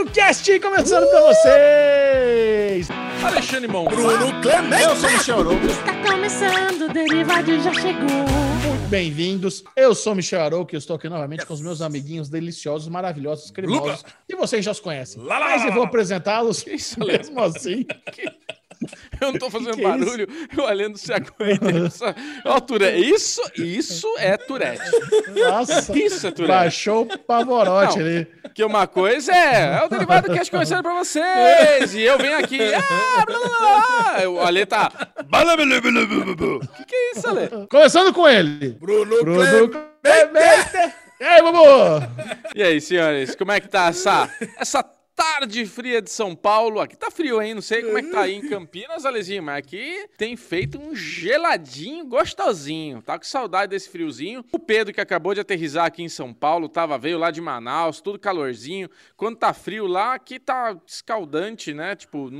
Derivado Cast começando uh! pra vocês! Alexandre Mão, Bruno Clemente, eu sou Michel Arouca. Está começando, o Derivado já chegou. Muito bem-vindos, eu sou Michel Arouca e estou aqui novamente yes. com os meus amiguinhos deliciosos, maravilhosos, cremosos, que vocês já os conhecem. Lá, lá, Mas eu vou apresentá-los mesmo assim. Eu não tô fazendo que que é barulho, eu olhando se aguenta. Altura, isso, isso é Tourette. Nossa, isso é Tourette. Baixou o pavorote não, ali. Que uma coisa é, é o derivado que acho começando pra vocês. E eu venho aqui, ah, blá, blá, blá. O Ale tá. O que, que é isso, Ale? Começando com ele. Bruno, Bruno Clemente. E aí, Bubu? E aí, senhores, como é que tá essa, essa tarde fria de São Paulo. Aqui tá frio, hein? Não sei como é que tá aí em Campinas, Alezinho, mas aqui tem feito um geladinho gostosinho. Tá com saudade desse friozinho. O Pedro, que acabou de aterrizar aqui em São Paulo, tava, veio lá de Manaus, tudo calorzinho. Quando tá frio lá, aqui tá escaldante, né? Tipo,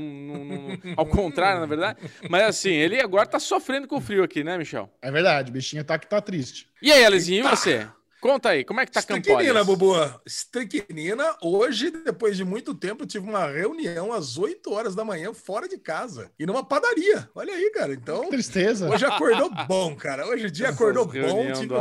ao contrário, na verdade. Mas assim, ele agora tá sofrendo com o frio aqui, né, Michel? É verdade, bichinho tá que tá triste. E aí, Alezinho, e você? Conta aí, como é que tá Campinas? Bubu. Estriquinina, hoje, depois de muito tempo, eu tive uma reunião às 8 horas da manhã fora de casa e numa padaria. Olha aí, cara. Então, que tristeza. Hoje acordou bom, cara. Hoje o dia acordou bom. Tive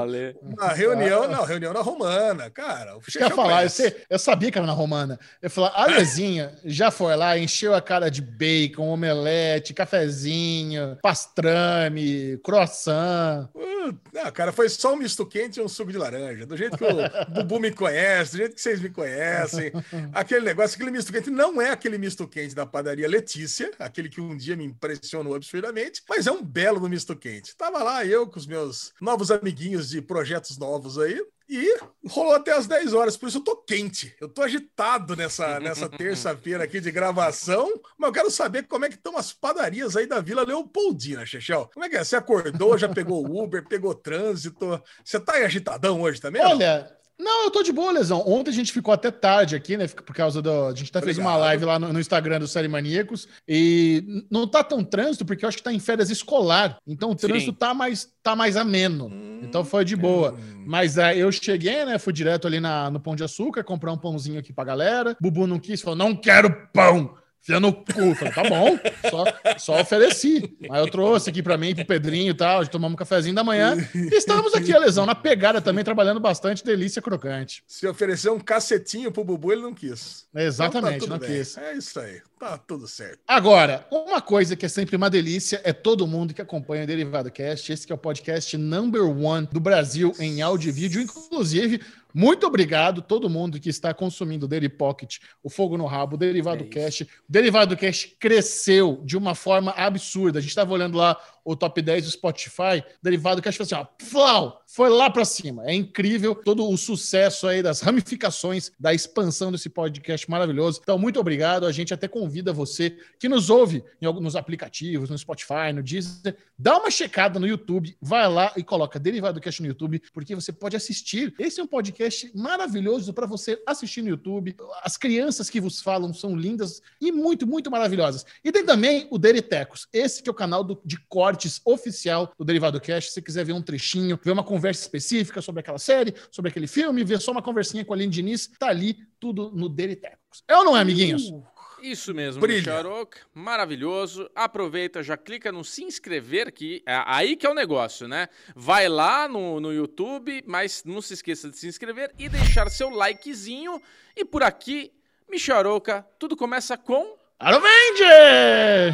uma reunião, não, reunião na Romana, cara. Eu ia falar, eu, sei, eu, sabia que era na Romana. Eu falei, a Lezinha já foi lá, encheu a cara de bacon, omelete, cafezinho, pastrame, croissant. Uh, não, cara, foi só um misto quente e um suco de laranja laranja, do jeito que o Bubu me conhece, do jeito que vocês me conhecem. Aquele negócio, aquele misto quente não é aquele misto quente da padaria Letícia, aquele que um dia me impressionou absurdamente, mas é um belo misto quente. Tava lá eu com os meus novos amiguinhos de projetos novos aí, e rolou até as 10 horas, por isso eu tô quente. Eu tô agitado nessa, nessa terça-feira aqui de gravação, mas eu quero saber como é que estão as padarias aí da Vila Leopoldina, Chechel. Como é que é? Você acordou, já pegou Uber, pegou trânsito? Você tá agitadão hoje também? Olha, não, eu tô de boa, Lesão. Ontem a gente ficou até tarde aqui, né? Por causa do. A gente até fez uma live lá no, no, Instagram do Série Maníacos. E não tá tão trânsito, porque eu acho que tá em férias escolar. Então o trânsito tá mais, tá mais ameno. Hum, então foi de boa. Hum. Mas aí eu cheguei, né? Fui direto ali na, no Pão de Açúcar, comprar um pãozinho aqui pra galera. Bubu não quis, falou: não quero pão. Fia no cu. Falei, tá bom, só, só ofereci. Aí eu trouxe aqui para mim, pro Pedrinho e tal, tomamos um cafezinho da manhã. E estamos aqui, a lesão, na pegada também, trabalhando bastante, delícia crocante. Se ofereceu um cacetinho pro Bubu, ele não quis. Exatamente, então tá não bem. quis. É isso aí, tá tudo certo. Agora, uma coisa que é sempre uma delícia é todo mundo que acompanha o Derivado Cast. Esse que é o podcast number one do Brasil em áudio e vídeo, inclusive muito obrigado todo mundo que está consumindo o Daily Pocket, o Fogo no Rabo, o Derivado é Cash. O Derivado Cash cresceu de uma forma absurda. A gente estava olhando lá o top 10 do Spotify, derivado que acho assim, ó, flau, foi lá para cima. É incrível todo o sucesso aí das ramificações da expansão desse podcast maravilhoso. Então, muito obrigado. A gente até convida você que nos ouve alguns aplicativos, no Spotify, no Deezer, dá uma checada no YouTube, vai lá e coloca Derivado Cast no YouTube, porque você pode assistir. Esse é um podcast maravilhoso para você assistir no YouTube. As crianças que vos falam são lindas e muito, muito maravilhosas. E tem também o Deritecos, esse que é o canal do, de corte cortes oficial do Derivado Cast. Se você quiser ver um trechinho, ver uma conversa específica sobre aquela série, sobre aquele filme, ver só uma conversinha com a Aline Diniz, tá ali tudo no Deritecos. É ou não é, amiguinhos? Uh. Isso mesmo, Charok. Maravilhoso. Aproveita, já clica no se inscrever aqui. É aí que é o negócio, né? Vai lá no, no YouTube, mas não se esqueça de se inscrever e deixar seu likezinho. E por aqui, Micharoca, tudo começa com. Avenger!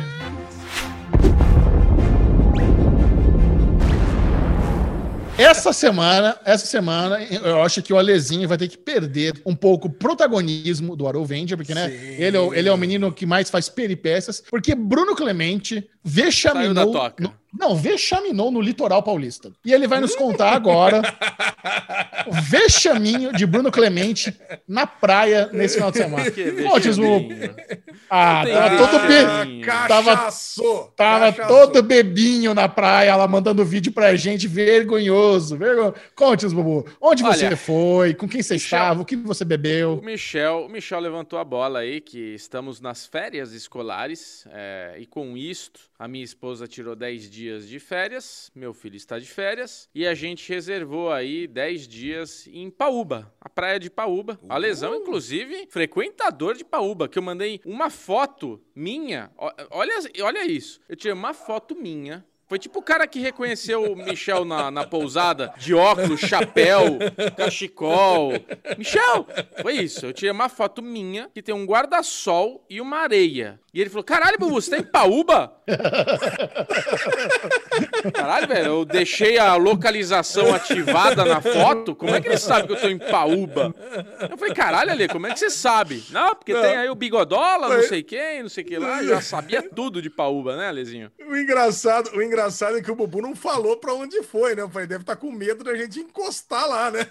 Essa semana, essa semana, eu acho que o Alezinho vai ter que perder um pouco o protagonismo do Arovenger, porque, né, ele é, o, ele é o menino que mais faz peripécias, porque Bruno Clemente vexaminou... No, não, vexaminou no litoral paulista. E ele vai nos contar agora o vexaminho de Bruno Clemente na praia nesse final de semana. Conte, Ah, tava todo be... tava, tava todo bebinho na praia, ela mandando vídeo pra gente, vergonhoso. Vergon... Conte, Bubu. Onde Olha, você foi? Com quem você Michel, estava? O que você bebeu? O Michel, o Michel levantou a bola aí que estamos nas férias escolares é, e com isto a minha esposa tirou 10 dias de férias, meu filho está de férias e a gente reservou aí 10 dias dias em Paúba, a praia de Paúba. A lesão, inclusive, frequentador de Paúba, que eu mandei uma foto minha. Olha, olha isso. Eu tirei uma foto minha. Foi tipo o cara que reconheceu o Michel na, na pousada, de óculos, chapéu, cachecol. Michel! Foi isso. Eu tirei uma foto minha que tem um guarda-sol e uma areia. E ele falou: Caralho, Bubu, você tá em Paúba? Caralho, velho, eu deixei a localização ativada na foto. Como é que ele sabe que eu tô em Paúba? Eu falei, caralho, Ale, como é que você sabe? Não, porque Não. tem aí o Bigodola, não sei quem, não sei o que lá. Já sabia tudo de Paúba, né, Alezinho? O engraçado, o engraçado é que o Bubu não falou pra onde foi, né? Eu falei, deve estar com medo da gente encostar lá, né?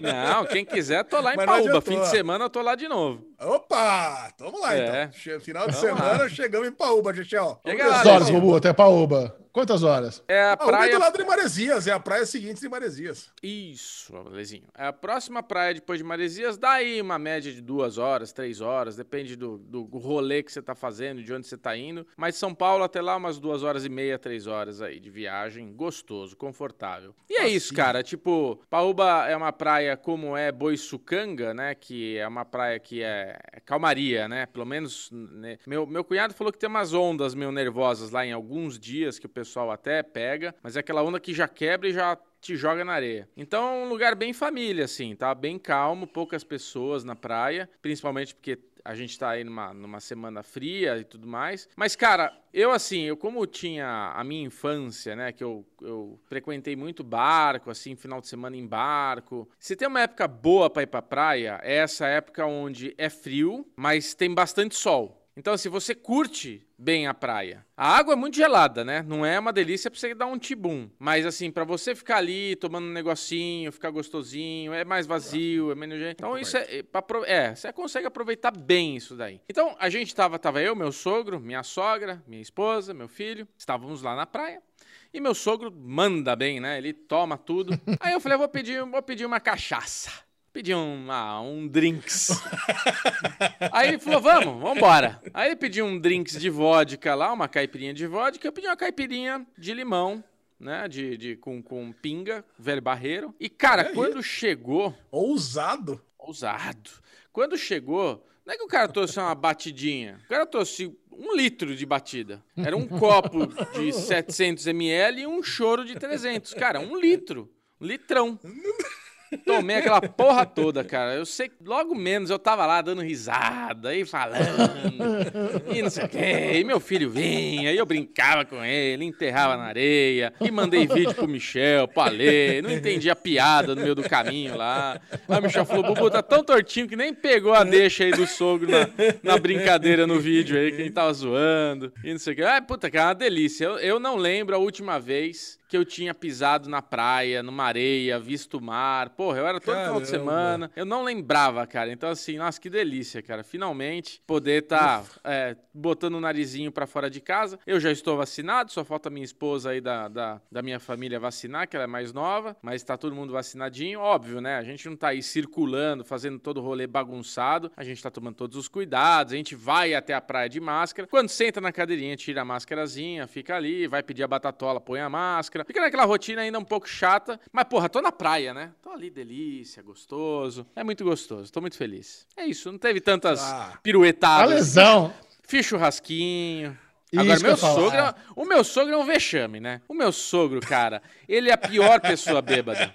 Não, quem quiser, tô lá em Mas Paúba. Fim de semana eu tô lá de novo. Opa! Tamo lá, É. então. Final de Vamos semana, chegamos em Paúba, Chechel. Chega lá, horas. Bubu, até Paúba? Quantas horas? É a é praia. do lado de Maresias, é a praia seguinte de Maresias. Isso, Alezinho. É a próxima praia depois de Maresias, dá aí uma média de duas horas, três horas, depende do, do rolê que você tá fazendo, de onde você tá indo. Mas São Paulo até lá umas duas horas e meia, três horas aí de viagem, gostoso, confortável. E é isso, cara. Tipo, Paúba é uma praia como é Boiçucanga, né? Que é uma praia que é é calmaria, né? Pelo menos, né? Meu, meu cunhado falou que tem umas ondas meio nervosas lá em alguns dias que o pessoal até pega, mas é aquela onda que já quebra e já te joga na areia. Então é um lugar bem família, assim, tá? Bem calmo, poucas pessoas na praia, principalmente porque a gente tá aí numa, numa semana fria e tudo mais. Mas, cara, eu assim, eu como tinha a minha infância, né, que eu, eu frequentei muito barco, assim, final de semana em barco. Se tem uma época boa pra ir pra praia, é essa época onde é frio, mas tem bastante sol. Então, assim, você curte bem a praia. A água é muito gelada, né? Não é uma delícia pra você dar um tibum. Mas, assim, pra você ficar ali tomando um negocinho, ficar gostosinho, é mais vazio, é menos gente. Então, isso é. É, pra é, você consegue aproveitar bem isso daí. Então, a gente tava, tava eu, meu sogro, minha sogra, minha esposa, meu filho, estávamos lá na praia. E meu sogro manda bem, né? Ele toma tudo. Aí eu falei, eu vou pedir, vou pedir uma cachaça. Pedi um, ah, um drinks. Aí ele falou, vamos, vamos embora. Aí ele pediu um drinks de vodka lá, uma caipirinha de vodka. Eu pedi uma caipirinha de limão, né? De, de, com, com pinga, velho barreiro. E, cara, quando chegou... Ousado. Ousado. Quando chegou, não é que o cara trouxe uma batidinha. O cara trouxe um litro de batida. Era um copo de 700 ml e um choro de 300. Cara, um litro. Um litrão. Tomei aquela porra toda, cara. Eu sei que logo menos eu tava lá dando risada e falando. E não sei o quê. E meu filho vinha, e eu brincava com ele, enterrava na areia. E mandei vídeo pro Michel, pro Alê. Não entendi a piada no meio do caminho lá. Aí o Michel falou: Bubu, tá tão tortinho que nem pegou a deixa aí do sogro na, na brincadeira no vídeo aí, que gente tava zoando. E não sei o quê. Ah, puta, cara, uma delícia. Eu, eu não lembro a última vez que eu tinha pisado na praia, numa areia, visto o mar. Porra, eu era todo final de Caramba. semana. Eu não lembrava, cara. Então, assim, nossa, que delícia, cara. Finalmente poder estar botando o narizinho pra fora de casa. Eu já estou vacinado, só falta minha esposa aí da, da, da minha família vacinar, que ela é mais nova, mas tá todo mundo vacinadinho. Óbvio, né? A gente não tá aí circulando, fazendo todo o rolê bagunçado. A gente tá tomando todos os cuidados. A gente vai até a praia de máscara. Quando senta na cadeirinha, tira a máscarazinha, fica ali, vai pedir a batatola, põe a máscara. Fica naquela rotina ainda um pouco chata. Mas, porra, tô na praia, né? Tô ali, delícia, gostoso. É muito gostoso, tô muito feliz. É isso, não teve tantas Ah. A piruetadas. lesão. Fiz churrasquinho. Isso Agora, meu sogro, é- o meu sogro é um vexame, né? O meu sogro, cara, ele é a pior pessoa bêbada.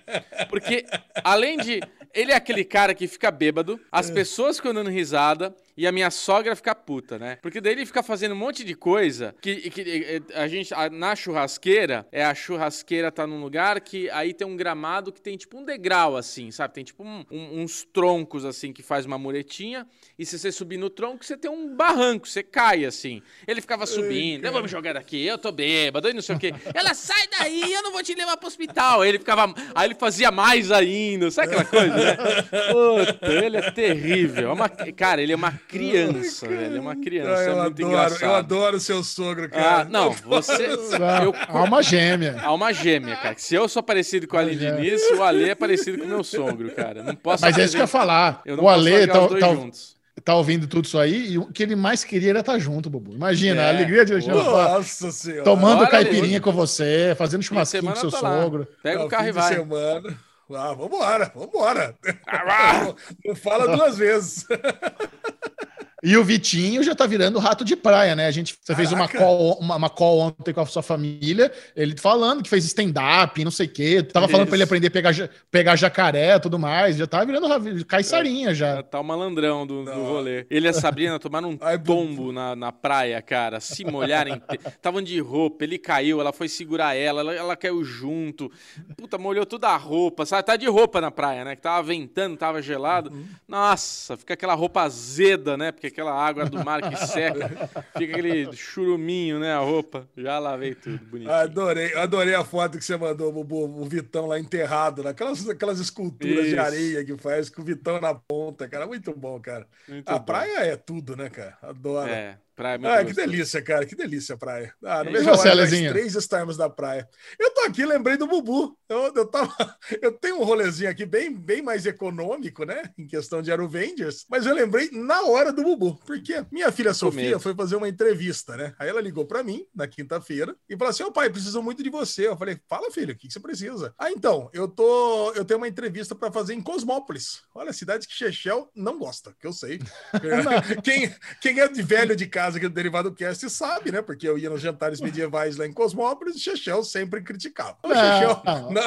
Porque, além de. Ele é aquele cara que fica bêbado, as É. pessoas ficam dando risada e a minha sogra fica puta, né? Porque daí ele fica fazendo um monte de coisa que, que a gente, a- na churrasqueira, é a churrasqueira tá num lugar que aí tem um gramado que tem tipo um degrau assim, sabe? Tem tipo um- um- uns troncos assim que faz uma muretinha e se você subir no tronco, você tem um barranco, você cai assim. Ele ficava subindo, eu vou me jogar daqui, eu tô bêbado, e não sei o quê. Ela sai daí, eu não vou te levar pro hospital. Aí ele ficava, aí ele fazia mais ainda, sabe aquela coisa, né? Puta, ele é terrível. É uma, cara, ele é uma criança, velho. Ele é uma criança, Ah, é eu, muito adoro, engraçado. eu adoro seu sogro, Ah, cara. não, você. Eu, Alma gêmea. Alma gêmea, cara. Se eu sou parecido com a Aline Alma gêmea. Diniz, o Ale é parecido com o meu sogro, cara. Não posso Mas é isso que eu ia falar. Eu não o Ale tá, os tá- juntos. tá ouvindo tudo isso aí e o que ele mais queria era estar junto, Bubu. Imagina, É. a alegria de Alexandre falar, Nossa senhora. tomando caipirinha com você, fazendo churrasquinho com seu eu tô lá. sogro. Pega o carro e vai. semana. Ah, vambora, vambora. Ah, Não fala duas vezes. E o Vitinho já tá virando rato de praia, né? A gente você fez uma call, uma, uma call ontem com a sua família, ele falando que fez stand-up, não sei o quê. Tava falando pra ele Isso. aprender a pegar, pegar jacaré e tudo mais. Já tá virando caiçarinha já. Tá o malandrão do, do rolê. Ele e a Sabrina tomaram um tombo na, na praia, cara. Se molharem. Estavam de roupa, ele caiu, ela foi segurar ela, ela, ela caiu junto. Puta, molhou toda a roupa. Sabe? Tá de roupa na praia, né? Que tava ventando, tava gelado. Nossa, fica aquela roupa azeda, né? Porque aquela água do mar que seca. Fica aquele churuminho, né? A roupa. Já lavei tudo, bonitinho. Adorei, adorei a foto que você mandou, Bubu, o Vitão lá enterrado, naquelas aquelas esculturas de Isso. areia que faz com o Vitão na ponta, cara. Muito bom, cara. Muito a bom. praia é tudo, né, cara? Adoro. É, praia muito Ah, que delícia, cara. Que delícia a praia. Ah, não vejo a hora três estarmos na praia. Eu tô aqui, lembrei do Bubu. Eu, eu, tava, eu tenho um rolezinho aqui bem, bem mais econômico, né? Em questão de Aruvengers. Mas eu lembrei na hora do Bubu. Porque minha filha Sofia foi fazer uma entrevista, né? Aí ela ligou pra mim na quinta-feira e falou assim: Ô pai, preciso muito de você. Eu falei: Fala, filho, o que que você precisa? Ah, então, eu tô. Eu tenho uma entrevista pra fazer em Cosmópolis. Olha, cidade que Chechel não gosta, que eu sei. quem, quem é de velho de casa aqui do Derivado Cast sabe, né? Porque eu ia nos jantares medievais lá em Cosmópolis e Chechel sempre criticava. Chechel, Não, não-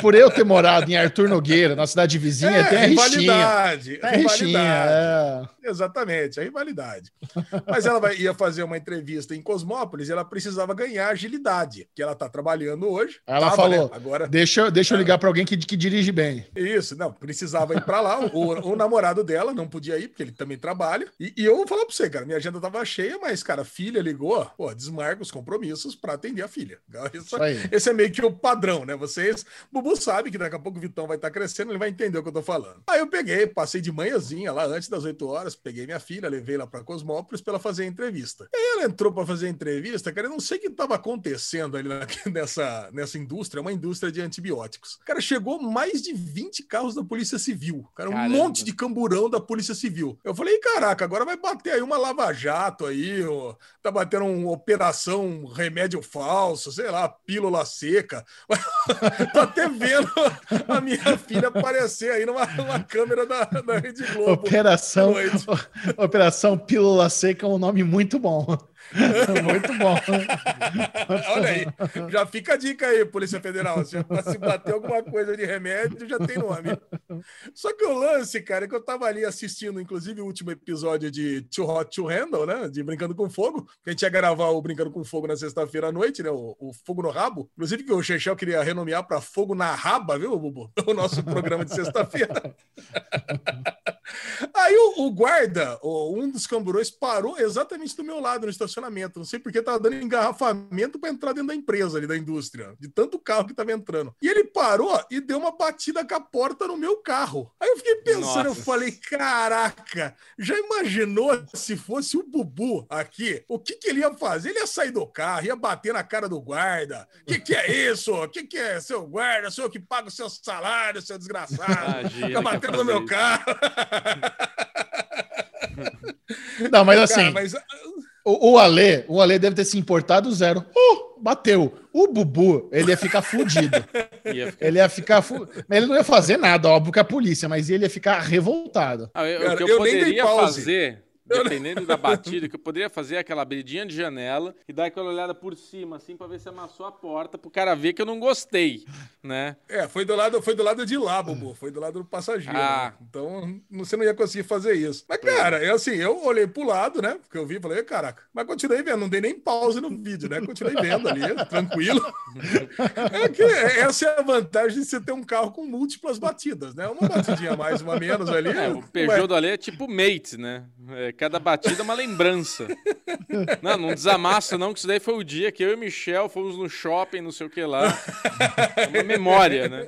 Por eu ter morado em Arthur Nogueira, na cidade vizinha, É, tem a rivalidade. A rivalidade. é. Exatamente, a rivalidade. Mas ela vai- ia fazer uma entrevista em Cosmópolis e ela precisava ganhar agilidade, que ela está trabalhando hoje. Ela Tava, falou, né? Agora, Deixa, eu- deixa eu ligar pra alguém que, que dirige bem. isso, não, precisava ir para lá. O, o namorado dela não podia ir, porque ele também trabalha. E, e eu falar para você, cara, minha agenda tava cheia, mas, cara, filha ligou, pô, desmarca os compromissos para atender a filha. Aí. esse é meio que o padrão, né? Vocês. Bubu sabe que daqui a pouco o Vitão vai estar crescendo, ele vai entender o que eu tô falando. Aí eu peguei, passei de manhãzinha lá antes das 8 horas, peguei minha filha, levei lá pra Cosmópolis pra ela fazer a entrevista. E aí ela entrou pra fazer a entrevista, cara, eu não sei o que tava acontecendo ali na- nessa, nessa indústria, uma indústria de antibióticos. Cara, chegou mais de 20 carros da Polícia Civil. Cara, um Caramba. monte de camburão da Polícia Civil. Eu falei, caraca, agora vai bater aí uma lava-jato aí, ó, tá batendo uma operação remédio falso, sei lá, pílula seca. Tô até vendo a minha filha aparecer aí numa, numa câmera da, da Rede Globo. Operação. Operação Pílula Seca é um nome muito bom. muito bom. Olha aí, já fica a dica aí, Polícia Federal. Se, se bater alguma coisa de remédio, já tem nome. Só que o lance, cara, é que eu tava ali assistindo, inclusive, o último episódio de Too Hot to Handle, né? De Brincando com Fogo, que a gente ia gravar o Brincando com Fogo na sexta-feira à noite, né? O, o Fogo no Rabo. Inclusive, que o Chechel queria renomear para Fogo na Raba, viu, Bubu? O nosso programa de sexta-feira. Aí o, o guarda, o- um dos camburões, parou exatamente do meu lado no estacionamento. Não sei porque tava dando engarrafamento para entrar dentro da empresa ali, da indústria, de tanto carro que tava entrando. E ele parou e deu uma batida com a porta no meu carro. Aí eu fiquei pensando, eu Nossa. falei, caraca, já imaginou se fosse o Bubu aqui? O que, que ele ia fazer? Ele ia sair do carro, ia bater na cara do guarda. O que, que é isso? O que, que é seu guarda? Sou eu que pago o seu salário, seu desgraçado. Imagina Fica batendo no meu isso. carro. Não, mas assim, Cara, mas o, o Ale, o Ale deve ter se importado zero. Uh, bateu. O Bubu, ele ia ficar fudido. Ia ficar- Ele ia ficar. Fu... Ele não ia fazer nada, óbvio, com a polícia, mas ele ia ficar revoltado. Ah, eu- Cara, o que eu, eu nem dei poderia pause. fazer, dependendo da batida, que eu poderia fazer é aquela abridinha de janela e dar aquela olhada por cima, assim, pra ver se amassou a porta, pro cara ver que eu não gostei, né? É, foi do lado, foi do lado de lá, Bubu. Foi do lado do passageiro. Ah. né? Então, você não ia conseguir fazer isso. Mas, cara, é assim, eu olhei pro lado, né? Porque eu vi e falei, caraca, mas continuei vendo, não dei nem pause no vídeo, né? Continuei vendo ali, tranquilo. É que essa é a vantagem de você ter um carro com múltiplas batidas, né? Uma batidinha mais, uma menos ali. É, o Peugeot do Ale é tipo mate, né? É, cada batida é uma lembrança. Não, não desamassa não, que isso daí foi o dia que eu e o Michel fomos no shopping, não sei o que lá. É uma memória, né?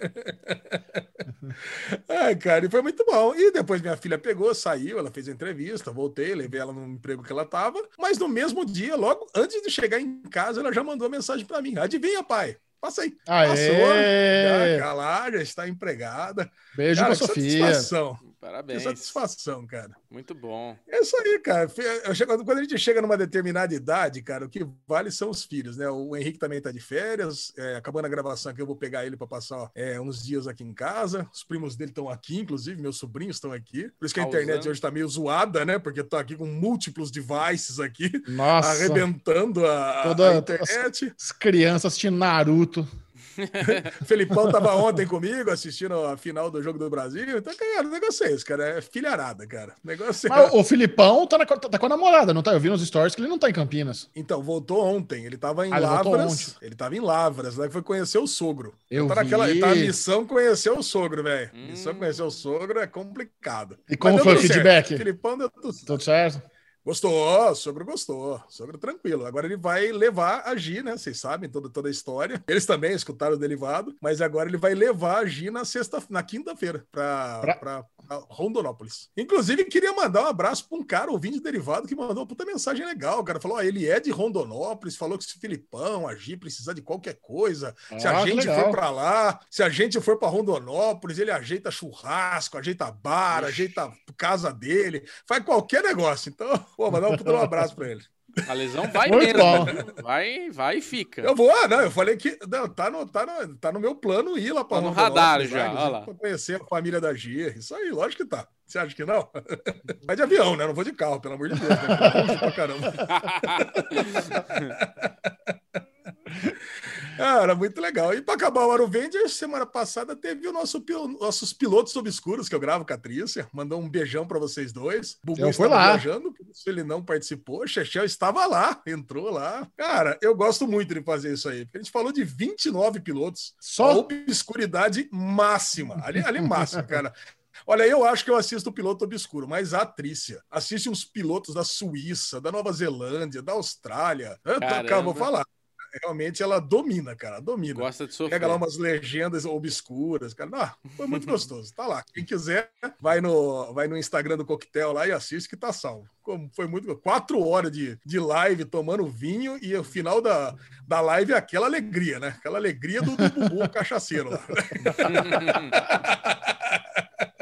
Ai, cara, e foi muito bom. E depois minha filha pegou, saiu, ela fez a entrevista, voltei, levei ela no emprego que ela tava. Mas no mesmo dia, logo antes de chegar em casa, ela já mandou uma mensagem pra mim. Adivinha, pai? Passa aí. Aê! Passou. Já, já lá, já está empregada. Beijo Cara, pra Sofia. satisfação. Parabéns. Que satisfação, cara. Muito bom. É isso aí, cara. Eu chego- Quando a gente chega numa determinada idade, cara, o que vale são os filhos, né? O Henrique também tá de férias, é, acabando a gravação aqui, eu vou pegar ele para passar é, uns dias aqui em casa. Os primos dele estão aqui, inclusive, meus sobrinhos estão aqui. Por isso que a Causando. internet hoje tá meio zoada, né? Porque eu tô aqui com múltiplos devices aqui, Nossa, arrebentando a, a Toda- internet. as crianças assistindo Naruto. O Felipão tava ontem comigo assistindo a final do Jogo do Brasil. Então, cara, o negócio é esse, cara. É filharada, cara. O negócio é... Mas o Filipão tá, na- tá com a namorada, não tá? Eu vi nos stories que ele não tá em Campinas. Então, voltou ontem. Ele tava em Ah, ele Lavras. Ele tava em Lavras, lá que foi conhecer o sogro. Eu tá naquela, vi. ele tá na missão conhecer o sogro, velho. Hum. Missão conhecer o sogro é complicado. E como Mas foi o feedback? certo. Filipão deu tudo certo. Tudo certo? Gostou, o sogro gostou. O Sogro tranquilo. Agora ele vai levar a Gi, né? Vocês sabem toda, toda a história. Eles também escutaram o derivado, mas agora ele vai levar a Gi na sexta, na quinta-feira pra Rondonópolis. Inclusive, queria mandar um abraço pra um cara ouvinte de derivado que mandou uma puta mensagem legal. O cara falou: ó, ele é de Rondonópolis, falou que se o Filipão, a Gi precisar de qualquer coisa, se Ah, a que gente legal. for pra lá, se a gente for pra Rondonópolis, ele ajeita churrasco, ajeita bar, ajeita casa dele, faz qualquer negócio. Então, pô, mandar um puta um abraço pra ele. A lesão vai Muito mesmo. bom. Vai, vai e fica. Eu vou, ah, não, eu falei que não, tá, no, tá, no, tá no meu plano ir lá pra Tá no radar já, olha lá. Pra conhecer a família da Gia. Isso aí, lógico que tá. Você acha que não? Vai de avião, né? Não vou de carro, pelo amor de Deus. Né? Pra caramba. Cara, muito legal. E para acabar o Aruvenger, semana passada teve o nosso, pil- nossos pilotos obscuros que eu gravo com a Trícia. Mandou um beijão para vocês dois. Bubu Eu fui estava lá. viajando, por isso ele não participou. Chechel estava lá, entrou lá. Cara, eu gosto muito de fazer isso aí, porque a gente falou de 29 pilotos. A Só obscuridade máxima. Ali, ali máxima, cara. Olha, eu acho que eu assisto o piloto obscuro, mas a Trícia assiste uns pilotos da Suíça, da Nova Zelândia, da Austrália. Eu vou falar. Realmente ela domina, cara, domina. Gosta de sofrer. Pega lá umas legendas obscuras, cara. Não, foi muito gostoso. Tá lá. Quem quiser, vai no, vai no Instagram do Coquetel lá e assiste que tá salvo. Como Foi muito Quatro horas de, de live tomando vinho e o final da, da live é aquela alegria, né? Aquela alegria do, do Bubu cachaceiro lá.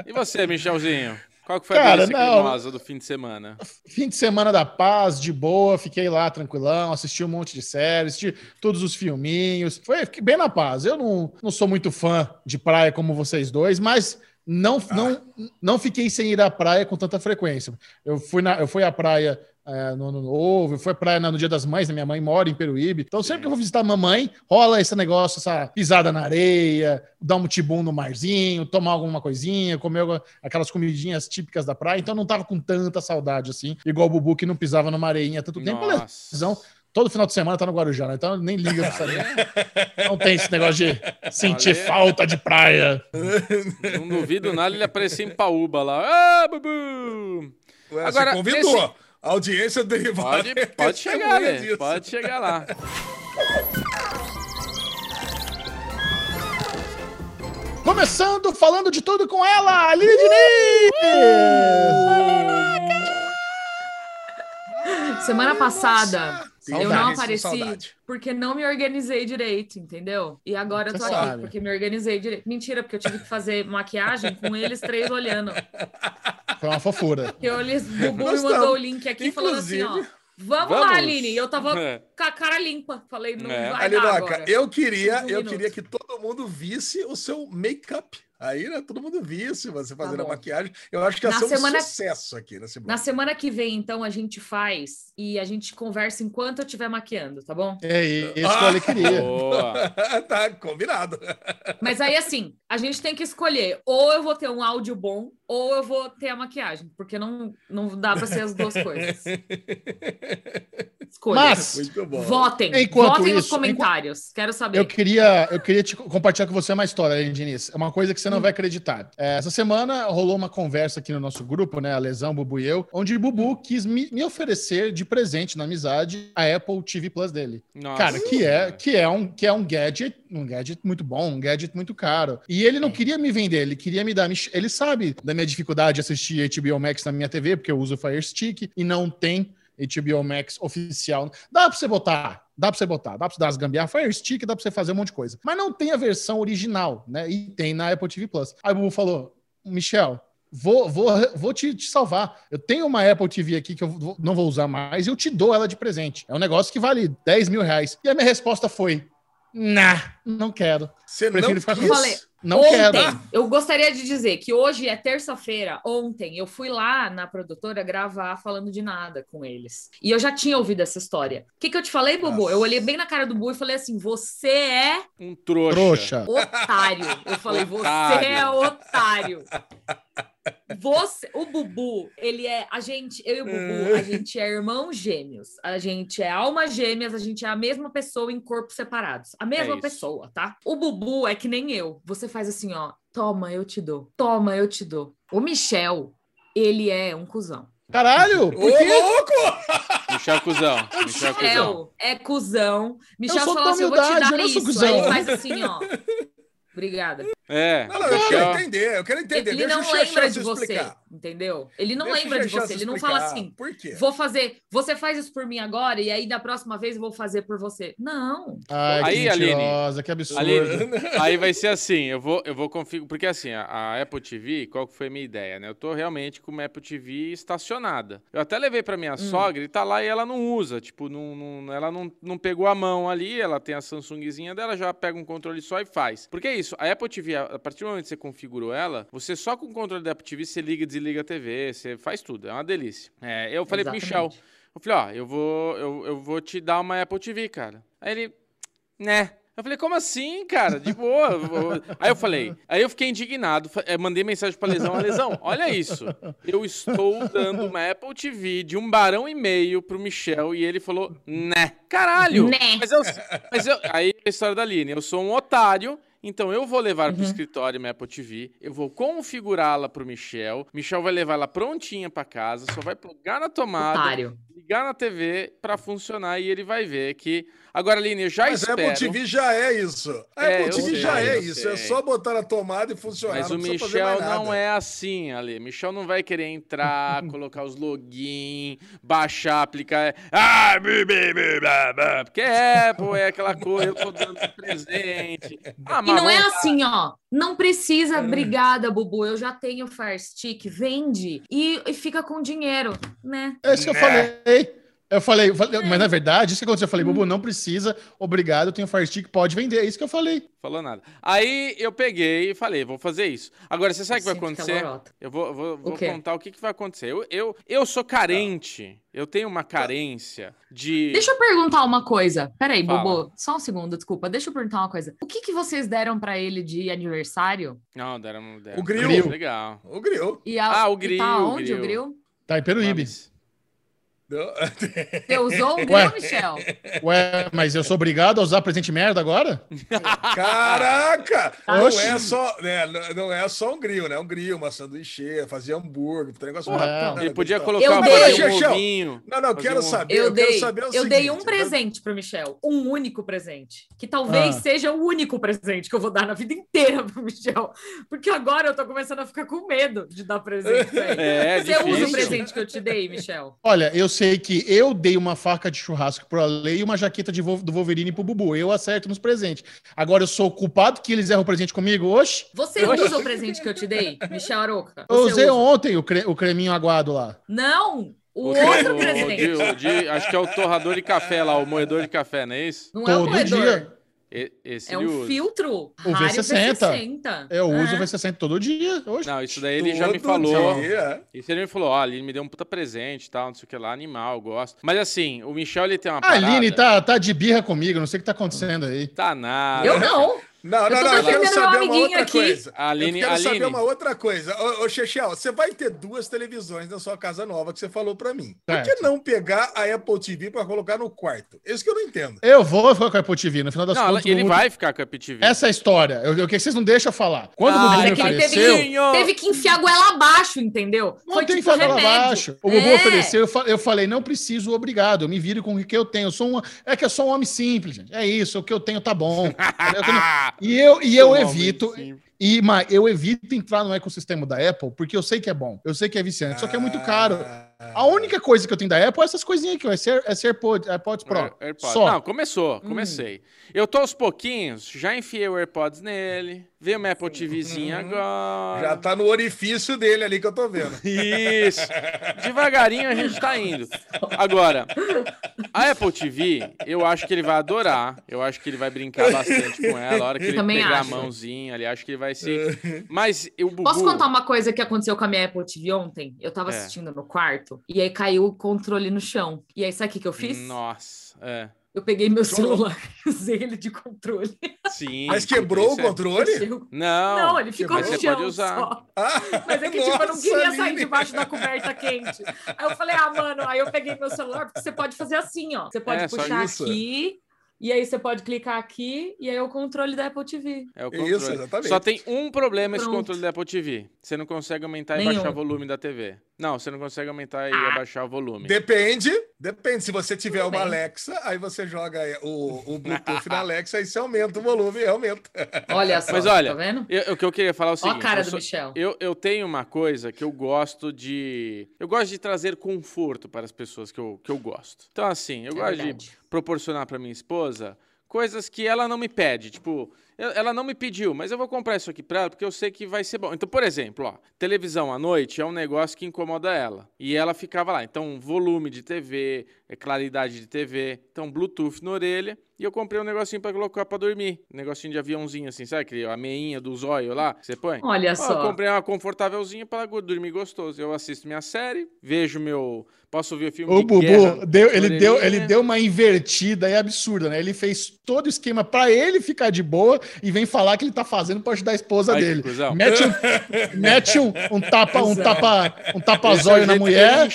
E você, Michelzinho? Qual que foi Cara, a delícia cremosa do fim de semana? fim de semana da paz, de boa, fiquei lá tranquilão, assisti um monte de séries, assisti todos os filminhos. Foi fiquei bem na paz. Eu não, não sou muito fã de praia como vocês dois, mas não, não, não fiquei sem ir à praia com tanta frequência. Eu fui, na, eu fui à praia é, no ano novo, eu fui à praia no Dia das Mães, né? minha mãe mora em Peruíbe. Então, sempre que eu vou visitar a mamãe, rola esse negócio, essa pisada na areia, dar um tibum no marzinho, tomar alguma coisinha, comer alguma- aquelas comidinhas típicas da praia. Então, não tava com tanta saudade assim, igual o Bubu que não pisava numa areinha há tanto tempo. Nossa. Todo final de semana tá no Guarujá, né? Então nem liga pra saber. Não tem esse negócio de sentir Valeu. falta de praia. Não duvido nada ele aparecer em Paúba lá. Ah, Bubu! Ué, Agora, Você convidou. nesse- audiência derivada. Pode, é pode chegar, né? Pode chegar lá. Começando falando de tudo com ela, Aline Diniz! Semana passada eu não apareci saudade. porque não me organizei direito, entendeu? E agora eu tô Você aqui sabe. porque me organizei direito. Mentira, porque eu tive que fazer maquiagem com eles três olhando. Foi uma fofura. Eu, eles, Bubu me mandou o link aqui falando assim, ó. Inclusive- Vamos, Vamos. lá, Aline. E eu tava É. com a cara limpa. Falei, não É. vai dar Alinoca, agora. eu queria, Um eu minuto. queria que todo mundo visse o seu make-up. Aí, né, todo mundo visse você fazendo a Tá bom. maquiagem. Eu acho que ia Na ser um semana- sucesso aqui nesse Na bloco. semana que vem, então, a gente faz e a gente conversa enquanto eu estiver maquiando, tá bom? É isso que o Ale queria. Boa. tá, combinado. Mas aí, assim, a gente tem que escolher. Ou eu vou ter um áudio bom, ou eu vou ter a maquiagem. Porque não, não dá pra ser as duas coisas. Escolha. Mas. Votem. Enquanto Votem nos isso, comentários. Quero saber. eu queria, eu queria te compartilhar com você uma história, hein, Diniz. É uma coisa que você não vai acreditar. É, essa semana rolou uma conversa aqui no nosso grupo, né? A Lesão, Bubu e eu, onde o Bubu quis me, me oferecer de presente na amizade a Apple TV Plus dele. Nossa. Cara, que é, que é um que é um gadget, um gadget muito bom, um gadget muito caro. E ele não queria me vender, ele queria me dar. Ele sabe da minha dificuldade de assistir HBO Max na minha TV, porque eu uso o Fire Stick e não tem HBO Max oficial. Dá pra você botar, dá pra você botar, dá pra você dar as gambiarras, Fire Stick, dá pra você fazer um monte de coisa. Mas não tem a versão original, né? E tem na Apple TV Plus. Aí o Bubu falou: Michel, vou, vou, vou te, te salvar. Eu tenho uma Apple TV aqui que eu vou- não vou usar mais e eu te dou ela de presente. É um negócio que vale 10 mil reais. E a minha resposta foi: Nah, não quero. Você Prefiro não ficar com quis? Não ontem, quero. eu gostaria de dizer que hoje é terça-feira. Ontem eu fui lá na produtora gravar falando de nada com eles. E eu já tinha ouvido essa história. O que, que eu te falei, Bobo? Nossa. Eu olhei bem na cara do Bu e falei assim: você é Um trouxa. Trouxa. otário. Eu falei, você Otário. é otário. Você, o Bubu, ele é. A gente, eu e o Bubu, a gente é irmãos gêmeos. A gente é almas gêmeas, a gente é a mesma pessoa em corpos separados. A mesma isso. pessoa, tá? O Bubu é que nem eu. Você faz assim, ó. Toma, eu te dou. Toma, eu te dou. O Michel, ele é um cuzão. Caralho! Ô, Por quê? louco! Michel Cusão. Michel Cusão. É cuzão. Michel sou fala assim: eu vou te humildade, dar eu não sou isso. cuzão. Aí ele faz assim, ó. Obrigada. É. Não, não, eu quero entender, eu quero entender. Ele Deixa não lembra de você, explicar. entendeu? Ele não Deixa lembra de você. Ele não fala assim: Por quê? vou fazer, você faz isso por mim agora e aí da próxima vez eu vou fazer por você. Não. Ai, Aí, que Aline. que absurdo. Aline, aí vai ser assim, eu vou, eu vou configurar, porque assim, a, a Apple TV, qual que foi a minha ideia, né? Eu tô realmente com uma Apple TV estacionada. Eu até levei pra minha sogra e tá lá e ela não usa, tipo, não, não- ela não, não pegou a mão ali, ela tem a Samsungzinha dela, já pega um controle só e faz. Porque é isso, a Apple TV, a partir do momento que você configurou ela, você só com o controle da Apple TV, você liga e desliga a TV, você faz tudo, é uma delícia. É, eu falei pro Michel, Exatamente. eu falei, ó, eu vou, eu, eu vou te dar uma Apple TV, cara. Aí ele, né? Eu falei, como assim, cara? De boa. Aí eu falei, aí eu fiquei indignado, eh, mandei mensagem pra Lesão, "Ó, Lesão, olha isso. Eu estou dando uma Apple TV de um barão e meio pro Michel e ele falou, né? Caralho! Né. Mas eu, mas eu, aí a história da Aline, eu sou um otário, então eu vou levar pro escritório minha Apple TV, eu vou configurá-la pro Michel, Michel vai levar ela prontinha pra casa, só vai plugar na tomada, Otário. ligar na TV pra funcionar e ele vai ver que. Agora, Aline, eu já Mas a espero. Apple TV já é isso. A É, Apple eu TV sei, já é isso. É sei. só botar na tomada e funcionar. Mas não o Michel não é assim, Ale. Michel não vai querer entrar, colocar os login, baixar, aplicar. Ah, blá, blá. porque é, pô, é aquela coisa, eu tô dando presente. Ah, E não é assim, ó. Não É. precisa, obrigada, Bubu. Eu já tenho Fire Stick, vende e, e fica com dinheiro, né? É isso que eu Né? falei. Eu falei, eu falei- mas na verdade, isso que aconteceu. Eu falei, Bubu, não precisa, obrigado, eu tenho Fire Stick, pode vender. É isso que eu falei. Falou nada. Aí eu peguei e falei, vou fazer isso. Agora, você sabe o que vai acontecer? Eu vou, vou, vou quê? contar o que, que vai acontecer. Eu, eu, eu sou carente. Eu tenho uma carência de. Deixa eu perguntar uma coisa. Peraí, Fala. Bubu, só um segundo, desculpa. Deixa eu perguntar uma coisa. O que, que vocês deram pra ele de aniversário? Não, deram, deram. O grill. Legal. O grill. E a- Ah, o e grill, Tá o onde grill. o grill? Tá em Peruíbe. Mames. Não. Você usou o Ué. grill, Michel? Ué, mas eu sou obrigado a usar presente merda agora? Caraca! Não Oxi. é, só, né, não- não é só um grill, né? Um grill, uma sanduíche, fazer hambúrguer, um negócio Porra, bacana, Ele podia gostoso. colocar Eu dei. um ovinho. Não, não, quero um- saber. Eu Eu, quero dei, saber o eu seguinte, dei um presente pro Michel, um único presente, que talvez Ah. seja o único presente que eu vou dar na vida inteira pro Michel, porque agora eu tô começando a ficar com medo de dar presente pra ele. É, Você usa o difícil. presente que eu te dei, Michel? Olha, eu sei que eu dei uma faca de churrasco pro Ale e uma jaqueta de do Wolverine pro Bubu. Eu acerto nos presentes. Agora eu sou o culpado que eles erram o presente comigo? Oxe! Você usa o presente que eu te dei, Michel Aroca? Eu Você usei usa? ontem o, cre- o creminho aguado lá. Não, o O- outro o- presente. de- o de- acho que é o torrador de café lá, o moedor de café, não é isso? Não é o Todo moedor. dia. Esse É um usa. filtro O Rario V60. V60. Eu uso É. o V60 todo dia. Oxe. Não, isso daí ele já me Todo falou. dia. Isso ele me falou, ó, ele me deu um puta presente e tal, não sei o que lá, animal, eu gosto. Mas assim, o Michel, ele tem uma A parada... Aline tá, tá de birra comigo, não sei o que tá acontecendo aí. Tá nada. Eu não. Não, Eu não, não, eu quero saber uma outra aqui. coisa. Aline- eu quero saber Aline. uma outra coisa. Ô, ô Chechel, você vai ter duas televisões na sua casa nova que você falou pra mim. Por que Certo. não pegar a Apple TV pra colocar no quarto? Isso que eu não entendo. Eu vou ficar com a Apple TV, no final das Não, contas. ele vai ficar com a Apple TV. Essa é a história. Eu, eu, que vocês não deixam eu falar. Quando Ah, o Bubu é me que ele teve ofereceu. Senhor! Teve que enfiar a goela abaixo, entendeu? Não Foi tem tipo que falar lá remédio. abaixo. O Bubu É. ofereceu, eu, fa- eu falei, não preciso, obrigado. Eu me viro com o que eu tenho. Eu sou um, é que eu sou um homem simples, gente. É isso, o que eu tenho tá bom. Eu tenho- e eu, e eu evito. E, mas eu evito entrar no ecossistema da Apple, porque eu sei que é bom. Eu sei que é viciante, só que é muito caro. A única coisa que eu tenho da Apple é essas coisinhas aqui, ó. É ser, é ser Pod- AirPods Pro. Air- AirPods. Só. Não, começou, comecei. Eu tô aos pouquinhos, já enfiei o AirPods nele. Veio uma Apple TVzinha agora. Já tá no orifício dele ali que eu tô vendo. Isso. Devagarinho a gente tá indo. Agora, a Apple TV, eu acho que ele vai adorar. Eu acho que ele vai brincar bastante com ela. A hora que ele Também pegar acho. a mãozinha ali, acho que ele vai se. Mas o Bubu. Posso contar uma coisa que aconteceu com a minha Apple TV ontem? Eu tava É. assistindo no quarto e aí caiu o controle no chão. E aí, sabe o que, que eu fiz? Nossa, é. Eu peguei meu celular e usei ele de controle. Sim. Mas quebrou o é- controle? Não. Não, ele ficou no você chão pode usar. só. Ah, Mas é que, tipo, eu não nossa, queria sair debaixo da coberta quente. Aí eu falei, ah, mano, aí eu peguei meu celular, porque você pode fazer assim, ó. Você pode É, puxar aqui, e aí você pode clicar aqui, e aí é o controle da Apple TV. É o Isso, controle. exatamente. Só tem um problema esse Pronto. controle da Apple TV. Você não consegue aumentar e Nenhum. baixar o volume da TV. Não, você não consegue aumentar e Ah. abaixar o volume. Depende, depende. Se você tiver Tudo uma bem. Alexa, aí você joga o, o Bluetooth na Alexa e você aumenta o volume e aumenta. Olha só, Mas olha, tá vendo? Eu- o que eu queria falar é o seguinte. a cara eu do sou- Michel. Eu, eu tenho uma coisa que eu gosto de. Eu gosto de trazer conforto para as pessoas que eu, que eu gosto. Então, assim, eu É gosto de verdade. proporcionar para minha esposa coisas que ela não me pede. Tipo, eu- ela não me pediu, mas eu vou comprar isso aqui para ela porque eu sei que vai ser bom. Então, por exemplo, ó, televisão à noite é um negócio que incomoda ela. E ela ficava lá. Então, volume de TV, é claridade de TV, então Bluetooth na orelha. E eu comprei um negocinho para colocar para dormir. Um negocinho de aviãozinho assim, sabe? Aquele, a meinha do zóio lá que você põe. Olha Ó, eu só. comprei uma confortávelzinha para dormir gostoso. Eu assisto minha série, vejo meu. Posso ver o filme O de Bubu, guerra deu, ele, deu, ele deu uma invertida aí absurda, né? Ele fez todo o esquema pra ele ficar de boa e vem falar que ele tá fazendo pra ajudar a esposa Ai, dele. Mete um, mete um, um tapa, um tapa, um tapa Esse é o zóio na mulher,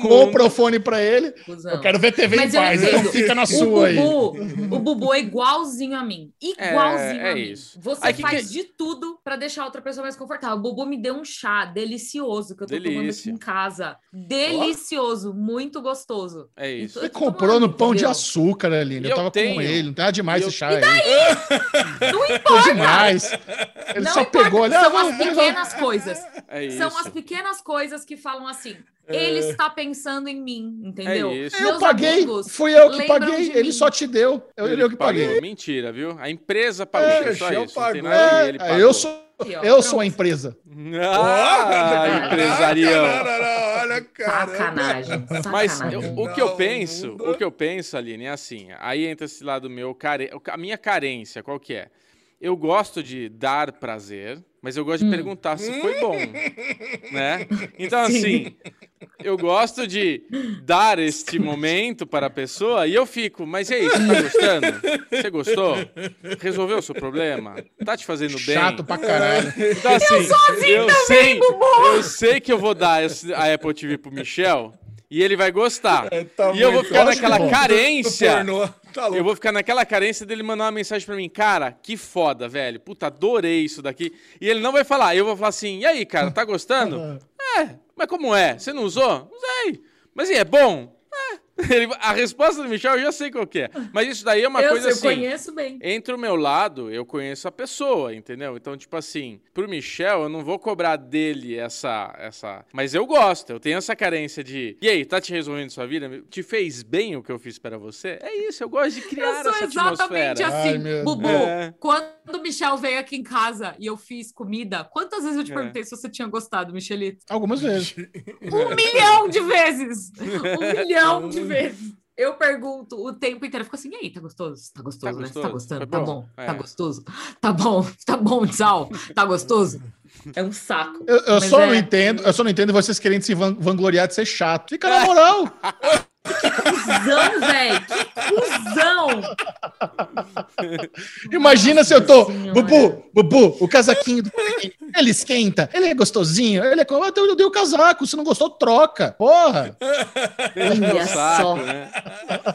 compra o fone pra ele. Cusão. Eu quero ver TV Mas em paz, então fica na O sua aí. Bubu, o Bubu é igualzinho a mim. Igualzinho É, é a mim. isso. Você Aí que faz que- de tudo pra deixar a outra pessoa mais confortável. O Bubu me deu um chá delicioso que eu tô tomando aqui Delícia. em casa. Delicioso, muito gostoso. É isso. Então, Você eu comprou no pão de açúcar, Aline. E Eu eu tava tenho. com ele. Não tá demais E eu- esse chá aí. Não importa. demais. Ele Não só importa, pegou ali. São ah, as pequenas coisas. É. São as pequenas coisas que falam assim. Ele está pensando em mim, entendeu? É isso. Eu paguei, amigos fui eu que paguei, ele mim. só te deu. Eu, Ele eu que pagou. paguei. Mentira, viu? A empresa pagou. É, É, só Michel isso. Não tem pagou. nada e ele É, pagou. eu sou, Aqui, ó, eu pronto. sou a empresa. Ah, empresarião. Caramba, olha, cara. Sacanagem. Mas sacanagem. eu- o que eu Não, penso, não o que eu penso, Aline, é assim. Aí entra esse lado meu, care... a minha carência, qual que é? Eu gosto de dar prazer, mas eu gosto de Hum. perguntar se foi bom, né? Então Sim. assim, eu gosto de dar este momento para a pessoa e eu fico, mas e aí, você tá gostando? Você gostou? Resolveu o seu problema? Tá te fazendo bem? Chato pra caralho. Então, assim, eu, sei, eu sei que eu vou dar esse- a Apple TV pro Michel e ele vai gostar. Tá e eu vou ficar lógico naquela que vou. carência. Tá louco. Eu vou ficar naquela carência dele mandar uma mensagem pra mim, cara, que foda, velho. Puta, adorei isso daqui. E ele não vai falar. Eu vou falar assim, e aí, cara, tá gostando? é, mas como é? Você não usou? Não sei. Mas e é bom? É. A resposta do Michel eu já sei qual que é. Mas isso daí é uma eu, coisa eu assim. conheço bem. Entre o meu lado, eu conheço a pessoa, entendeu? Então, tipo assim, pro Michel, eu não vou cobrar dele essa. essa. Mas eu gosto, eu tenho essa carência de. E aí, tá te resolvendo sua vida? Te fez bem o que eu fiz para você? É isso, eu gosto de criar Eu sou essa exatamente atmosfera. assim. Ai, meu Bubu, É. quando o Michel veio aqui em casa e eu fiz comida, quantas vezes eu te É. perguntei se você tinha gostado, Michelito? Algumas vezes. Um milhão de vezes! Um milhão de vezes! Eu pergunto o tempo inteiro, eu fico assim, e aí, tá gostoso? Tá gostoso, Tá né? Você tá gostoso? gostando? Foi Tá bom? bom? É. Tá gostoso? Tá bom, tá bom, Tchau. Tá gostoso? É um saco. Eu, eu só é- não entendo, eu só não entendo vocês querendo se van- vangloriar de ser chato. Fica na moral. Cusão, velho! Que cuzão! Imagina se eu tô. Senhora. Bubu, Bubu, o casaquinho do ele esquenta, ele é gostosinho, ele é. como- Eu dei- eu dei o casaco, se não gostou, troca. Porra! Olha só. né?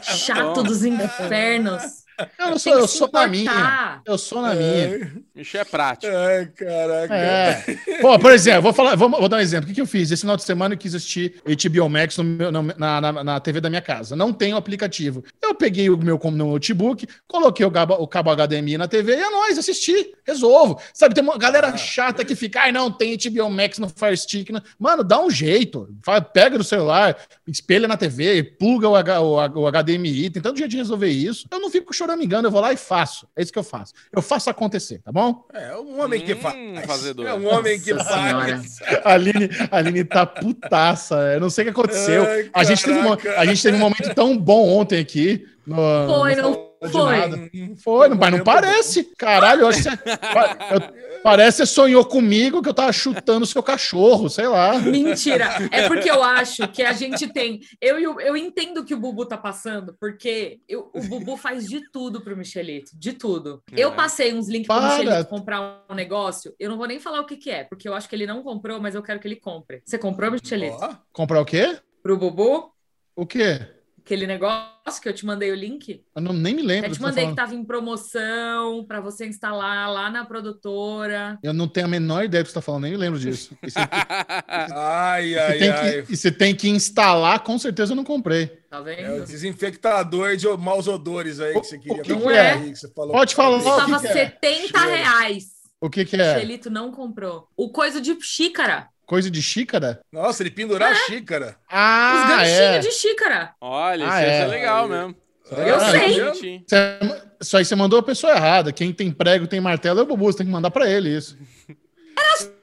Chato Bom. dos infernos. Eu não sou, eu sou na minha. Eu sou na minha. Michel é prático. Ai, caraca. É. Pô, por exemplo, vou, falar, vou, vou dar um exemplo. O que, que eu fiz? Esse final de semana eu quis assistir HBO Max no meu- na, na, na TV da minha casa. Não tem o aplicativo. Eu peguei o meu no notebook, coloquei o, cabo- o cabo HDMI na TV e é nóis, assisti. Resolvo. Sabe, tem uma galera chata que fica, ai, não, tem HBO Max no Fire Stick. né? Mano, dá um jeito. Pega no celular, espelha na TV, pluga o, H- o, o HDMI. Tem tanto jeito de resolver isso. Eu não fico choramingando, eu vou lá e faço. É isso que eu faço. Eu faço acontecer, tá bom? É um homem que Hum, faz. fazedor. É um homem que Nossa faz. A Aline, a Aline tá putaça. Eu não sei o que aconteceu. Ai, a, gente teve um, a gente teve um momento tão bom ontem aqui. No, Foi, no- não foi? Foi, não, mas não parece. Caralho, eu acho que você, eu- parece que você sonhou comigo que eu tava chutando o seu cachorro, sei lá. Mentira. É porque eu acho que a gente tem. Eu, e o- eu entendo que o Bubu tá passando, porque eu- o Bubu faz de tudo pro Michelito. De tudo. É. Eu passei uns links pro Para. Michelito comprar um negócio. Eu não vou nem falar o que, que é, porque eu acho que ele não comprou, mas eu quero que ele compre. Você comprou, Michelito? Comprar o quê? Pro Bubu? O quê? Aquele negócio que eu te mandei o link? Eu não, nem me lembro. Eu te tá mandei que tava em promoção para você instalar lá na produtora. Eu não tenho a menor ideia do que você tá falando, nem me lembro disso. E você, Ai, ai, tem ai. que, e você tem que instalar, com certeza eu não comprei. Tá É o vendo? desinfectador de maus odores aí que você queria que que é? aí, que você falou. Pode falar. o que é? 70 Cheiro. reais. O que que O é? Michelito não comprou. O coisa de xícara. Coisa de xícara? Nossa, ele pendurar a xícara. Os Ah, ganchinhos é. de xícara. Olha, Ah, isso é. é legal mesmo. Eu Ah, sei. Bonitinho. Você- Isso aí você mandou a pessoa errada. Quem tem prego, tem martelo é o Bubu. Você tem que mandar pra ele isso.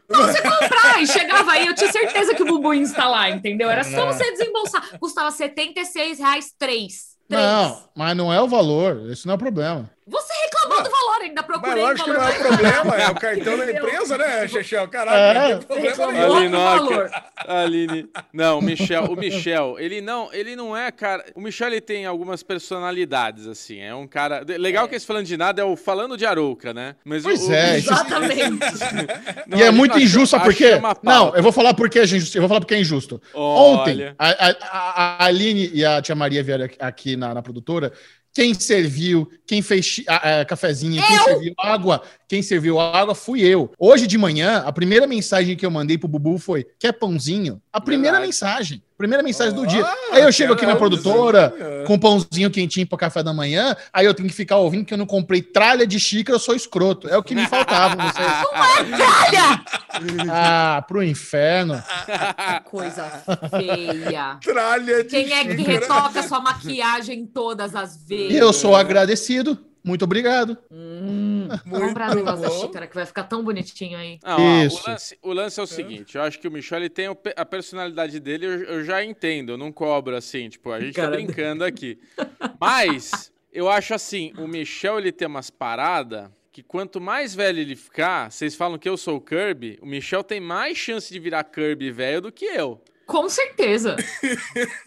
Comprar, e chegava aí, eu tinha certeza que o Bubu ia instalar, entendeu? Era só você desembolsar. Custava 76 reais três. Três. Não, mas não é o valor. Isso não é o problema. Você reclamou do valor, ainda Mas procurei lógico que valor não é o problema, é o cartão da empresa, né, Chechel? É. Caralho, não tem problema nenhum. Ali, do não, valor. Aline. Não, o Michel, o Michel, ele não, ele não é, cara. O Michel ele tem algumas personalidades assim. É um cara legal que esse falando de nada é o falando de Arouca, né? Mas Pois o, é, o, Exatamente. Não, e é muito achou- injusto, sabe por quê? Não, eu vou falar porque é injusto. Eu vou falar porque é injusto. Olha. Ontem, a, a- a- Aline e a tia Maria vieram aqui- aqui na, na produtora. Quem serviu, quem fez a cafezinho, quem serviu água, quem serviu água fui eu. Hoje de manhã, a primeira mensagem que eu mandei pro Bubu foi: quer pãozinho? A primeira Verdade. mensagem. Primeira mensagem do Ah, dia. Aí eu chego aqui na produtora desenho. com pãozinho quentinho para café da manhã, aí eu tenho que ficar ouvindo que eu não comprei tralha de xícara, eu sou escroto. É o que me faltava. Vocês. Olha! Ah, pro inferno. Coisa feia. Tralha de Quem é que xícara. retoca sua maquiagem todas as vezes? E eu sou agradecido. Muito obrigado. Hum, Muito comprar o negócio da bom. xícara que vai ficar tão bonitinho aí. Não, ó, Isso. o, lance, o lance é o seguinte, eu acho que o Michel ele tem a personalidade dele, eu, eu já entendo, eu não cobro assim, tipo, a gente Cara, tá brincando aqui. Mas eu acho assim, o Michel ele tem umas paradas que quanto mais velho ele ficar, vocês falam que eu sou o Kirby, o Michel tem mais chance de virar Kirby velho do que eu. Com certeza.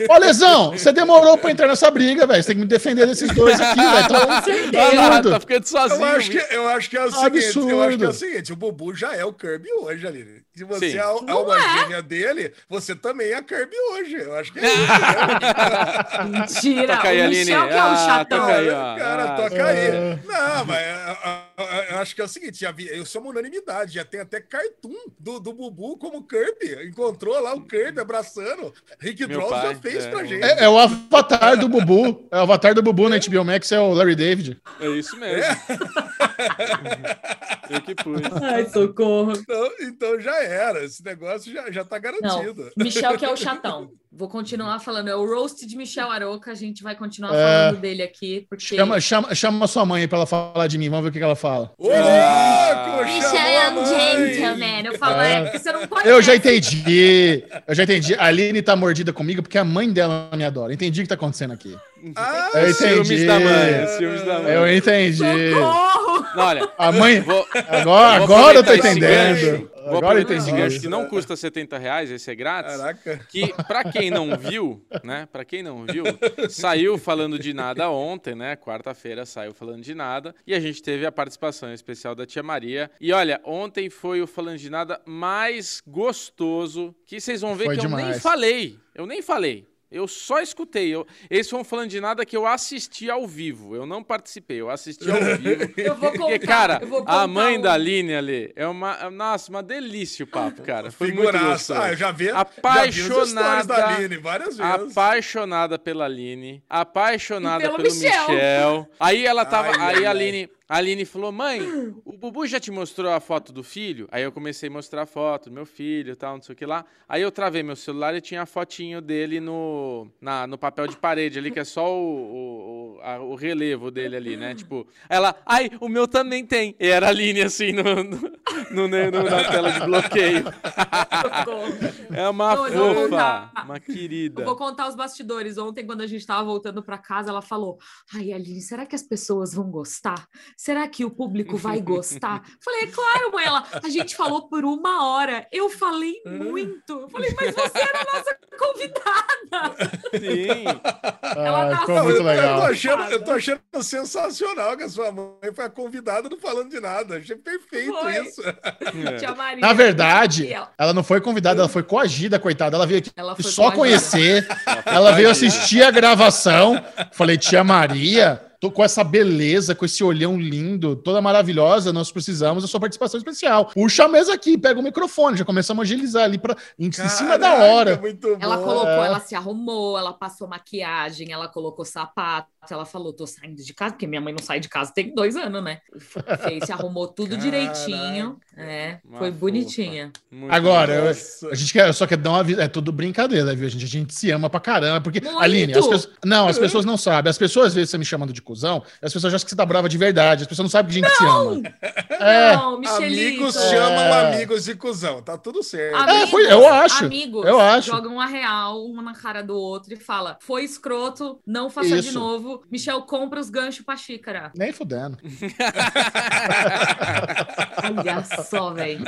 Ô, Lesão, você demorou pra entrar nessa briga, velho. Você tem que me defender desses dois aqui, velho. Tá Com certeza. Olha lá, absurdo. tá ficando sozinho. Eu acho, que, bicho. eu acho que é o seguinte, eu acho que é o Absurdo. seguinte, o Bubu já é o Kirby hoje, Aline. Se você Sim. é a a Não alma é. gêmea dele, você também é a Kirby hoje. Eu acho que é isso. Mentira. Toca aí, o Aline. Michel que é o Ah, chatão. toca aí, ó. Cara, Ah, toca é. aí. Não, mas ah, ah, ah, eu acho que é o seguinte, já vi, eu sou uma unanimidade, já tem até cartoon do, do Bubu como Kirby. Encontrou lá o Kirby abraçando. Rick Meu Dross já fez é. pra gente. É, é o avatar do Bubu. É o avatar do Bubu na HBO Max, é o Larry David. É isso mesmo. eu que pus. Ai, socorro. Então, então já era. Esse negócio já, já tá Não, garantido. Michel que é o chatão. Vou continuar falando. É o roast de Michel Aroca. A gente vai continuar É. falando dele aqui, porque... Chama, chama, chama sua mãe pra ela falar de mim. Vamos ver o que ela fala. Ô, louco, Michel é um gentleman. Eu falo, é, porque você não pode... Eu já entendi. Eu já entendi. A Aline tá mordida comigo porque a mãe dela me adora. Entendi o que tá acontecendo aqui. Ah, Eu entendi. Ciúmes da mãe, ciúmes da mãe. Eu entendi. Socorro! Não, olha, A mãe. vou, Agora, vou agora eu tô entendendo. Vou Agora aproveitar esse gancho que não custa 70 reais, esse é grátis. Caraca. Que, pra quem não viu, né? Pra quem não viu, saiu falando de nada ontem, né? Quarta-feira saiu falando de nada. E a gente teve a participação especial da tia Maria. E olha, ontem foi o falando de nada mais gostoso. Que vocês vão ver Foi que eu nem demais. falei. Eu nem falei. Eu só escutei. Eu, eles foram falando de nada que eu assisti ao vivo. Eu não participei, eu assisti ao vivo. Eu vou contar. Porque, cara, eu vou a mãe um. da Aline ali é uma. Nossa, uma delícia o papo, cara. Foi muito Figuraça. gostoso. Ah, eu já vi, já vi Apaixonada. da Aline várias vezes. Apaixonada pela Aline, apaixonada E pelo pelo, Michel. Michel. Aí ela tava, Ai, ai, aí a. Aline, a Aline falou: "Mãe, o Bubu já te mostrou a foto do filho?" Aí eu comecei a mostrar a foto do meu filho, e tal, não sei o que lá. Aí eu travei meu celular e tinha a fotinho dele no na- no papel de parede ali, que é só o, o- o, a- o relevo dele ali, né? Tipo, ela, ai, o meu também tem. E era a linha assim no, no- no- no- na tela de bloqueio. É uma Não, fofa, uma querida. Eu vou contar os bastidores. Ontem, quando a gente tava voltando para casa, ela falou: Ai, Aline, será que as pessoas vão gostar? Será que o público vai gostar? Falei, é claro, mãe. Ela, a gente falou por uma hora. Eu falei muito. Eu falei, mas você era a nossa convidada. Sim. Ela Ah, tá ficou muito eu, tô- eu tô legal. achando, eu tô achando sensacional que a sua mãe foi a convidada não falando de nada. Achei perfeito Foi. isso. É. Tia Maria. Na verdade, ela- ela não foi convidada, ela foi coagida, coitada. Ela veio aqui Ela foi só coagida. conhecer. Ela veio assistir a gravação. Falei, tia Maria, com essa beleza, com esse olhão lindo, toda maravilhosa. Nós precisamos da sua participação especial. Puxa a mesa aqui, pega o microfone. Já começamos a agilizar ali pra, em cima da Caraca, hora. Muito Ela colocou, É. ela se arrumou, ela passou maquiagem, ela colocou sapato, ela falou, tô saindo de casa, porque minha mãe não sai de casa tem dois anos, né? Fez, se arrumou tudo Caraca. direitinho. É, Uma foi fofa. bonitinha. Muito Agora, eu-. A gente quer, só quer dar uma É tudo brincadeira, viu, gente? A gente se ama pra caramba. Porque, Muito! Aline, as pessoas. Não, as pessoas não sabem. As pessoas, às vezes, você me chamando de cuzão, as pessoas acham que você tá brava de verdade. As pessoas não sabem que a gente se ama. É. Não, Michelito. Amigos É. chamam amigos de cuzão. Tá tudo certo. Amigos, foi- eu acho, Amigos eu acho. jogam a real, uma na cara do outro e fala: foi escroto, não faça de Isso. novo. Michel, compra os ganchos pra xícara. Nem fudendo. Olha só, velho.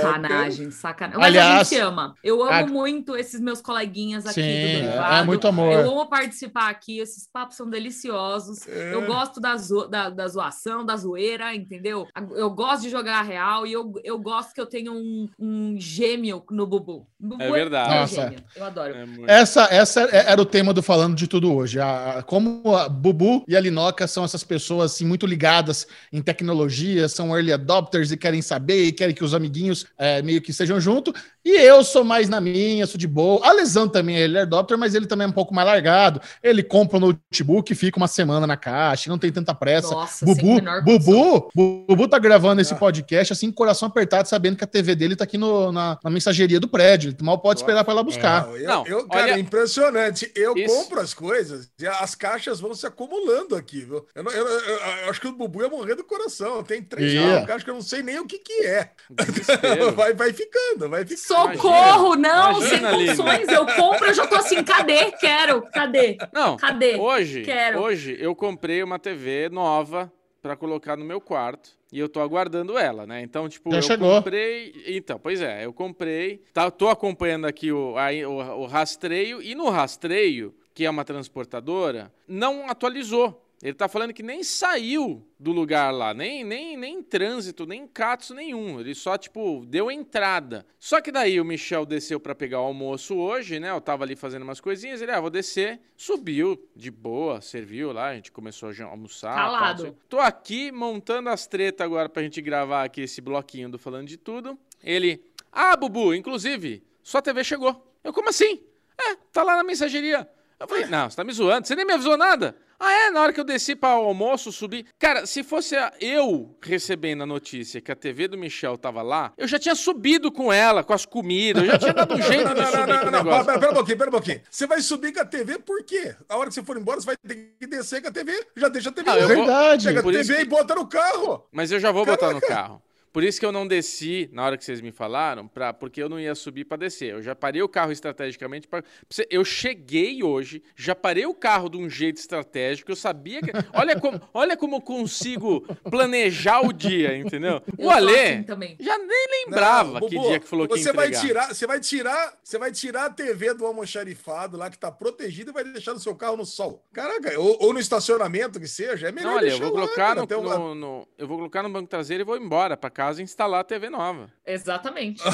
Sacanagem, sacanagem. Mas a Aliás, gente ama. Eu amo a- muito esses meus coleguinhas aqui Sim, do é, Derivado. é muito amor. Eu amo participar aqui, esses papos são deliciosos. É. Eu gosto da, zo- da, da zoação, da zoeira, entendeu? Eu gosto de jogar a real e eu, eu gosto que eu tenha um, um gêmeo no Bubu. Bubu É verdade. meu Nossa. gêmeo. Eu adoro. É muito- Essa, essa é- era o tema do Falando de Tudo hoje. A, a- como a Bubu e a Linoca são essas pessoas assim, muito ligadas em tecnologia, são early adopters e querem saber e querem que os amiguinhos é, meio que estejam junto. E eu sou mais na minha, sou de boa. A Lesão também é early adopter, mas ele também é um pouco mais largado. Ele compra um notebook e fica uma semana na caixa, não tem tanta pressa. Nossa, Bubu. Bubu, Bubu tá gravando esse Ah. podcast assim, o coração apertado, sabendo que a TV dele tá aqui no- na, na mensageria do prédio. Ele mal pode esperar pra ela buscar. Não, eu, Não, eu, cara, olha- é impressionante. Eu Isso. compro as coisas e as caixas vão se acumulando aqui, viu? Eu, não- eu- eu- eu acho que o Bubu ia morrer do coração. Tem três Ia. caixas que eu não sei nem o que, que é. Vai, vai ficando, vai ficando. Socorro, não, Imagina, sem condições. Eu compro, eu já tô assim, cadê? Quero, cadê? Não, Cadê? hoje, Quero. hoje eu comprei uma TV nova pra colocar no meu quarto e eu tô aguardando ela, né? Então, tipo, Já eu chegou. comprei. Então, pois é, eu comprei. Tá, tô acompanhando aqui o, aí o, o rastreio e no rastreio, que é uma transportadora, não atualizou. Ele tá falando que nem saiu do lugar lá, nem, nem, nem em trânsito, nem em catso nenhum. Ele só, tipo, deu entrada. Só que daí o Michel desceu pra pegar o almoço hoje, né? Eu tava ali fazendo umas coisinhas. Ele, ah, vou descer. Subiu de boa, serviu lá. A gente começou a almoçar. tal, Calado. sei. Tô aqui montando as tretas agora pra gente gravar aqui esse bloquinho do Falando de Tudo. Ele, ah, Bubu, inclusive, sua TV chegou. Eu, como assim? É, tá lá na mensageria. Eu falei, não, você tá me zoando, você nem me avisou nada. Ah, é? Na hora que eu desci para o almoço, subi. Cara, se fosse eu recebendo a notícia que a TV do Michel tava lá, eu já tinha subido com ela, com as comidas, eu já tinha dado um jeito Não, de não, subir não, não, não, negócio. Pera, pera um pouquinho, pera um pouquinho. Você vai subir com a TV por quê? A hora que você for embora, você vai ter que descer com a TV. Já deixa a TV Não, eu vou- Verdade. Pega a TV que- e bota no carro. Mas eu já vou botar no Caraca. carro. Por isso que eu não desci na hora que vocês me falaram, pra, porque eu não ia subir para descer. Eu já parei o carro estrategicamente para. Eu cheguei hoje, já parei o carro de um jeito estratégico. Eu sabia que. Olha como, olha como eu consigo planejar o dia, entendeu? Eu o Alê assim também. já nem lembrava Não, que dia que falou que ia você vai tirar, você vai tirar, você vai tirar a TV do almoxarifado lá que tá protegida e vai deixar no seu carro no sol. Caraca, ou, ou no estacionamento que seja, é melhor Não, olha, eu deixar vou lá, colocar no, no- no- eu vou colocar no banco traseiro e vou embora para casa e instalar a TV nova. Exatamente.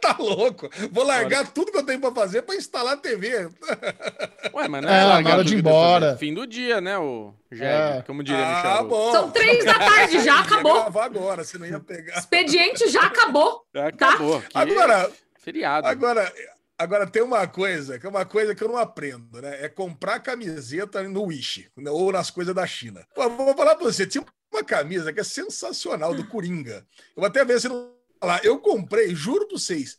Tá louco? Vou largar tudo que eu tenho pra fazer pra instalar a TV. Ué, mas não É, é, na largar hora de ir embora. Fim do dia, né, o Jeg, É. como diria Ah, Michel. bom. São três da tarde, já acabou. gravar agora, você não ia pegar. Expediente já acabou. Já Acabou. aqui é Agora, Feriado. agora, agora tem uma coisa, que é uma coisa que eu não aprendo, né? É comprar camiseta no Wish, né? ou nas coisas da China. Pô, vou falar pra você, tinha uma camisa que é sensacional do Coringa. Eu vou até ver se não lá. Eu comprei, juro pra vocês,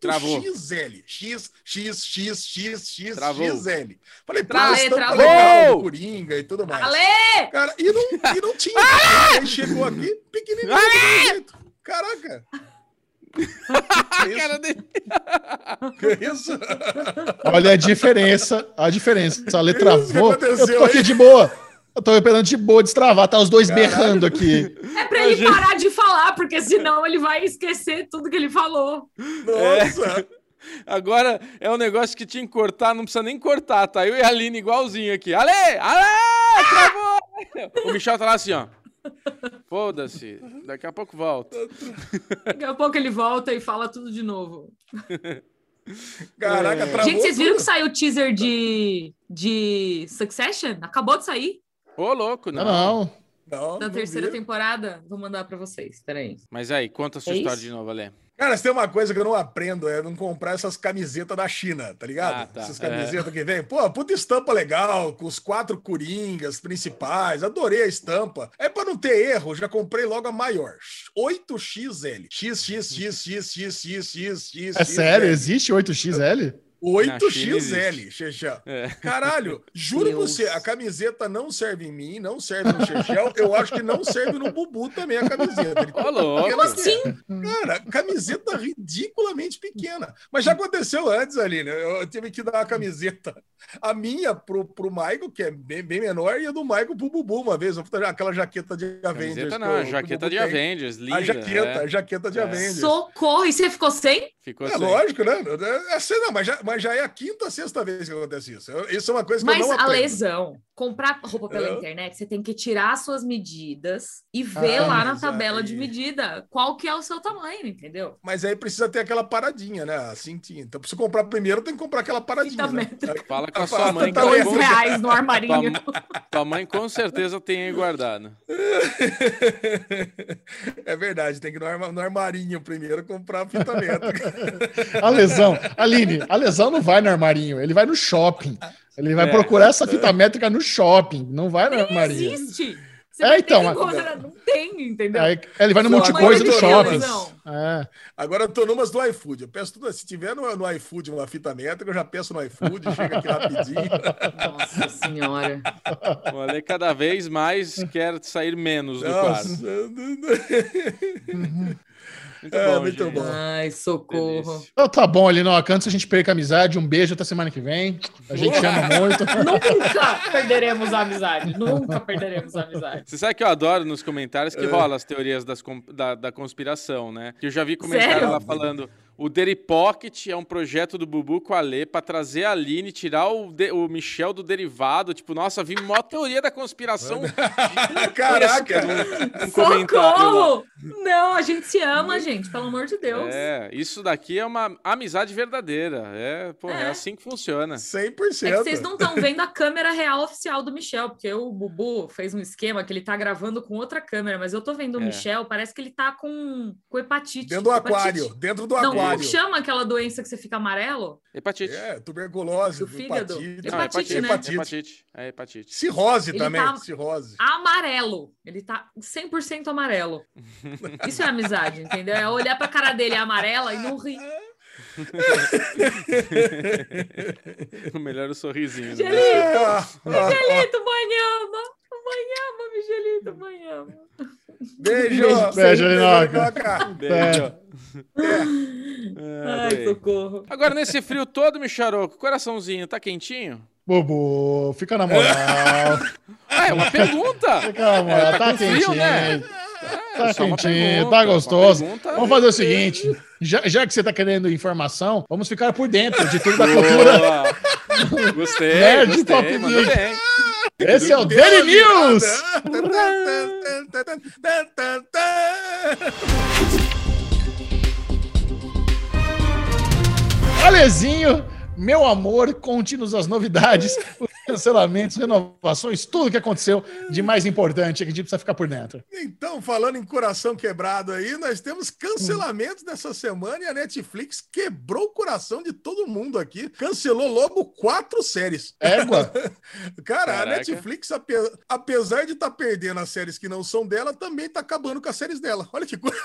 Travou. 8XL. X, X, X, X, X, Travou. XL. Falei, pô, Travou, estampa travou. legal, do Coringa e tudo mais. Ale! Cara, e não, e não tinha. Aí chegou aqui, pequenininho. Caraca. Que cara dele. Que isso? Olha a diferença, a diferença. A letra isso. Eu tô aqui aí? de boa. Eu tô esperando de boa destravar, tá os dois Caralho. berrando aqui. É pra ele parar de falar, porque senão ele vai esquecer tudo que ele falou. Nossa. Agora é um negócio que tinha que cortar, não precisa nem cortar, tá? Eu e a Aline igualzinho aqui. Ale! Ale! Travou! O Michel tá lá assim, ó. Foda-se, daqui a pouco volta. Daqui a pouco ele volta e fala tudo de novo. Caraca, travou Gente, vocês viram tudo. que saiu o teaser de, de Succession? Acabou de sair Ô, louco, Não, não. não. Da não terceira vi. temporada. Vou mandar pra vocês, peraí. Mas aí, conta a sua É história isso? de novo, Ale. Cara, se tem uma coisa que eu não aprendo é não comprar essas camisetas da China, tá ligado? Ah, tá. Essas É. camisetas que vem. Pô, puta estampa legal, com os quatro coringas principais. Adorei a estampa. É pra não ter erro, já comprei logo a maior. 8XL. X, X, X, X, X, X, X, X. É sério? Existe 8XL? 8XL, Chechel. É. Caralho, juro Deus. você, a camiseta não serve em mim, não serve no Chechel. Eu acho que não serve no Bubu também a camiseta. Ele Ô, louco. Como assim? Cara, camiseta ridiculamente pequena. Mas já aconteceu antes ali, né? Eu tive que dar uma camiseta. A minha pro, pro Michael, que é bem, bem menor, e a do Michael pro Bubu uma vez. Aquela jaqueta de Avengers. Camiseta não, o jaqueta de tem. Avengers, linda. A jaqueta, é. a jaqueta de É. Avengers. Socorro! E você ficou sem? Ficou É assim. lógico, né? É, assim, não, mas, já, mas já é a quinta, sexta vez que acontece isso. Isso é uma coisa que Mas eu não a aprendo. lesão, comprar roupa pela É. internet, você tem que tirar as suas medidas e ver Ah, lá na tabela aí- de medida qual que é o seu tamanho, entendeu? Mas aí precisa ter aquela paradinha, né? A cintinha. Então, pra você comprar primeiro, tem que comprar aquela paradinha. Né? Fala com a sua mãe Tá Dois reais no tua, armarinho. tua mãe com certeza tem aí guardado. É verdade, tem que ir no, arma- no armarinho primeiro comprar a fita métrica. A lesão. Aline, a lesão não vai no armarinho, ele vai no shopping. Ele vai É. procurar essa fita métrica no shopping, não vai no Nem armarinho. existe. Você É, então, encontrar- Não tem, entendeu? Aí, ele vai no agora do shopping. É. Agora eu tô numas do iFood. Eu peço tudo. Se tiver no, no iFood uma fita métrica, eu já peço no iFood, chega aqui rapidinho. Nossa senhora. O Ale cada vez mais quer sair menos do Nossa. quadro. Muito É, bom, muito gente. bom. Ai, socorro. Então tá bom, Aline, ó, antes a gente perca a amizade, um beijo até semana que vem. A gente ama muito. Nunca perderemos a amizade. Nunca perderemos a amizade. Você sabe que eu adoro nos comentários É. que rola as teorias das da, da conspiração, né? Que eu já vi comentário Sério? lá falando. O Derry Pocket é um projeto do Bubu com a Lê pra trazer a Aline, tirar o, de- o Michel do derivado. Tipo, nossa, vi mó teoria da conspiração. Caraca! Um lá. Socorro! Não, a gente se ama, gente, pelo amor de Deus. É, isso daqui é uma amizade verdadeira. É, pô, é, É. assim que funciona. 100%. É que vocês não estão vendo a câmera real oficial do Michel, porque o Bubu fez um esquema que ele tá gravando com outra câmera, mas eu tô vendo o É. Michel, parece que ele tá com, com hepatite. Dentro do Hepatite. aquário. Dentro do Não, como que chama aquela doença que você fica amarelo? Hepatite. É, tuberculose, Do fígado. hepatite. Não, Hepatite, né? hepatite. Hepatite. É hepatite. Cirrose Ele também, tá- cirrose. Amarelo. Ele tá 100% amarelo. Isso é amizade, entendeu? É olhar pra cara dele amarela e não rir. o melhor é o sorrisinho. Né? É, ó, ó. Miguelito, banhama. Banhama, Miguelito, banhama. Beijo! Beijo, beijo, Linoca. Beijo. Ai, adorei. socorro. Agora, nesse frio todo, Micharoco, coraçãozinho, tá quentinho? Bubu, fica na moral. Ah, é uma pergunta! Fica na moral, tá tá, com frio, quentinho. né? Tá É uma quentinho, pergunta, tá gostoso. pergunta. Vamos fazer o seguinte: já, já que você tá querendo informação, vamos ficar por dentro de tudo da cultura. Gostei, Nerd gostei, Pop mandou Geek. bem. Esse é o Daily News! Alezinho, meu amor, conte-nos as novidades, os cancelamentos, renovações, tudo que aconteceu de mais importante que a gente precisa ficar por dentro. Então, falando em coração quebrado aí, nós temos cancelamentos dessa semana e a Netflix quebrou o coração de todo mundo aqui. Cancelou logo quatro séries. Égua, Cara, a Caraca. Netflix, ape- apesar de estar perdendo as séries que não são dela, também tá acabando com as séries dela. Olha que coisa.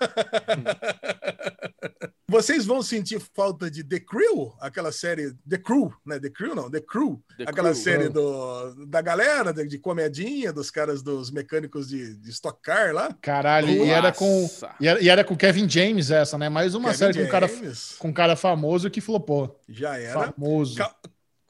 Vocês vão sentir falta de The Crew, aquela série. The Crew, né? The Crew não, The Crew. The aquela Crew. série do, da galera de, de comedinha, dos caras dos mecânicos de, de Stock Car lá. Caralho, e era com. E era, e era com Kevin James essa, né? Mais uma Kevin série com um, cara, com um cara famoso que flopou. Já era. Famoso. Ca-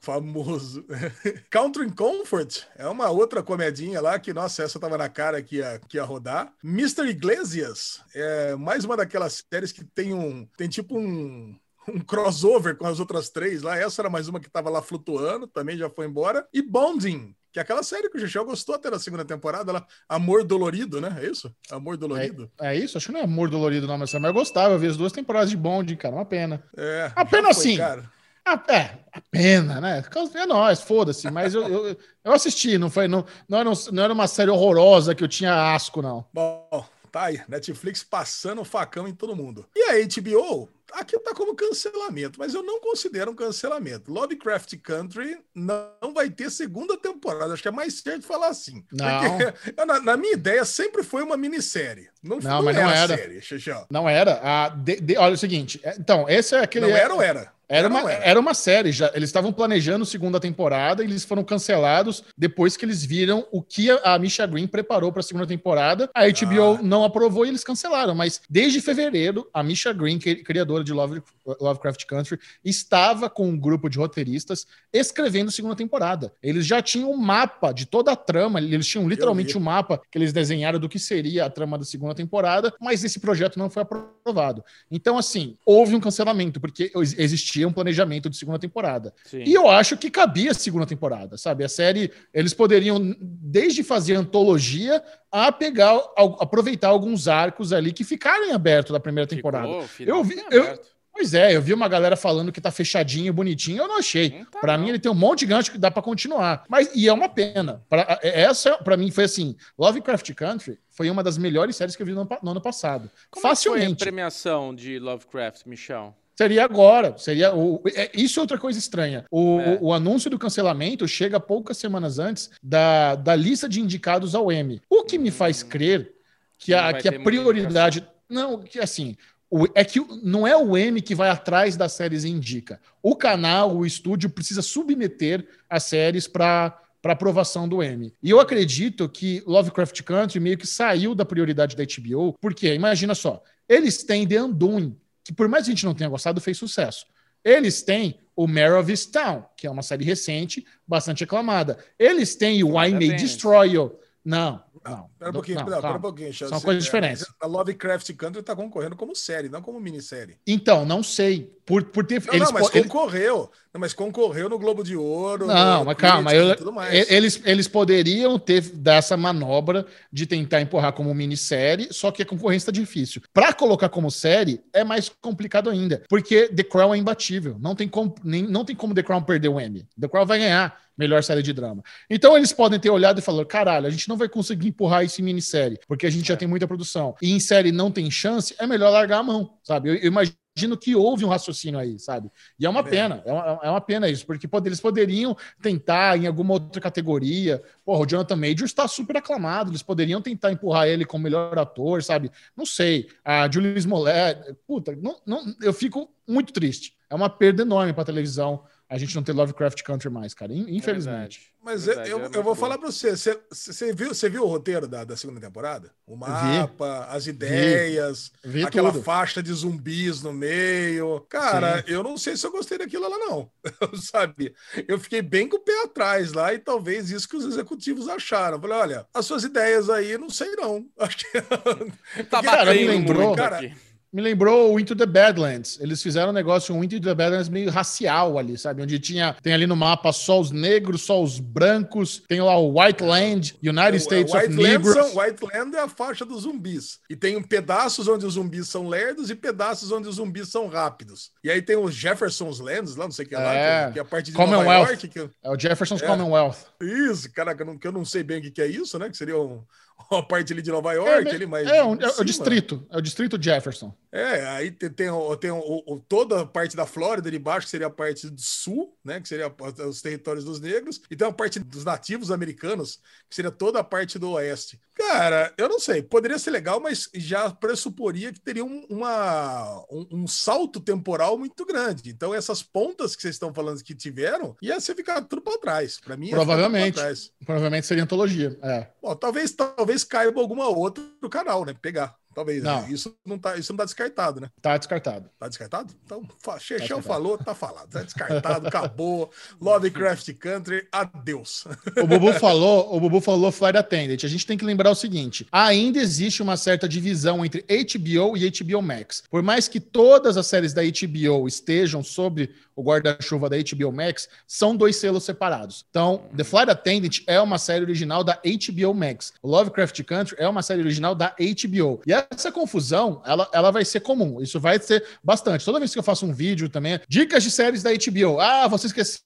Famoso. Country Comfort é uma outra comedinha lá que, nossa, essa tava na cara que ia, que ia rodar. Mr. Iglesias é mais uma daquelas séries que tem um. Tem tipo um. Um crossover com as outras três lá. Essa era mais uma que tava lá flutuando, também já foi embora. E Bonding, que é aquela série que o Gichel gostou até na segunda temporada lá. Amor Dolorido, né? É isso? Amor Dolorido. É isso? Acho que não é Amor Dolorido, não, mas eu gostava. Eu vi as duas temporadas de Bond, cara. Uma pena. É. A já pena foi, sim. cara. Ah, é, a pena, né? É nóis, foda-se. Mas eu, eu, eu assisti, não foi. Não, não, era um- não era uma série horrorosa que eu tinha asco, não. Bom, tá aí. Netflix passando o facão em todo mundo. E a HBO, aqui tá como cancelamento, mas eu não considero um cancelamento. Lovecraft Country não vai ter segunda temporada. Acho que é mais certo falar assim. Não. Na, na minha ideia, sempre foi uma minissérie. Não, Não, mas não era. série. Não era. A, de- de- olha é o seguinte. é- Então, esse é aquele. Não era ou era? Era uma, era uma série, já, eles estavam planejando segunda temporada e eles foram cancelados depois que eles viram o que a, a Misha Green preparou para a segunda temporada. A HBO Ah. não aprovou e eles cancelaram, mas desde fevereiro, a Misha Green, criadora de Love- Lovecraft Country, estava com um grupo de roteiristas escrevendo segunda temporada. Eles já tinham um mapa de toda a trama, eles tinham literalmente um mapa que eles desenharam do que seria a trama da segunda temporada, mas esse projeto não foi aprovado. Então, assim, houve um cancelamento, porque ex- existia um planejamento de segunda temporada. Sim. E eu acho que cabia a segunda temporada, sabe? A série, eles poderiam, desde fazer antologia, a pegar, al- aproveitar alguns arcos ali que ficaram em aberto da primeira temporada. Ficou, Eu vi- eu-. Pois é, eu vi uma galera falando que tá fechadinho, bonitinho, eu não achei. Não tá, não. mim, ele tem um monte de gancho que dá pra continuar. Mas, e é uma pena. Pra, essa, pra mim, foi assim: Lovecraft Country foi uma das melhores séries que eu vi no, ano pa- no ano passado. Como é que foi a Facilmente. premiação de Lovecraft, Michel? Seria agora. Seria o, é, isso é outra coisa estranha. O, É. o, o anúncio do cancelamento chega poucas semanas antes da, da lista de indicados ao M. O que me faz crer que a, que a prioridade. Não, que assim. o- é que não é o M que vai atrás das séries e indica. O canal, o estúdio, precisa submeter as séries para para aprovação do M. E eu acredito que Lovecraft Country meio que saiu da prioridade da HBO, porque imagina só, eles têm The Undoing, que por mais que a gente não tenha gostado, fez sucesso. Eles têm o Mare of Easttown, que é uma série recente, bastante aclamada. Eles têm o I May. Destroy You. Não, não. Pera um pouquinho, não, pera, um pouquinho. São coisas É, diferentes. A Lovecraft Country tá concorrendo como série, não como minissérie. Então, não sei. Por, por ter. Não, eles não, mas concorreu. Não, mas concorreu no Globo de Ouro. Não, mas calma, Critics eu- tudo mais. eles, eles poderiam ter dessa manobra de tentar empurrar como minissérie, só que a concorrência está difícil. Para colocar como série, é mais complicado ainda, porque The Crown é imbatível. Não tem como, nem, não tem como The Crown perder o Emmy. The Crown vai ganhar melhor série de drama. Então eles podem ter olhado e falado: caralho, a gente não vai conseguir empurrar isso em minissérie, porque a gente já tem muita produção. E em série não tem chance, é melhor largar a mão, sabe? Eu, eu imagino que houve um raciocínio aí, sabe? E é uma É. pena, é uma, é uma pena isso, porque pode- eles poderiam tentar em alguma outra categoria. Porra, o Jonathan Majors está super aclamado, eles poderiam tentar empurrar ele como melhor ator, sabe? Não sei. A Julie Smollett, puta, não, não, eu fico muito triste. É uma perda enorme para televisão a gente não ter Lovecraft Country mais, cara. In- Infelizmente. Mas Verdade, eu, era eu muito vou falar pra você. Você, você viu, você viu o roteiro da, da segunda temporada? O mapa, as ideias, Vi aquela tudo. faixa de zumbis no meio. Cara, eu não sei se eu gostei daquilo lá, não. Sabe? Eu fiquei bem com o pé atrás lá e talvez isso que os executivos acharam. Eu Falei, olha, as suas ideias aí, não sei não. Acho que. Tá Cara, me batendo lembrou- muito cara, aqui. Me lembrou o Into the Badlands. Eles fizeram um negócio, um Into the Badlands meio racial ali, sabe? Onde tinha, tem ali no mapa só os negros, só os brancos, tem lá o White Land, United States of White Land, Negroes. são, White Land é a faixa dos zumbis. E tem pedaços onde os zumbis são lerdos e pedaços onde os zumbis são rápidos. E aí tem os Jefferson's Lands, lá, não sei o que é lá, É. que é- que é a parte de Nova. York. Que, É o Jefferson's É. Commonwealth. isso, caraca, eu não- que eu não sei bem o que é isso, né? Que seria um- uma parte ali de Nova É, York, ali, mas. é, um- em é o distrito, é o distrito Jefferson. É, aí tem, tem, tem o- o- toda a parte da Flórida de baixo, que seria a parte do sul, né? Que seria a- os territórios dos negros, e tem a parte dos nativos americanos, que seria toda a parte do oeste. Cara, eu não sei, poderia ser legal, mas já pressuporia que teria um, uma, um, um salto temporal muito grande. Então, essas pontas que vocês estão falando que tiveram, ia ser ficar tudo para trás. Para mim, Provavelmente. trás. Provavelmente seria antologia. É. Bom, talvez, talvez caiba alguma outra do canal, né? Pegar. Talvez. Não. né? Isso não tá, isso não tá descartado, né? Tá descartado. Tá descartado? Então, Chechão descartado. falou, tá falado. Tá descartado, acabou. Lovecraft Country, adeus. O Bubu falou, o Bubu falou Flight Attendant. A gente tem que lembrar o seguinte: ainda existe uma certa divisão entre HBO e HBO Max. Por mais que todas as séries da HBO estejam sob o guarda-chuva da HBO Max, são dois selos separados. Então, The Flight Attendant é uma série original da HBO Max. Lovecraft Country é uma série original da HBO. E essa confusão, ela, ela vai ser comum. Isso vai ser bastante. Toda vez que eu faço um vídeo também, dicas de séries da HBO. Ah, você esqueceu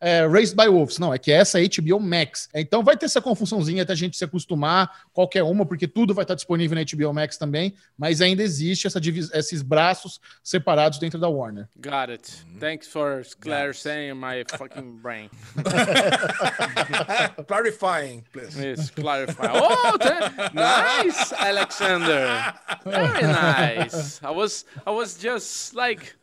é, Raised by Wolves. Não, é que essa é HBO Max. Então vai ter essa confusãozinha até a gente se acostumar, qualquer uma, porque tudo vai estar disponível na HBO Max também, mas ainda existe essa esses braços separados dentro da Warner. Got it. Thanks for clarifying my fucking brain. Clarifying, please. Yes, clarify. Oh, nice, Alexander. Very nice. I was, I was just like,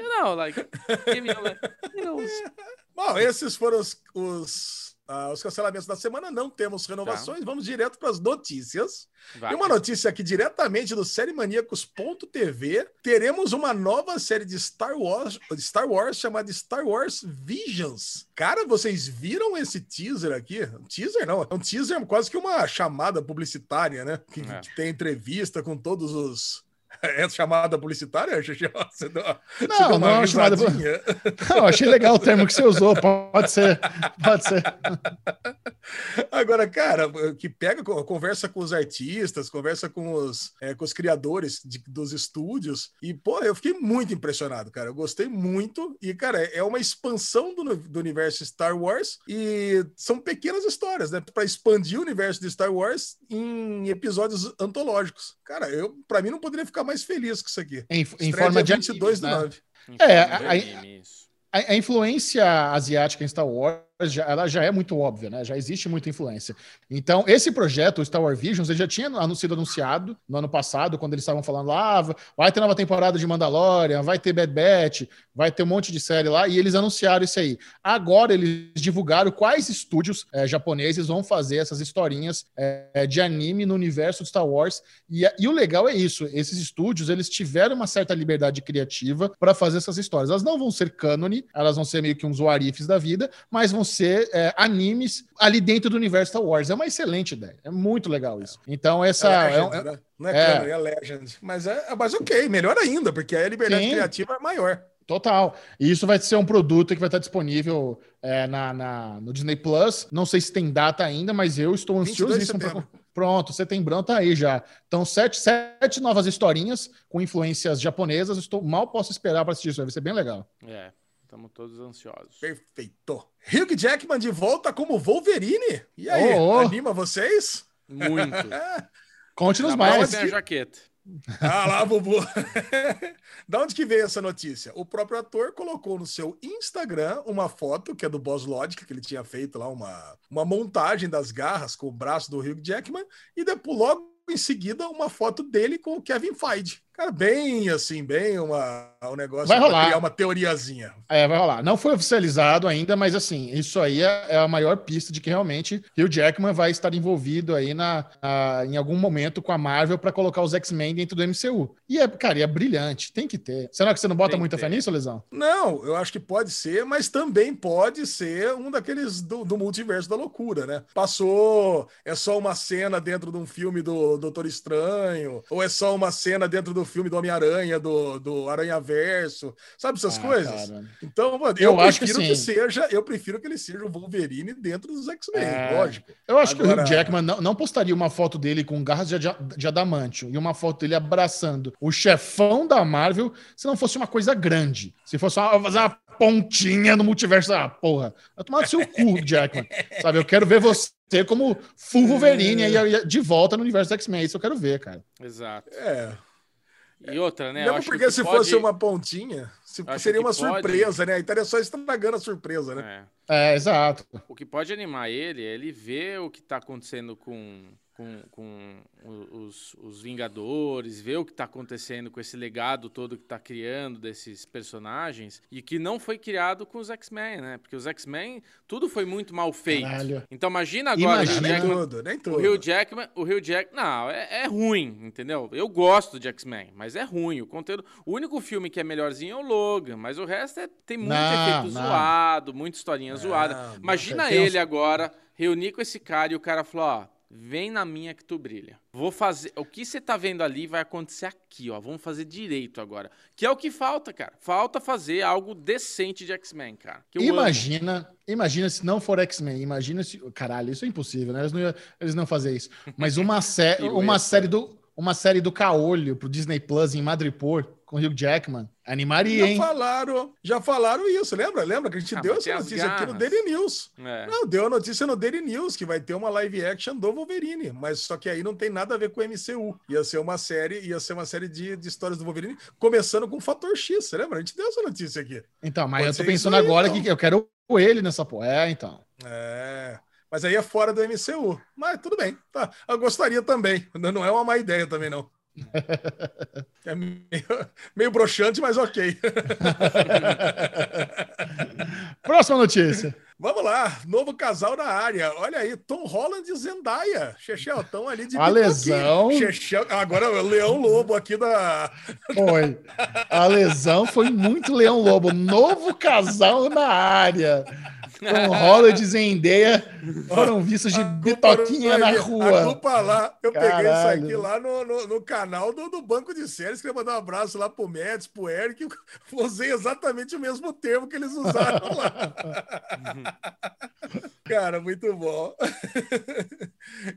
you know, like, giving you, like, you know, Bom, esses foram os, os, ah, os cancelamentos da semana. Não temos renovações. Vamos direto para as notícias. vai. E uma notícia aqui diretamente do SérieManíacos.tv. Teremos uma nova série de Star Wars, Star Wars chamada Star Wars Visions. Cara, vocês viram esse teaser aqui? Um teaser não, é um teaser quase que uma chamada publicitária, né? Que, É. que tem entrevista com todos os. É chamada publicitária? Você deu, Não, deu não é uma chamada-. Não, achei legal o termo que você usou. Pode ser, pode ser. Agora, cara, que pega, co- conversa com os artistas, conversa com os, é, com os criadores de- dos estúdios, e, pô, eu fiquei muito impressionado, cara. Eu gostei muito, e, cara, é uma expansão do, do universo Star Wars, e são pequenas histórias, né, para expandir o universo de Star Wars em episódios antológicos. Cara, eu, para mim, não poderia ficar mais feliz com isso aqui. Em, em forma de dia animes, 22 do né? 9. É, anime, isso. A, a influência asiática em Star Wars, já, ela já é muito óbvia, né? Já existe muita influência. Então, esse projeto, o Star Wars Visions, ele já tinha sido anunciado no ano passado, quando eles estavam falando lá, "Ah, vai ter nova temporada de Mandalorian, vai ter Bad Batch, vai ter um monte de série lá, e eles anunciaram isso aí. Agora eles divulgaram quais estúdios eh, japoneses vão fazer essas historinhas eh, de anime no universo de Star Wars. E, e o legal é isso, esses estúdios, eles tiveram uma certa liberdade criativa para fazer essas histórias. Elas não vão ser cânone, elas vão ser meio que uns warifs da vida, mas vão ser é, animes ali dentro do universo Star Wars. É uma excelente ideia. É muito legal isso. Então, essa. É é- Legend, é- né? Não é, é. Canon, é Legend. Mas, é, mas ok, melhor ainda, porque aí a liberdade Sim. criativa é maior. Total. E isso vai ser um produto que vai estar disponível é, na, na- no Disney Plus. Não sei se tem data ainda, mas eu estou 22 de ansiosíssimo. setembro. Pronto, setembrão tá aí já. Então, sete, sete novas historinhas com influências japonesas. Estou mal posso esperar para assistir isso. Vai ser bem legal. É, estamos todos ansiosos. Perfeito. Hugh Jackman de volta como Wolverine. E aí, Ô, ô. anima vocês? Muito. Conte-nos Na mais. tem a jaqueta. Ah lá, Bubu. da onde que veio essa notícia? O próprio ator colocou no seu Instagram uma foto, que é do Boss Logic, que ele tinha feito lá uma, uma montagem das garras com o braço do Hugh Jackman, e depois logo em seguida uma foto dele com o Kevin Feige. Cara, bem assim, bem uma, um negócio Vai rolar. criar uma teoriazinha. É, vai rolar. Não foi oficializado ainda, mas assim, isso aí é, é a maior pista de que realmente Hugh Jackman vai estar envolvido aí na, na- em algum momento com a Marvel para colocar os X-Men dentro do MCU. E é, cara, e é brilhante, tem que ter. Será que você não bota Tem muita fé nisso, Lesão? Não, eu acho que pode ser, mas também pode ser um daqueles do, do multiverso da loucura, né? Passou, é só uma cena dentro de um filme do Doutor Estranho, ou é só uma cena dentro do filme do Homem-Aranha, do, do Aranha Verso, sabe essas Ah, coisas? cara. Então, mano, eu, Eu acho que prefiro que, sim. seja, eu prefiro que ele seja o Wolverine dentro dos X-Men, É. lógico. Eu acho que o Agora- Hugh Jackman não, não postaria uma foto dele com garras de, de adamantio e uma foto dele abraçando o chefão da Marvel se não fosse uma coisa grande. Se fosse uma, fazer uma pontinha no multiverso. Ah, porra. Vai tomar no seu cu, Jackman. Sabe, eu quero ver você como full Wolverine aí, aí de volta no universo do X-Men. Isso eu quero ver, cara. Exato. É. E outra, né? Mesmo porque o que se pode- fosse uma pontinha, se- seria uma pode- surpresa, né? Aí estaria só estragando a surpresa, né? É. É, exato. O que pode animar ele é ele ver o que tá acontecendo com, com, com o- os, os Vingadores, ver o que tá acontecendo com esse legado todo que tá criando desses personagens e que não foi criado com os X-Men, né? Porque os X-Men, tudo foi muito mal feito. Caralho. Então imagina agora Imagina. o Nem Jackman, tudo, nem o tudo. Hugh Jackman, o Hugh Jack, não, é, é ruim, entendeu? Eu gosto de X-Men, mas é ruim. O conteúdo, o único filme que é melhorzinho é o Logan, mas o resto é, tem muito Não, efeito não. zoado, muita historinha zoada. não, Imagina tem uns- ele agora reunir com esse cara e o cara falou, ó, vem na minha que tu brilha. Vou fazer, o que você tá vendo ali vai acontecer aqui, ó. Vamos fazer direito agora. Que é o que falta, cara. Falta fazer algo decente de X-Men, cara. Eu amo. Imagina, imagina se não for X-Men, imagina se. Caralho, isso é impossível, né? Eles não, iam- eles não fazer isso. Mas uma, sé uma série do. Uma série do Caolho pro Disney Plus em Madripoor com o Hugh Jackman. Animaria, Já hein? falaram, já falaram isso, lembra? Lembra que a gente Ah, deu essa notícia aqui no. Daily News. É. Não, deu a notícia no Daily News que vai ter uma live action do Wolverine, mas só que aí não tem nada a ver com o MCU. Ia ser uma série, ia ser uma série de, de histórias do Wolverine, começando com o Fator X, você lembra? A gente deu essa notícia aqui. Então, mas Pode eu tô pensando aí, agora então. que eu quero ele nessa porra. É, então. É. Mas aí é fora do MCU. Mas tudo bem. Tá. Eu gostaria também. Não é uma má ideia também, não. É meio, meio broxante, mas ok. Próxima notícia. Vamos lá, novo casal na área. Olha aí, Tom Holland e Zendaya. Chechel, estão ali de A lesão. Chechel, agora é o Leão Lobo aqui da. Foi. A lesão foi muito Leão Lobo. Novo casal na área. Tom Holland e Zendaya foram vistos de bitoquinha na A rua. culpa lá, eu peguei isso Caralho. aqui lá no, no, no canal do, do Banco de Séries. Queria mandar um abraço lá pro Médici, pro Eric. Usei exatamente o mesmo termo que eles usaram lá. Cara, muito bom.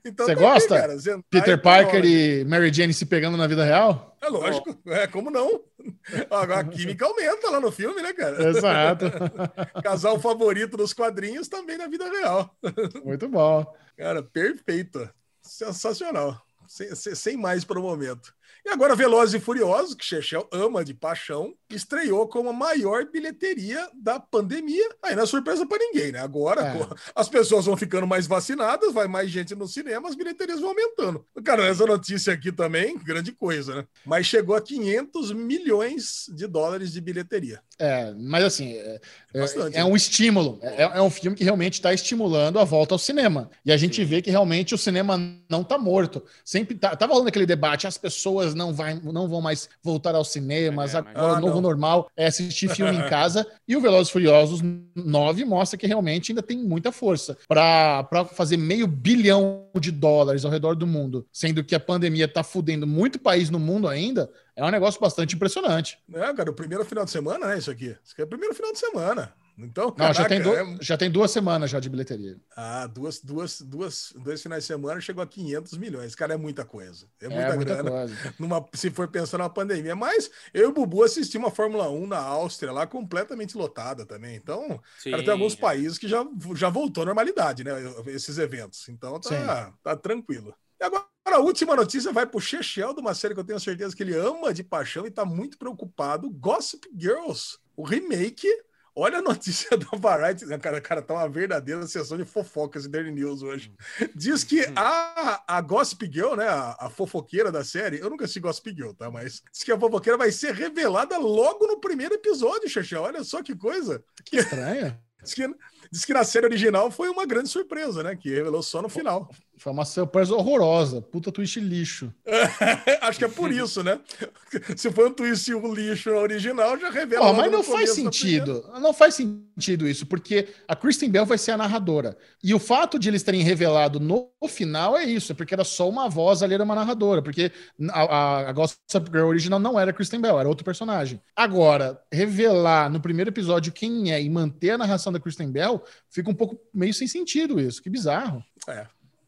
Então, Você tá aí, gosta? cara, Zendaya Peter Parker e Mary Jane se pegando na vida real? É lógico, é como não? Agora a química aumenta lá no filme, né, cara? Exato. Casal favorito dos quadrinhos também na vida real. Muito bom. Cara, perfeito. Sensacional. Sem- sem mais para o momento. E agora, Velozes e Furiosos, que Chechel ama de paixão, estreou como a maior bilheteria da pandemia. Aí não é surpresa para ninguém, né? Agora É. as pessoas vão ficando mais vacinadas, vai mais gente no cinema, as bilheterias vão aumentando. Cara, essa notícia aqui também, grande coisa, né? Mas chegou a 500 milhões de dólares de bilheteria. É, mas assim, é, é- Bastante, é né? um estímulo. É, é um filme que realmente está estimulando a volta ao cinema. E a gente Sim. vê que realmente o cinema não está morto. Sempre tá, tava rolando aquele debate, as pessoas não, vai, não vão mais voltar aos cinemas, É, mas- agora Ah, o novo não. normal é assistir filme em casa. E o Velozes e Furiosos 9 mostra que realmente ainda tem muita força para fazer meio bilhão de dólares ao redor do mundo, sendo que a pandemia está fudendo muito país no mundo ainda. É um negócio bastante impressionante. É, cara, o primeiro final de semana, né? Isso aqui. Isso aqui é o primeiro final de semana. Então, Não, já, tem caraca, é- já tem duas semanas já de bilheteria. Ah, duas, duas, duas, dois finais de semana chegou a 500 milhões. Cara, é muita coisa. É muita, É muita grana. coisa. Numa, se for pensar numa pandemia. Mas eu e o Bubu assistimos uma Fórmula 1 na Áustria, lá completamente lotada também. Então, cara, tem alguns países que já, já voltou à normalidade, né? Esses eventos. Então tá, tá tranquilo. E agora a última notícia vai pro Chechel, de uma série que eu tenho certeza que ele ama de paixão e tá muito preocupado. Gossip Girls, o remake. Olha a notícia da Variety, cara, cara, tá uma verdadeira sessão de fofocas de Daily News hoje. Diz que a, a Gossip Girl, né, a, a fofoqueira da série, eu nunca assisti Gossip Girl, tá, mas diz que a fofoqueira vai ser revelada logo no primeiro episódio, Chechel. Olha só que coisa. Que estranho. Diz que, diz que na série original foi uma grande surpresa, né, que revelou só no final. Foi uma surpresa horrorosa. Puta twist lixo. Acho que é por isso, né? Se foi um twist um lixo original, já revela. Logo mas não faz sentido. Não faz sentido isso, porque a Kristen Bell vai ser a narradora. E o fato de eles terem revelado no final é isso, é porque era só uma voz ali, era uma narradora. Porque a, a, a Gossip Girl original não era a Kristen Bell, era outro personagem. Agora, revelar no primeiro episódio quem é e manter a narração da Kristen Bell, fica um pouco meio sem sentido isso. Que bizarro. É.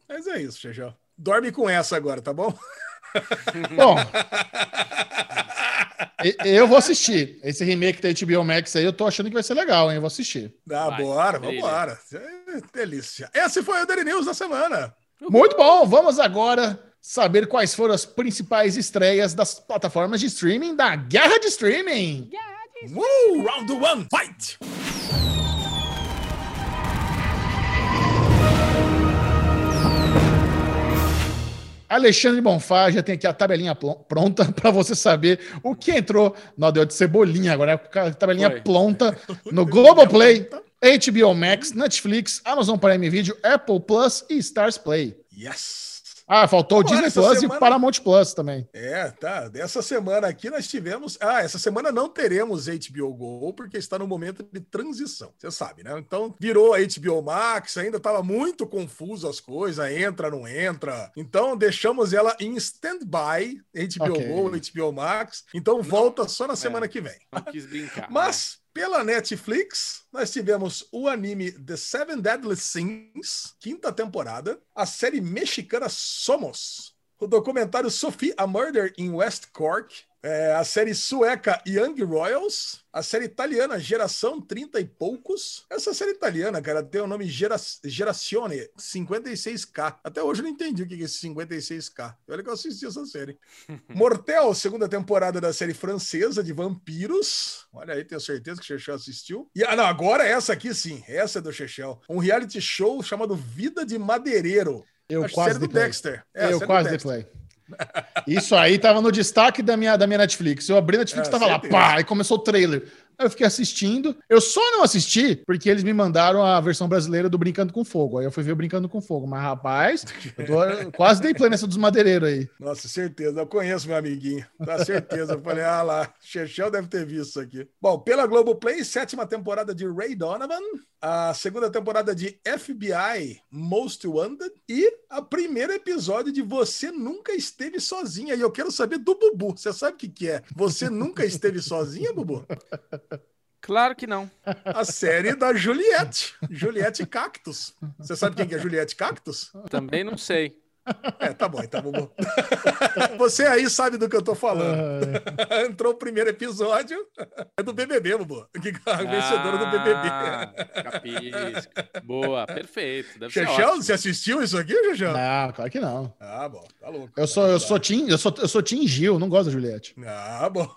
Mas é isso, Xexão. Dorme com essa agora, tá bom? Bom. Eu vou assistir. Esse remake da HBO Max aí, eu tô achando que vai ser legal, hein? Eu vou assistir. Ah, Vai, bora, brilha. vambora. É, delícia. Esse foi o Daily News da semana. Muito bom, vamos agora saber quais foram as principais estreias das plataformas de streaming da Guerra de Streaming. Woo! Round one, fight! Alexandre Bonfá já tem aqui a tabelinha pronta para você saber o que entrou. Não, deu de cebolinha agora, é a tabelinha Foi. pronta no Globoplay, HBO Max, Netflix, Amazon Prime Video, Apple Plus e Stars Play. Yes! Ah, faltou o Disney Plus e semana- o Paramount Plus também. É, tá. Dessa semana aqui nós tivemos. Ah, essa semana não teremos HBO Go, porque está no momento de transição. Você sabe, né? Então virou a HBO Max, ainda estava muito confuso as coisas, entra, não entra. Então deixamos ela em stand-by, HBO Ok. Go, HBO Max. Então volta só na semana que vem. Não quis brincar. Mas, pela Netflix, nós tivemos o anime The Seven Deadly Sins, quinta temporada, a série mexicana Somos, o documentário Sophie a Murder in West Cork, é, a série sueca Young Royals, a série italiana Geração 30 e Poucos. Essa série italiana, cara, tem o nome Gera Gerazione 56K. Até hoje eu não entendi o que é esse 56K. Olha que eu assisti essa série. Mortel, segunda temporada da série francesa de vampiros. Olha aí, tenho certeza que o Chechel assistiu. E ah, não, agora essa aqui sim, essa é do Chechel. Um reality show chamado Vida de Madeireiro. Eu Acho quase série do. Dexter. É, eu série do quase dei Dexter. Isso aí tava no destaque da minha, da minha Netflix. Eu abri a Netflix É, tava lá, pá, e começou o trailer. Eu fiquei assistindo. Eu só não assisti porque eles me mandaram a versão brasileira do Brincando com Fogo. Aí eu fui ver o Brincando com Fogo. Mas, rapaz, eu tô- quase dei play nessa dos madeireiros aí. Nossa, certeza. Eu conheço meu amiguinho. Tá certeza. Eu falei, ah lá, Chechel deve ter visto isso aqui. Bom, pela Globoplay, sétima temporada de Ray Donovan, a segunda temporada de FBI Most Wanted e a primeiro episódio de Você Nunca Esteve Sozinha. E eu quero saber do Bubu. Você sabe o que, que é? Você nunca esteve sozinha, Bubu? Claro que não. A série da Juliette. Juliette Cactus. Você sabe quem que é Juliette Cactus? Também não sei. É, tá bom, então, Bubu. Você aí sabe do que eu tô falando. Entrou o primeiro episódio. É do BBB, Bubu. Que é a vencedora do BBB. Ah, capisco. Boa, perfeito. Deve você assistiu isso aqui, Chechel? Não, claro que não. Ah, bom, tá louco. Eu sou, eu sou Tim, eu sou, eu sou Tim Gil, não gosto da Juliette. Ah, bom.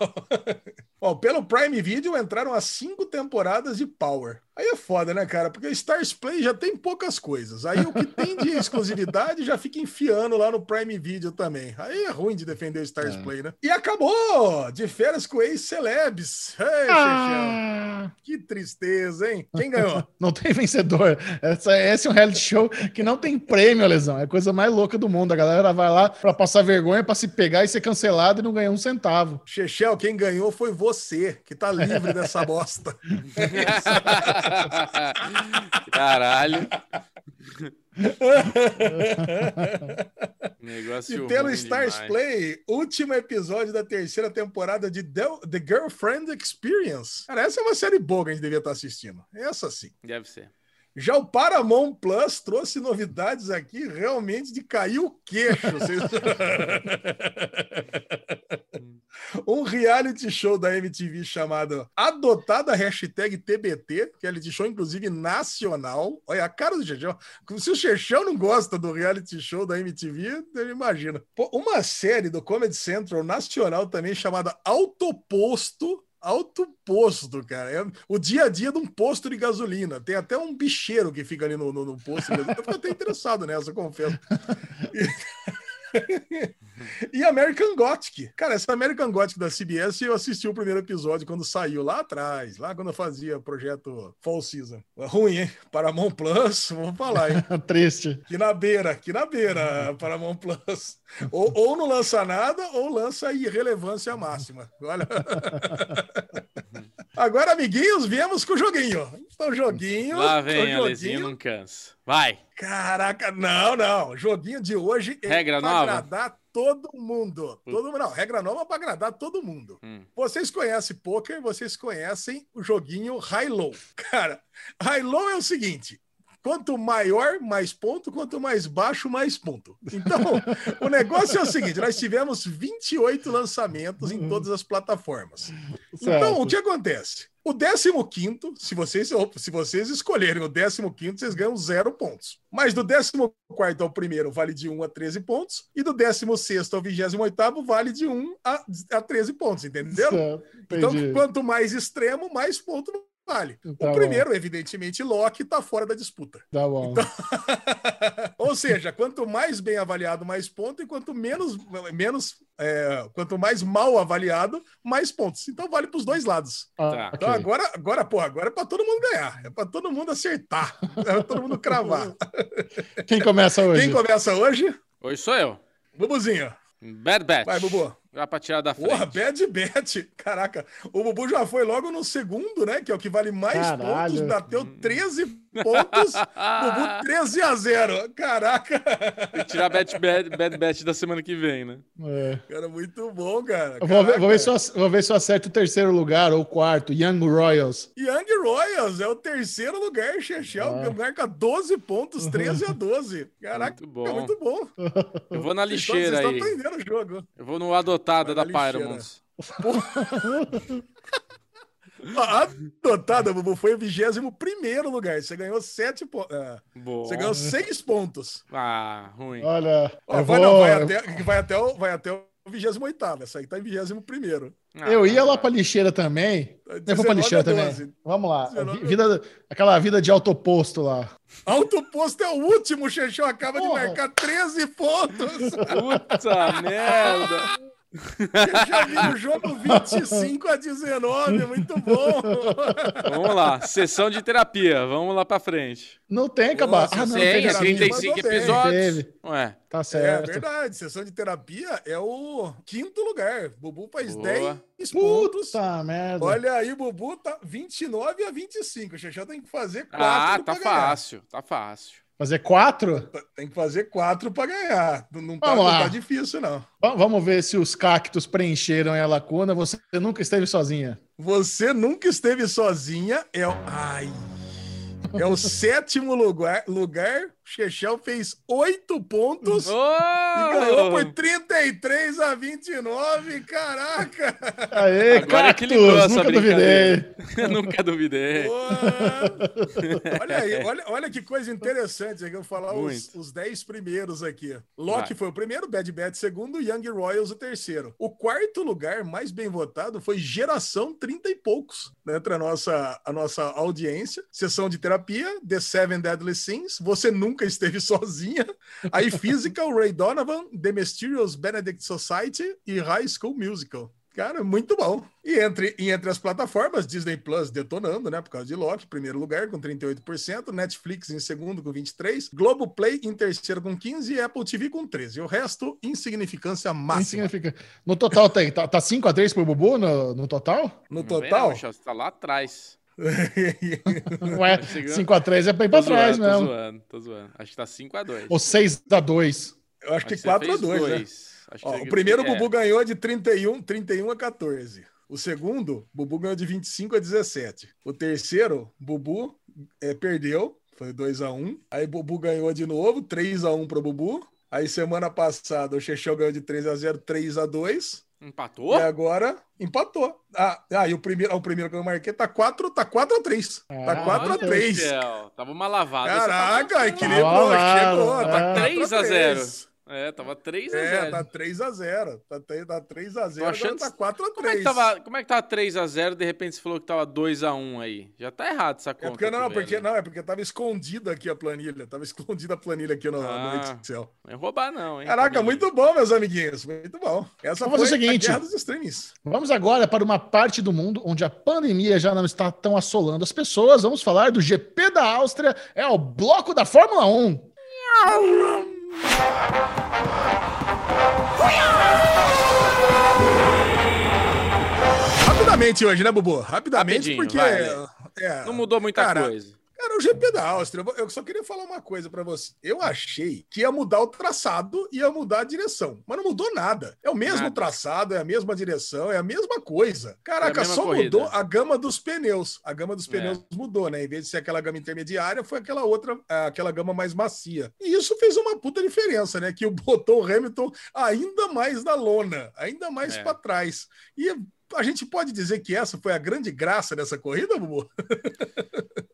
Bom, pelo Prime Video entraram as cinco temporadas de Power. Aí é foda, né, cara? Porque Stars Play já tem poucas coisas. Aí o que tem de exclusividade já fica enfiando lá no Prime Video também. Aí é ruim de defender o Stars É. Play, né? E acabou! De férias com ex-celebs. Ei. Ah, Que tristeza, hein? Quem ganhou? não tem vencedor. Essa, esse é um reality show que não tem prêmio, Lesão. É a coisa mais louca do mundo. A galera vai lá pra passar vergonha, pra se pegar e ser cancelado e não ganhar um centavo. Chechel, quem ganhou foi você, que tá livre dessa bosta. Caralho. Negócio E pelo Stars demais. Play, último episódio da terceira temporada de The, The Girlfriend Experience. Cara, essa é uma série boa que a gente devia estar assistindo. Essa sim. Deve ser. Já o Paramount Plus trouxe novidades aqui realmente de cair o queixo. Um reality show da MTV chamado Adotada Hashtag TBT, reality show inclusive nacional. Olha a cara do Chechão. Se o Chechão não gosta do reality show da MTV, ele imagina. Uma série do Comedy Central nacional também chamada Autoposto. Alto posto, cara. É o dia a dia de um posto de gasolina. Tem até um bicheiro que fica ali no, no, no posto. Eu fico até interessado nessa, confesso. E American Gothic. Cara, essa American Gothic da CBS eu assisti o primeiro episódio quando saiu lá atrás, lá quando eu fazia o projeto Fall Season. Ruim, hein? Paramount Plus, vou falar, hein? Triste. Que na beira, que na beira, Paramount Plus. Ou, ou não lança nada, ou lança irrelevância máxima. Olha. Agora, amiguinhos, viemos com o joguinho. Então, joguinho. Lá o vem, joguinho. Alezinho, não cansa. Vai. Caraca, não, não. Joguinho de hoje é Regra pra nova? agradar todo mundo. Todo mundo. Não, regra nova para agradar todo mundo. Hum. Vocês conhecem poker, vocês conhecem o joguinho High Low. Cara, High Low é o seguinte: quanto maior, mais ponto, quanto mais baixo, mais ponto. Então, o negócio é o seguinte: nós tivemos 28 lançamentos em todas as plataformas. Então, o que acontece? O 15, se vocês, se vocês escolherem o 15, vocês ganham zero pontos. Mas do 14 ao primeiro vale de 1 a 13 pontos, e do 16 ao 28 vale de 1 a, a 13 pontos, entendeu? Certo, Então, quanto mais extremo, mais ponto vale. Tá o primeiro, evidentemente, Loki está fora da disputa. Tá bom. Ou seja, quanto mais bem avaliado, mais ponto, e quanto menos, menos é, quanto mais mal avaliado, mais pontos. Então vale para os dois lados. Ah, Tá. Então agora, agora, porra, agora é para todo mundo ganhar, é para todo mundo acertar, é para todo mundo cravar. Quem começa hoje? Quem começa hoje? Hoje sou eu. Bubuzinho. Bad Batch. Vai, Bubu. Já pra tirar da frente. Porra, bad bet. Caraca, o Bubu já foi logo no segundo, né? Que é o que vale mais Caralho. pontos. Bateu 13 pontos. Bubu 13 a 0. Caraca. Tem que tirar Bad, Bad, Bad Batch da semana que vem, né? É. Cara, muito bom, cara. Vou, ver, vou, ver se eu, vou ver se eu acerto o terceiro lugar ou o quarto. Young Royals. Young Royals é o terceiro lugar, Chechel, Ah. marca 12 pontos, 13 a 12. Caraca, Muito bom. é muito bom. Eu vou na Vocês lixeira estão aí. aprendendo o jogo. Eu vou no adotada Vai da na lixeira. Paramount. A adotada, Bubu, foi o 21 lugar. Você ganhou 7 pontos. Boa. Você ganhou 6 pontos. Ah, ruim. Olha, Ó, eu, vai, vou, não, vai, até, vai, até o, vai até o 28. Essa aí tá em 21. Ah, eu ia lá pra lixeira também. Eu vou pra 19 lixeira também. 12. Vamos lá. 19 Vi- Vida, aquela vida de autoposto lá. Autoposto é o último, o Chechel acaba Porra. de marcar 13 pontos. Puta merda. Já vi o jogo 25 a 19, muito bom. Vamos lá. Sessão de terapia. Vamos lá pra frente. Não tem acabar. Nossa, Ah, não, Tem, é sim. 35 mandou bem. episódios. Ué, Tá É certo. verdade, sessão de terapia é o quinto lugar. Bubu faz Boa. 10 pontos. Puta merda. Olha aí, Bubu tá 29 a 25. O Xexé tem que fazer 4 ah, tá fácil. Tá fácil. Fazer quatro? Tem que fazer 4 para ganhar. Não, tá, não tá difícil, não. Va- Vamos ver se os cactos preencheram a lacuna. Você nunca esteve sozinha. Você nunca esteve sozinha. É o. Ai. É o sétimo lugar. lugar. Chechel fez 8 pontos. Oh! E ganhou por 33 a 29. Caraca! Aê, Agora equilibrou cactos! essa Nunca duvidei. Nunca duvidei. Boa. olha aí, olha, olha que coisa interessante. aqui, Eu vou falar os, os 10 primeiros aqui. Loki Vai. foi o primeiro, Bad Bad segundo, Young Royals o terceiro. O quarto lugar mais bem votado foi Geração 30 e poucos, né, entre a nossa, a nossa audiência. Sessão de terapia, The Seven Deadly Sins, Você Nunca Esteve Sozinha. Aí Physical, Ray Donovan, The Mysterious Benedict Society e High School Musical. Cara, muito bom. E entre, e entre as plataformas, Disney Plus detonando, né? Por causa de Loki, primeiro lugar com 38%, Netflix em segundo com 23%, Globoplay em terceiro com 15% e Apple TV com 13%. O resto, insignificância máxima. significa. No total, tem, tá, tá 5x3 pro Bubu no, no total? No total, Não, Chelsea, tá lá atrás. Ué, Tá chegando. 5x3 é bem pra Tô trás zoando, tô mesmo. zoando, tô zoando. Acho que tá 5x2. Ou 6x2. eu acho que Acho você 4 a fez 2, né? que Ó, o primeiro é. Bubu ganhou de 31, 31 a 14. O segundo, Bubu ganhou de 25 a 17. O terceiro, Bubu é, perdeu, foi 2 a 1. Aí Bubu ganhou de novo, 3 a 1 pro Bubu. Aí semana passada o Chechel ganhou de 3 a 0, 3 a 2. Empatou? E agora empatou. Ah, ah, e o primeiro, o primeiro que eu marquei tá 4, tá 4 a 3. Tá Ah, 4 a 3. Michel, Tava uma lavada. Caraca, equilibrou, Ah, chegou. Tá 3 a 4 0. É, tava 3 a É, 0. tá 3 a 0. Tá, tá 3 a 0, Tô achando- agora tá 4 a 3. Como é que tava, como é que tava 3 a 0 de repente você falou que tava 2 a 1 aí? Já tá errado essa conta. É porque não, porque não, é porque tava escondida aqui a planilha, tava escondida a planilha aqui no, Ah. no Excel. Não é roubar não, hein? Caraca, família. muito bom, meus amiguinhos, muito bom. Essa Vamos fazer foi o seguinte. a guerra dos streamings. Vamos agora para uma parte do mundo onde a pandemia já não está tão assolando as pessoas. Vamos falar do GP da Áustria. É o bloco da Fórmula 1. Rapidamente hoje, né, Bubu? Rapidamente, Rapidinho, porque é, Não mudou muita cara, coisa. Cara, o GP da Áustria. Eu só queria falar uma coisa pra você. Eu achei que ia mudar o traçado, ia mudar a direção, mas não mudou nada. É o mesmo Nada. traçado, é a mesma direção, é a mesma coisa. Caraca, É mesma só corrida. mudou a gama dos pneus. A gama dos É. pneus mudou, né? Em vez de ser aquela gama intermediária, foi aquela outra, ah, aquela gama mais macia. E isso fez uma puta diferença, né? Que botou o Hamilton ainda mais na lona, ainda mais É. pra trás. E a gente pode dizer que essa foi a grande graça dessa corrida, Bubu?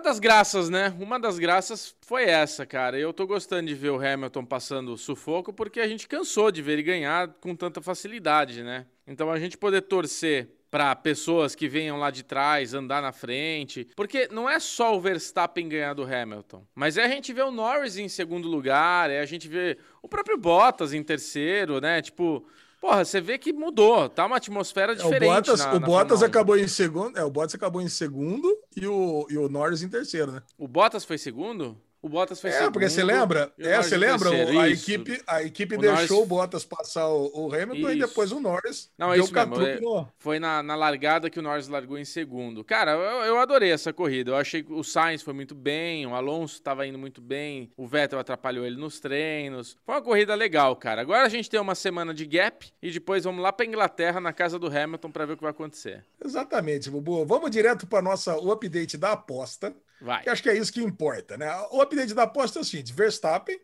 Uma das graças, né? Uma das graças foi essa, cara. Eu tô gostando de ver o Hamilton passando sufoco porque a gente cansou de ver ele ganhar com tanta facilidade, né? Então a gente poder torcer para pessoas que venham lá de trás andar na frente, porque não é só o Verstappen ganhar do Hamilton, mas é a gente ver o Norris em segundo lugar, é a gente ver o próprio Bottas em terceiro, né? Tipo, porra, você vê que mudou, tá uma atmosfera É, o diferente. Bottas, na- o na Bottas 1. acabou em segundo. É, o Bottas acabou em segundo e o, e o Norris em terceiro, né? O Bottas foi segundo? O Bottas foi É, segundo. porque você lembra? e É, você em lembra? terceiro, a isso. equipe, a equipe O deixou Norris- o Bottas passar o, o Hamilton e Isso. depois o Norris Não, deu isso mesmo, é- Foi na, na largada que o Norris largou em segundo. Cara, eu, eu adorei essa corrida. Eu achei que o Sainz foi muito bem, o Alonso estava indo muito bem, o Vettel atrapalhou ele nos treinos. Foi uma corrida legal, cara. Agora a gente tem uma semana de gap e depois vamos lá pra Inglaterra, na casa do Hamilton, pra ver o que vai acontecer. Exatamente, Bubu. Vamos direto para nossa o update da aposta. Vai. Que acho que é isso que importa, né? O update da aposta é o seguinte: Verstappen,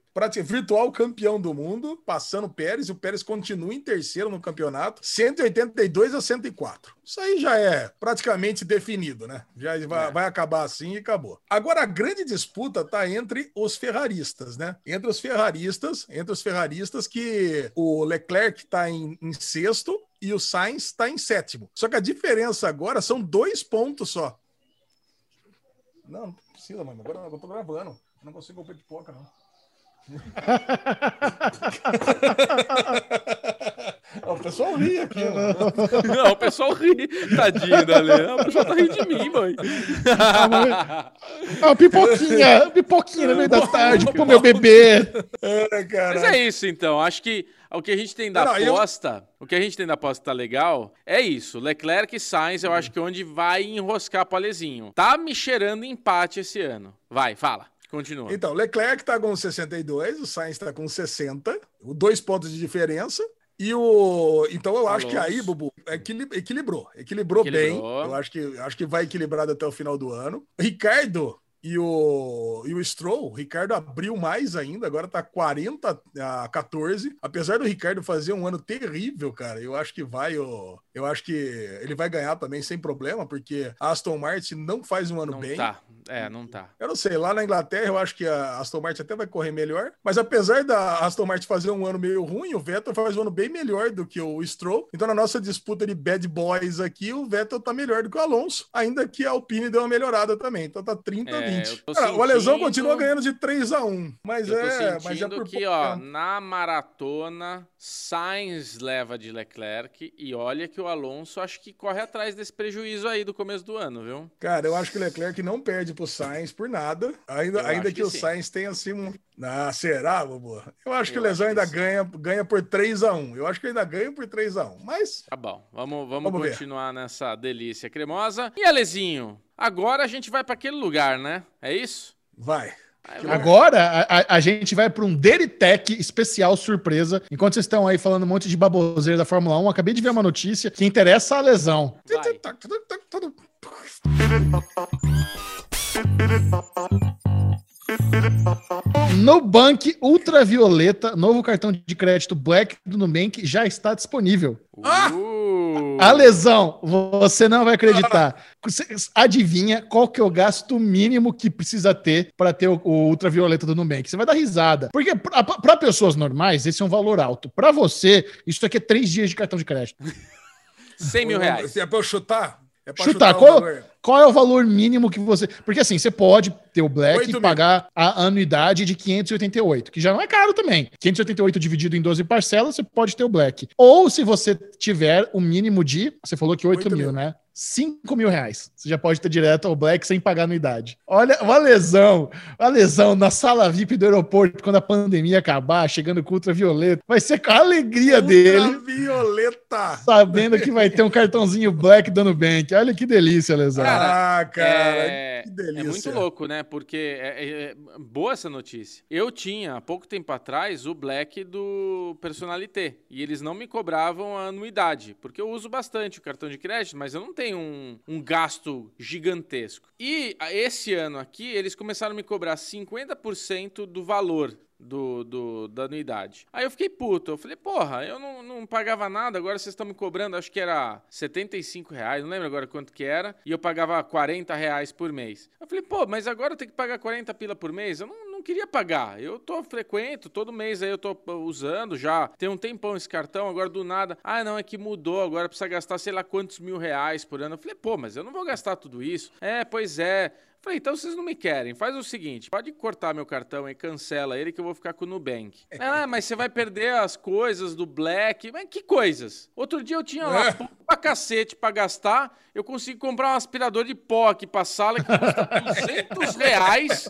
virtual campeão do mundo, passando o Pérez, e o Pérez continua em terceiro no campeonato, 182 a 104. Isso aí já é praticamente definido, né? Já vai, É. vai acabar assim e acabou. Agora a grande disputa tá entre os ferraristas, né? Entre os ferraristas, entre os ferraristas que o Leclerc tá em, em sexto e o Sainz está em sétimo. Só que a diferença agora são dois pontos só. Não, não precisa, mano. Agora eu tô gravando. Eu não consigo comer pipoca, não. O pessoal ri aqui, mano. Não, o pessoal ri. Tadinho da Lê. O pessoal tá rindo de mim, mãe. Ah, pipoquinha, pipoquinha no meio da tarde pro meu bebê. É, Mas é isso, então. Acho que o que a gente tem da Não, não, eu- aposta, o que a gente tem da aposta tá legal, é isso. Leclerc e Sainz, eu acho que é onde vai enroscar pro Alezinho. Tá me cheirando empate esse ano. Vai, fala. Continua. Então, Leclerc tá com 62, o Sainz tá com 60, o dois pontos de diferença. E o. Então eu acho que aí, Alonso. Bubu, equili- equilibrou. Equilibrou, bem. Equilibrou. Eu acho que, acho que vai equilibrado até o final do ano. Ricardo e o, e o Stroll, o Ricardo abriu mais ainda, agora tá 40 a 14. Apesar do Ricardo fazer um ano terrível, cara, eu acho que vai. o- Eu acho que ele vai ganhar também sem problema, porque a Aston Martin não faz um ano Não bem. tá. É, não tá. Eu não sei, lá na Inglaterra eu acho que a Aston Martin até vai correr melhor, mas apesar da Aston Martin fazer um ano meio ruim, o Vettel faz um ano bem melhor do que o Stroll. Então na nossa disputa de bad boys aqui, o Vettel tá melhor do que o Alonso, ainda que a Alpine deu uma melhorada também. Então tá 30 a É, 20. eu tô Cara, o Alesão sentindo- continua ganhando de 3 a 1, mas Eu é, mas é sentindo por que, pouco ó, tempo. na maratona, Sainz leva de Leclerc e olha que o Alonso acho que corre atrás desse prejuízo aí do começo do ano, viu? Cara, eu acho que o Leclerc não perde pro Sainz por nada, ainda, Eu ainda que, que o sim. Sainz tenha assim um. Ah, será, Bobo? Eu acho que Eu o Lesão que ainda sim. ganha, ganha por 3 a 1 Eu acho que ainda ganha por 3 a 1 Mas Tá bom, vamos, vamos, Vamos ver. continuar nessa delícia cremosa. E Alezinho, agora a gente vai pra aquele lugar, né? É isso? vai. Agora a, a- a gente vai para um Deritec especial surpresa. Enquanto vocês estão aí falando um monte de baboseira da Fórmula 1, acabei de ver uma notícia que interessa a lesão. Vai. Nubank Ultravioleta, novo cartão de crédito Black do Nubank já está disponível. Ah! Uh, A lesão, você não vai acreditar. Você adivinha qual que é o gasto mínimo que precisa ter para ter o, o ultravioleta do Nubank? Você vai dar risada. Porque para pessoas normais, esse é um valor alto. Para você, isso aqui é três dias de cartão de crédito. 100 mil reais. É pra eu chutar? É Chutar, o qual, qual é o valor mínimo que você. Porque assim, você pode ter o Black e pagar a anuidade de 588, que já não é caro também. 588 dividido em 12 parcelas, você pode ter o Black. Ou se você tiver o mínimo de. Você falou que 8, Oito mil, mil. né? 5 mil reais. Você já pode ter direto ao Black sem pagar anuidade. Olha, uma lesão, uma lesão na sala VIP do aeroporto quando a pandemia acabar, chegando com ultravioleta. Vai ser com a alegria dele Violeta. sabendo que vai ter um cartãozinho Black do Nubank. Olha que delícia, lesão. Cara, ah, cara. É, Que é delícia. muito louco, né? Porque é, é- é boa essa notícia. Eu tinha, há pouco tempo atrás, o Black do Personalité. E eles não me cobravam a anuidade. Porque eu uso bastante o cartão de crédito, mas eu não tenho um, um gasto gigantesco. E esse ano aqui, eles começaram a me cobrar 50% do valor do, do- da anuidade. Aí eu fiquei puto. Eu falei, porra, eu não, não pagava nada, agora vocês estão me cobrando, acho que era 75 reais, não lembro agora quanto que era, e eu pagava 40 reais por mês. Eu falei, pô, mas agora eu tenho que pagar 40 pila por mês? Eu não queria pagar. Eu tô frequento, todo mês aí eu tô usando já. Tem um tempão esse cartão, agora do nada. Ah, não, é que mudou, agora precisa gastar sei lá quantos mil reais por ano. Eu falei, pô, mas eu não vou gastar tudo isso. É, pois é. Falei, então vocês não me querem. Faz o seguinte, pode cortar meu cartão e cancela ele que eu vou ficar com o Nubank. Ah, mas você vai perder as coisas do Black. Mas que coisas? Outro dia eu tinha lá pô, pra cacete pra gastar, eu consegui comprar um aspirador de pó aqui pra sala que custa 200 reais.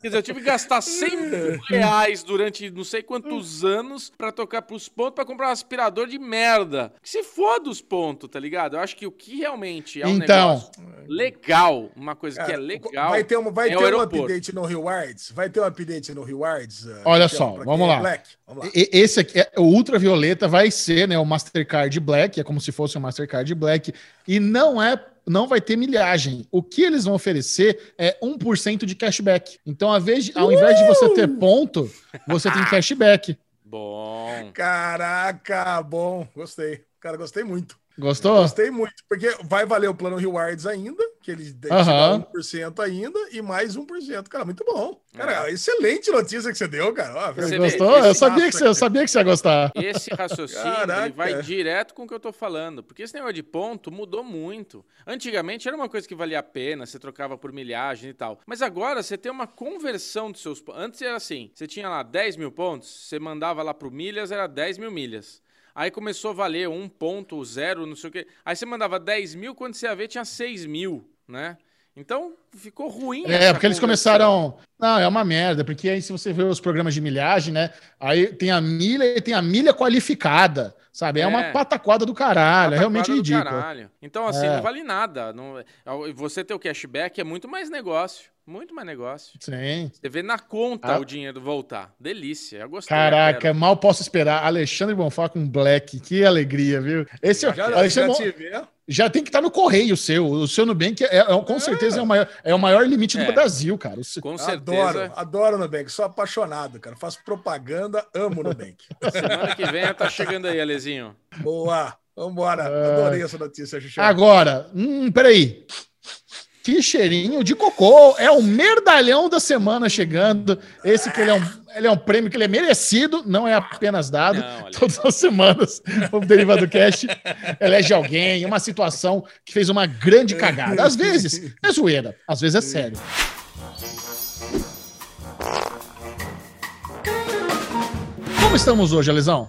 Quer dizer, eu tive que gastar 100 reais durante não sei quantos anos pra tocar pros pontos pra comprar um aspirador de merda. Que se foda os pontos, tá ligado? Eu acho que o que realmente é um Então. negócio legal, uma coisa que é Cara, legal. Vai ter, um, vai é ter um update no Rewards? Vai ter um update no Rewards? uh, Olha só, pra vamos é lá. Black? Vamos lá. Esse aqui, é, o ultravioleta vai ser né, o Mastercard Black, é como se fosse o Mastercard Black, e não é. Não vai ter milhagem. O que eles vão oferecer é 1% de cashback. Então, ao invés de, ao invés de você ter ponto, você tem cashback. Bom. Caraca, bom. Gostei. Cara, gostei muito. Gostou? Gostei muito. Porque vai valer o plano Rewards ainda, que te Aham. dão 1% ainda, e mais 1%. Cara, muito bom. Cara, excelente notícia que você deu, cara. Ó, Você gostou? Eu sabia, que você, eu sabia que você ia gostar. Esse raciocínio ele vai direto com o que eu tô falando. Porque esse negócio de ponto mudou muito. Antigamente era uma coisa que valia a pena, você trocava por milhagem e tal. Mas agora você tem uma conversão dos seus pontos. Antes era assim: você tinha lá 10 mil pontos, você mandava lá pro milhas, era 10 mil milhas. Aí começou a valer 1.0, não sei o quê. Aí você mandava 10 mil, quando você ia ver, tinha 6 mil, né? Então ficou ruim. É, porque eles começaram. Não, é uma merda, porque aí se você vê os programas de milhagem, né? Aí tem a milha e tem a milha qualificada, sabe? É, É. uma pataquada do caralho, é realmente ridículo. caralho. Então, assim, É. não vale nada. Não, você ter o cashback é muito mais negócio. Muito mais negócio. Sim. Você vê na conta Ah. o dinheiro voltar. Delícia. Eu gostei. Caraca, mal posso esperar. Alexandre Bonfá com Black, que alegria, viu? Esse é- Já, Alexandre já Bon- te vê. já tem que estar no correio o seu. O seu Nubank é, é- com certeza é o maior, é o maior limite É. do Brasil, cara. Com Adoro, certeza. adoro o Nubank. Sou apaixonado, cara. Faço propaganda, amo o Nubank. Semana que vem tá chegando aí, Alezinho. Boa. Vambora. É. Adorei essa notícia, Xuxa. Agora, hum, peraí. Que cheirinho de cocô. É o merdalhão da semana chegando. Esse que ele é um, ele é um prêmio que ele é merecido, não é apenas dado. Não. Todas as semanas o Derivado Cast elege alguém, uma situação que fez uma grande cagada. Às vezes é zoeira, às vezes é sério. Como estamos hoje, Alisão?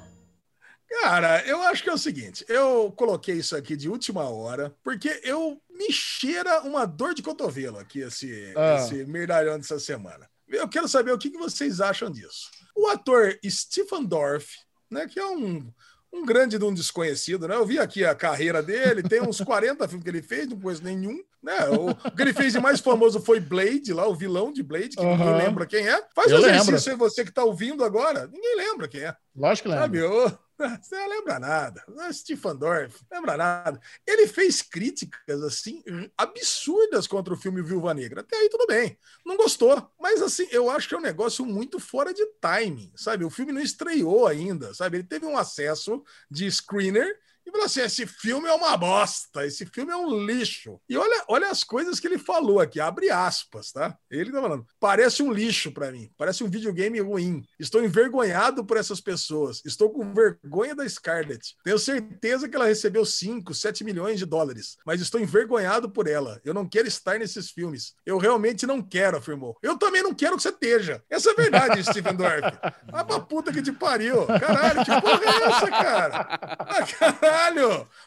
Cara, eu acho que é o seguinte, eu coloquei isso aqui de última hora, porque eu me cheira uma dor de cotovelo aqui, esse, Ah. esse merdalhão dessa semana. Eu quero saber o que, que vocês acham disso. O ator Stephen Dorff, né, que é um, um grande de um desconhecido, né? Eu vi aqui a carreira dele, tem uns 40 filmes que ele fez, não conheço nenhum, né? O, o que ele fez de mais famoso foi Blade, lá, o vilão de Blade, que ninguém Aham. lembra quem é. Faz Eu um exercício aí, você que tá ouvindo agora, ninguém lembra quem é. Lógico que Sabe, lembra. ô, você não lembra nada. Stephen Dorff, lembra nada. Ele fez críticas, assim, absurdas contra o filme Viúva Negra. Até aí tudo bem. Não gostou. Mas, assim, eu acho que é um negócio muito fora de timing, sabe? O filme não estreou ainda, sabe? Ele teve um acesso de screener e falou assim: esse filme é uma bosta, esse filme é um lixo. E olha, olha as coisas que ele falou aqui, abre aspas, tá? Ele tá falando: parece um lixo pra mim, parece um videogame ruim. Estou envergonhado por essas pessoas, estou com vergonha da Scarlett. Tenho certeza que ela recebeu 5, 7 milhões de dólares, mas estou envergonhado por ela. Eu não quero estar nesses filmes. Eu realmente não quero, afirmou. Eu também não quero que você esteja. Essa é a verdade, Stephen Dorff. Ah, pra puta que te pariu. Caralho, que porra é essa, cara? Ah, caralho!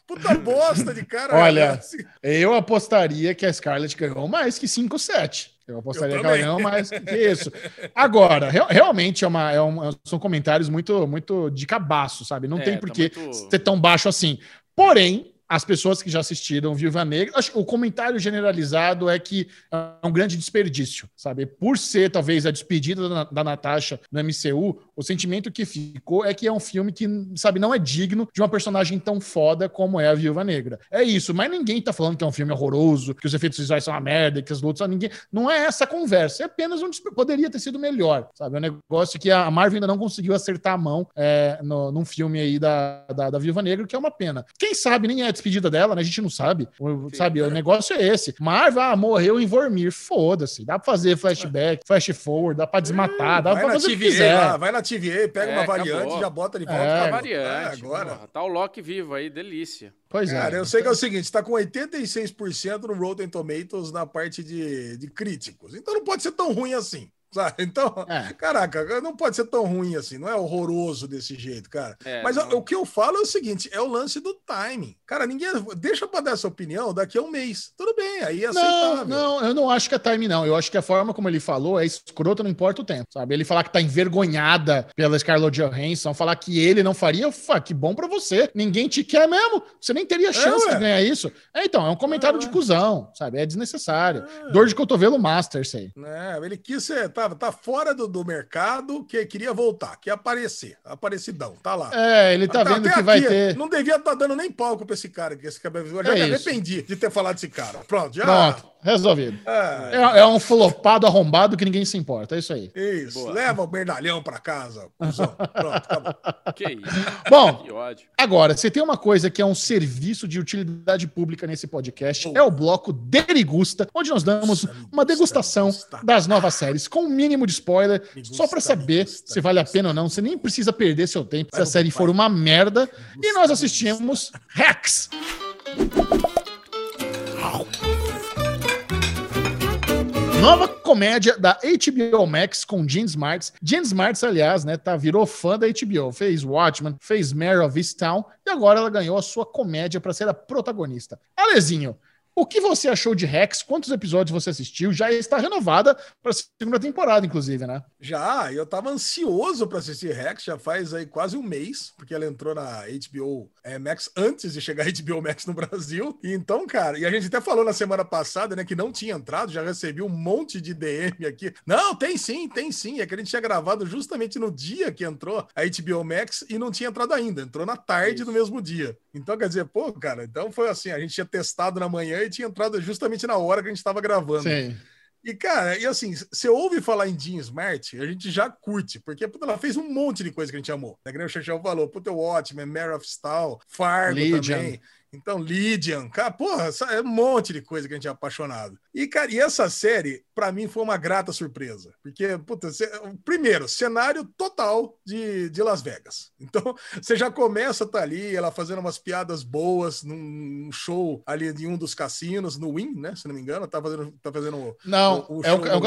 Puta bosta de cara. Olha, Assim, Eu apostaria que a Scarlett ganhou mais que 5, 7. Eu apostaria Eu que ela ganhou mais que isso. Agora, real- realmente é uma, é um- são comentários muito, muito de cabaço, sabe? Não É, tem tá por que muito- ser tão baixo assim. Porém, as pessoas que já assistiram Viúva Negra, acho o comentário generalizado é que é um grande desperdício, sabe? Por ser talvez a despedida da, da Natasha no MCU, o sentimento que ficou é que é um filme que, sabe, não é digno de uma personagem tão foda como é a Viúva Negra. É isso, mas ninguém tá falando que é um filme horroroso, que os efeitos visuais são uma merda, que as lutas são ninguém. Não é essa conversa, é apenas um poderia ter sido melhor, sabe? É um negócio que a Marvel ainda não conseguiu acertar a mão é, no, num filme aí da, da, da Viúva Negra, que é uma pena. Quem sabe nem é despedida dela, né? A gente não sabe. O, sabe, o negócio é esse. Marvel, ah, morreu em Vormir, foda-se. Dá pra fazer flashback, flash forward, dá pra desmatar, dá vai pra na fazer o que TVA, quiser. lá, vai na TVA, pega É, uma variante acabou. e já bota de volta. É. Tá cara. variante. É, agora. porra. Tá o Loki vivo aí, delícia. Pois Cara, é. eu sei que é o seguinte, tá com 86% no Rotten Tomatoes na parte de, de críticos. Então não pode ser tão ruim assim. Sabe? Então, É. caraca, não pode ser tão ruim assim, não é horroroso desse jeito, cara. É, Mas não. o, que eu falo é o seguinte: é o lance do timing. Cara, ninguém. Deixa pra dar essa opinião daqui a um mês. Tudo bem, aí é Não, aceitável. não, eu não acho que é time, não. Eu acho que a forma como ele falou é escrota, não importa o tempo, sabe? Ele falar que tá envergonhada pela Scarlett Johansson, falar que ele não faria, fa, que bom pra você. Ninguém te quer mesmo. Você nem teria chance ué. de ganhar isso. É, então, é um comentário É, de cuzão, sabe? É desnecessário. É. Dor de cotovelo master, sei. É, ele quis ser, tá, tá fora do, do mercado, que queria voltar, quer aparecer. Aparecidão, tá lá. É, ele tá Até- vendo que vai aqui, ter. Não devia estar dando nem palco pra esse cara, que esse cabelo. Eu já É me arrependi de ter falado desse cara. Pronto, já. Pronto, resolvido. É, É, é um flopado arrombado que ninguém se importa. É isso aí. isso. Boa. Leva o Bernalhão pra casa, cuzão. Pronto, acabou. Que isso. Bom, Que ódio. Agora, você tem uma coisa que é um serviço de utilidade pública nesse podcast, é o bloco Derigusta, onde nós damos Nossa, uma gusta, degustação gusta. das novas séries, com o mínimo de spoiler, Me só pra gusta, saber gusta, se vale a pena ou não. Você nem precisa perder seu tempo se a série for uma merda. E gusta, nós assistimos Rex. Nova comédia da HBO Max com Gene Smarts. Gene Smarts, aliás, né, tá, virou fã da HBO. Fez Watchmen, fez Mare of Easttown e agora ela ganhou a sua comédia para ser a protagonista. Alezinho, o que você achou de Rex? Quantos episódios você assistiu? Já está renovada para a segunda temporada, inclusive, né? Já, eu tava ansioso pra assistir Rex, já faz aí quase um mês, porque ela entrou na HBO é, Max antes de chegar a HBO Max no Brasil. E então, cara, e a gente até falou na semana passada, né, que não tinha entrado, já recebi um monte de DM aqui. Não, tem sim, tem sim. É que a gente tinha gravado justamente no dia que entrou a HBO Max e não tinha entrado ainda, entrou na tarde do mesmo dia. Então, quer dizer, pô, cara, então foi assim, a gente tinha testado na manhã e tinha entrado justamente na hora que a gente tava gravando. Sim. E, cara, e assim, você ouve falar em Jean Smart, a gente já curte, porque puta, ela fez um monte de coisa que a gente amou. Né? O Chechel falou, puta, o Watchmen, Mare of Stall, Fargo Legion. também. Então, Lydian, cara, porra, é um monte de coisa que a gente é apaixonado. E, cara, e essa série, pra mim, foi uma grata surpresa. Porque, puta, cê- primeiro, cenário total de, de Las Vegas. Então, você já começa, tá ali, ela fazendo umas piadas boas num show ali de um dos cassinos, no Win, né? Se não me engano, tá fazendo. Tá fazendo Não, O- o é, o, show é o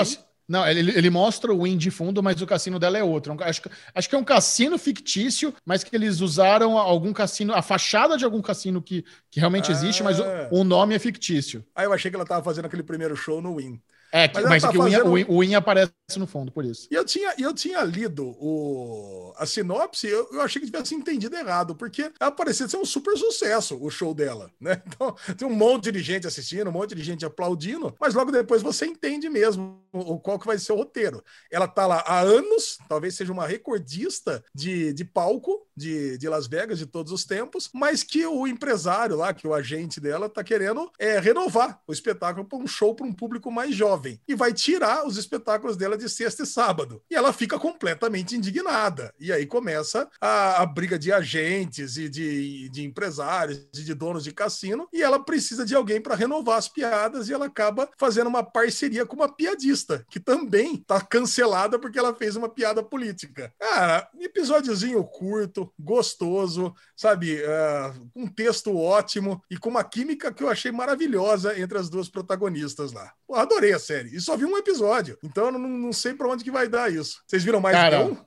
Não, ele, ele mostra o Win de fundo, mas o cassino dela é outro. É Acho, que- acho que é um cassino fictício, mas que eles usaram algum cassino, a fachada de algum cassino que, que realmente existe, mas o, Ah. o nome é fictício. Aí eu achei que ela tava fazendo aquele primeiro show no Win. É, que- Mas mas, tá que fazendo- o Win- o aparece no fundo, por isso. E eu tinha, eu tinha lido o, a sinopse, eu, eu achei que tivesse entendido errado, porque ela parecia ser um super sucesso o show dela, né? Então, tem um monte de gente assistindo, um monte de gente aplaudindo, mas logo depois você entende mesmo o, qual que vai ser o roteiro. Ela tá lá há anos, talvez seja uma recordista de, de palco de, de Las Vegas de todos os tempos, mas que o empresário lá, que o agente dela, tá querendo é, renovar o espetáculo para um show para um público mais jovem e vai tirar os espetáculos dela de sexta e sábado. E ela fica completamente indignada. E aí começa a, a briga de agentes e de, de empresários e de donos de cassino. E ela precisa de alguém para renovar as piadas e ela acaba fazendo uma parceria com uma piadista, que também tá cancelada porque ela fez uma piada política. Cara, episódiozinho curto, gostoso, sabe? Ah, um texto ótimo e com uma química que eu achei maravilhosa entre as duas protagonistas lá. Pô, adorei a série. E só vi um episódio. Então eu não, não sei pra onde que vai dar isso. Vocês viram mais Cara, um?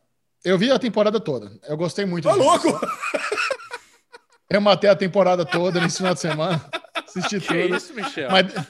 Eu vi a temporada toda. Eu gostei muito. Tá louco? Eu matei a temporada toda nesse final de semana. Assisti Que tudo. isso, Michel? Mas É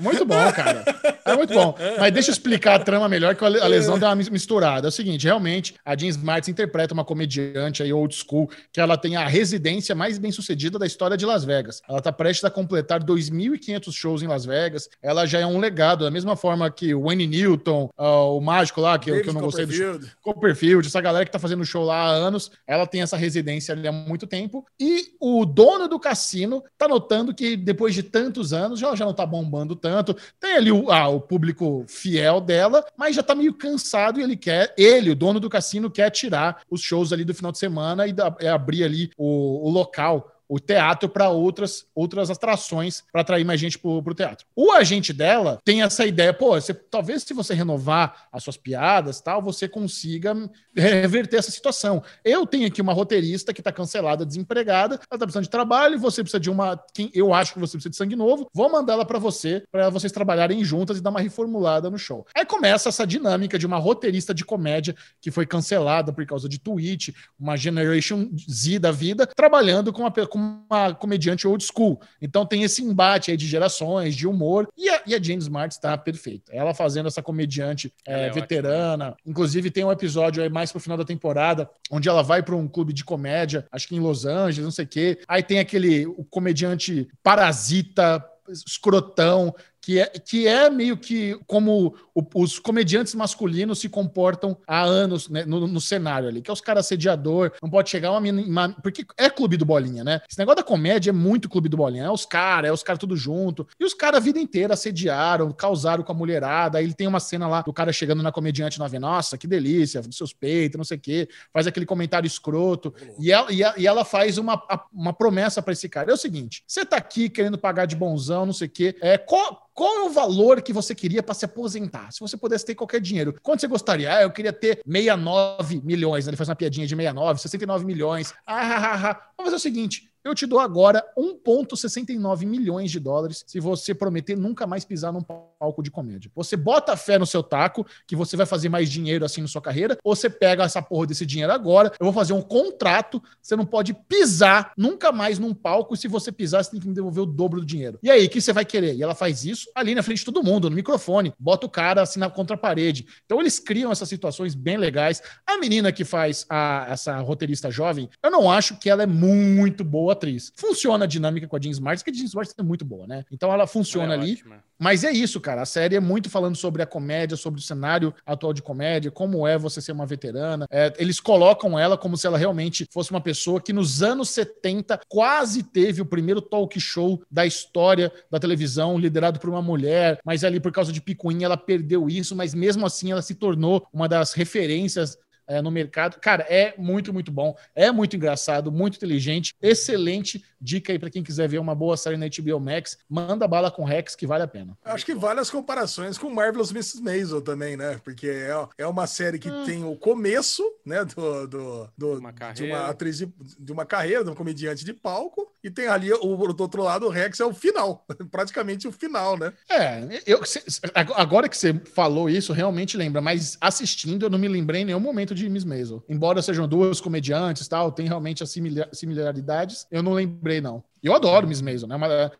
muito bom, cara. É muito bom. Mas deixa eu explicar a trama melhor, que a lesão dá uma misturada. É o seguinte, realmente, a Jean Smart interpreta uma comediante aí old school, que ela tem a residência mais bem sucedida da história de Las Vegas. Ela está prestes a completar 2.500 shows em Las Vegas. Ela já é um legado, da mesma forma que o Wayne Newton, uh, o mágico lá, que, eu, que eu não gostei do show. Copperfield, essa galera que está fazendo show lá há anos, ela tem essa residência ali há muito tempo. E o dono do cassino está notando que depois de tantos anos, já, já não está bombando tanto. Tem ali o, ah, o público fiel dela, mas já está meio cansado e ele quer, ele, o dono do cassino, quer tirar os shows ali do final de semana e, da, e abrir ali o, o local o teatro para outras, outras atrações para atrair mais gente para o teatro. O agente dela tem essa ideia, pô, você, talvez se você renovar as suas piadas, tal, você consiga reverter essa situação. Eu tenho aqui uma roteirista que está cancelada, desempregada, ela está precisando de trabalho, você precisa de uma, quem eu acho que você precisa de sangue novo, vou mandar ela para você, para vocês trabalharem juntas e dar uma reformulada no show. Aí começa essa dinâmica de uma roteirista de comédia que foi cancelada por causa de tweet, uma Generation Z da vida, trabalhando com uma, com uma comediante old school. Então tem esse embate aí de gerações, de humor, e a, e a Jane Smart está perfeita. Ela fazendo essa comediante é, é veterana. Inclusive tem um episódio aí mais pro final da temporada, onde ela vai para um clube de comédia, acho que em Los Angeles, não sei o quê. Aí tem aquele o comediante parasita escrotão, que é, que é meio que como os comediantes masculinos se comportam há anos né, no, no, cenário ali, que é os caras assediador, não pode chegar uma menina. Porque é clube do bolinha, né? Esse negócio da comédia é muito clube do bolinha. É os caras, é os caras tudo junto. E os caras a vida inteira assediaram, causaram com a mulherada. Aí tem uma cena lá do cara chegando na comediante nova, nossa, que delícia, dos seus peitos, não sei o quê, faz aquele comentário escroto. E ela, e, a, e ela faz uma, uma promessa para esse cara. É o seguinte: você tá aqui querendo pagar de bonzão, não sei o quê. É, qual, qual é o valor que você queria para se aposentar? Se você pudesse ter qualquer dinheiro, quanto você gostaria? Ah, eu queria ter 69 milhões. Ele faz uma piadinha de 69, 69 milhões. Ah, ah, ah, ah. Vamos fazer o seguinte: eu te dou agora 1,69 milhões de dólares se você prometer nunca mais pisar num palco de comédia. Você bota fé no seu taco que você vai fazer mais dinheiro assim na sua carreira, ou você pega essa porra desse dinheiro agora, eu vou fazer um contrato, você não pode pisar nunca mais num palco, e se você pisar, você tem que me devolver o dobro do dinheiro. E aí, o que você vai querer? E ela faz isso ali na frente de todo mundo, no microfone, bota o cara assim na contra parede. Então eles criam essas situações bem legais. A menina que faz a, essa roteirista jovem, eu não acho que ela é muito boa boa atriz. Funciona a dinâmica com a Jean Smart, porque a Jean Smart é muito boa, né? Então ela funciona é ali. Ótima. Mas é isso, cara. A série é muito falando sobre a comédia, sobre o cenário atual de comédia, como é você ser uma veterana. É, eles colocam ela como se ela realmente fosse uma pessoa que nos anos 70 quase teve o primeiro talk show da história da televisão, liderado por uma mulher, mas ali por causa de picuinha ela perdeu isso, mas mesmo assim ela se tornou uma das referências é, no mercado. Cara, é muito, muito bom. É muito engraçado, muito inteligente. Excelente dica aí para quem quiser ver uma boa série na HBO Max. Manda bala com Rex, que vale a pena. Acho que vale as comparações com Marvelous Mrs. Maisel também, né? Porque é, é uma série que hum. tem o começo, né? Do, do, do uma de uma atriz de, de, uma carreira, de um comediante de palco, e tem ali o, do outro lado o Rex é o final, praticamente o final, né? É, eu, agora que você falou isso, realmente lembra, mas assistindo eu não me lembrei em nenhum momento de Miss Maisel. Embora sejam duas comediantes tal, tem realmente as similaridades, eu não lembrei, não. E eu adoro Miss Maisel, né?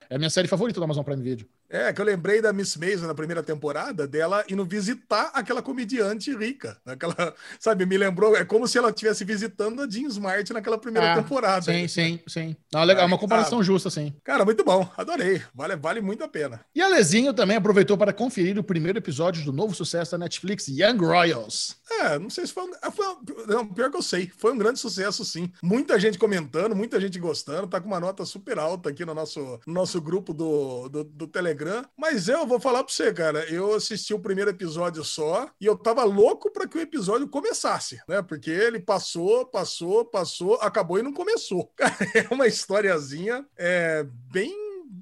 É a minha série favorita da Amazon Prime Video. É, que eu lembrei da Miss Mason na primeira temporada, dela indo visitar aquela comediante rica. Aquela, sabe, me lembrou, é como se ela estivesse visitando a Jean Smart naquela primeira ah, temporada. Sim, sim, sim. Não, legal, uma comparação justa, sim. Cara, muito bom, adorei. Vale, vale muito a pena. E a Lezinho também aproveitou para conferir o primeiro episódio do novo sucesso da Netflix, Young Royals. É, não sei se foi um, foi um, não, pior que eu sei, foi um grande sucesso, sim. Muita gente comentando, muita gente gostando, tá com uma nota super alta aqui no nosso, no nosso grupo do, do, do Telegram Telegram. Mas eu vou falar pra você, cara, eu assisti o primeiro episódio só e eu tava louco para que o episódio começasse, né? Porque ele passou, passou, passou, acabou e não começou. é uma historiazinha é, bem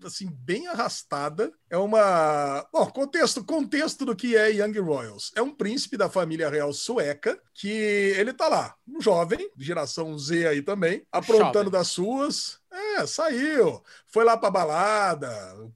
assim, bem arrastada. É uma. Bom, contexto, contexto do que é Young Royals. É um príncipe da família real sueca que ele tá lá, um jovem, geração Z aí também, aprontando jovem. das suas, É, saiu. Foi lá pra balada,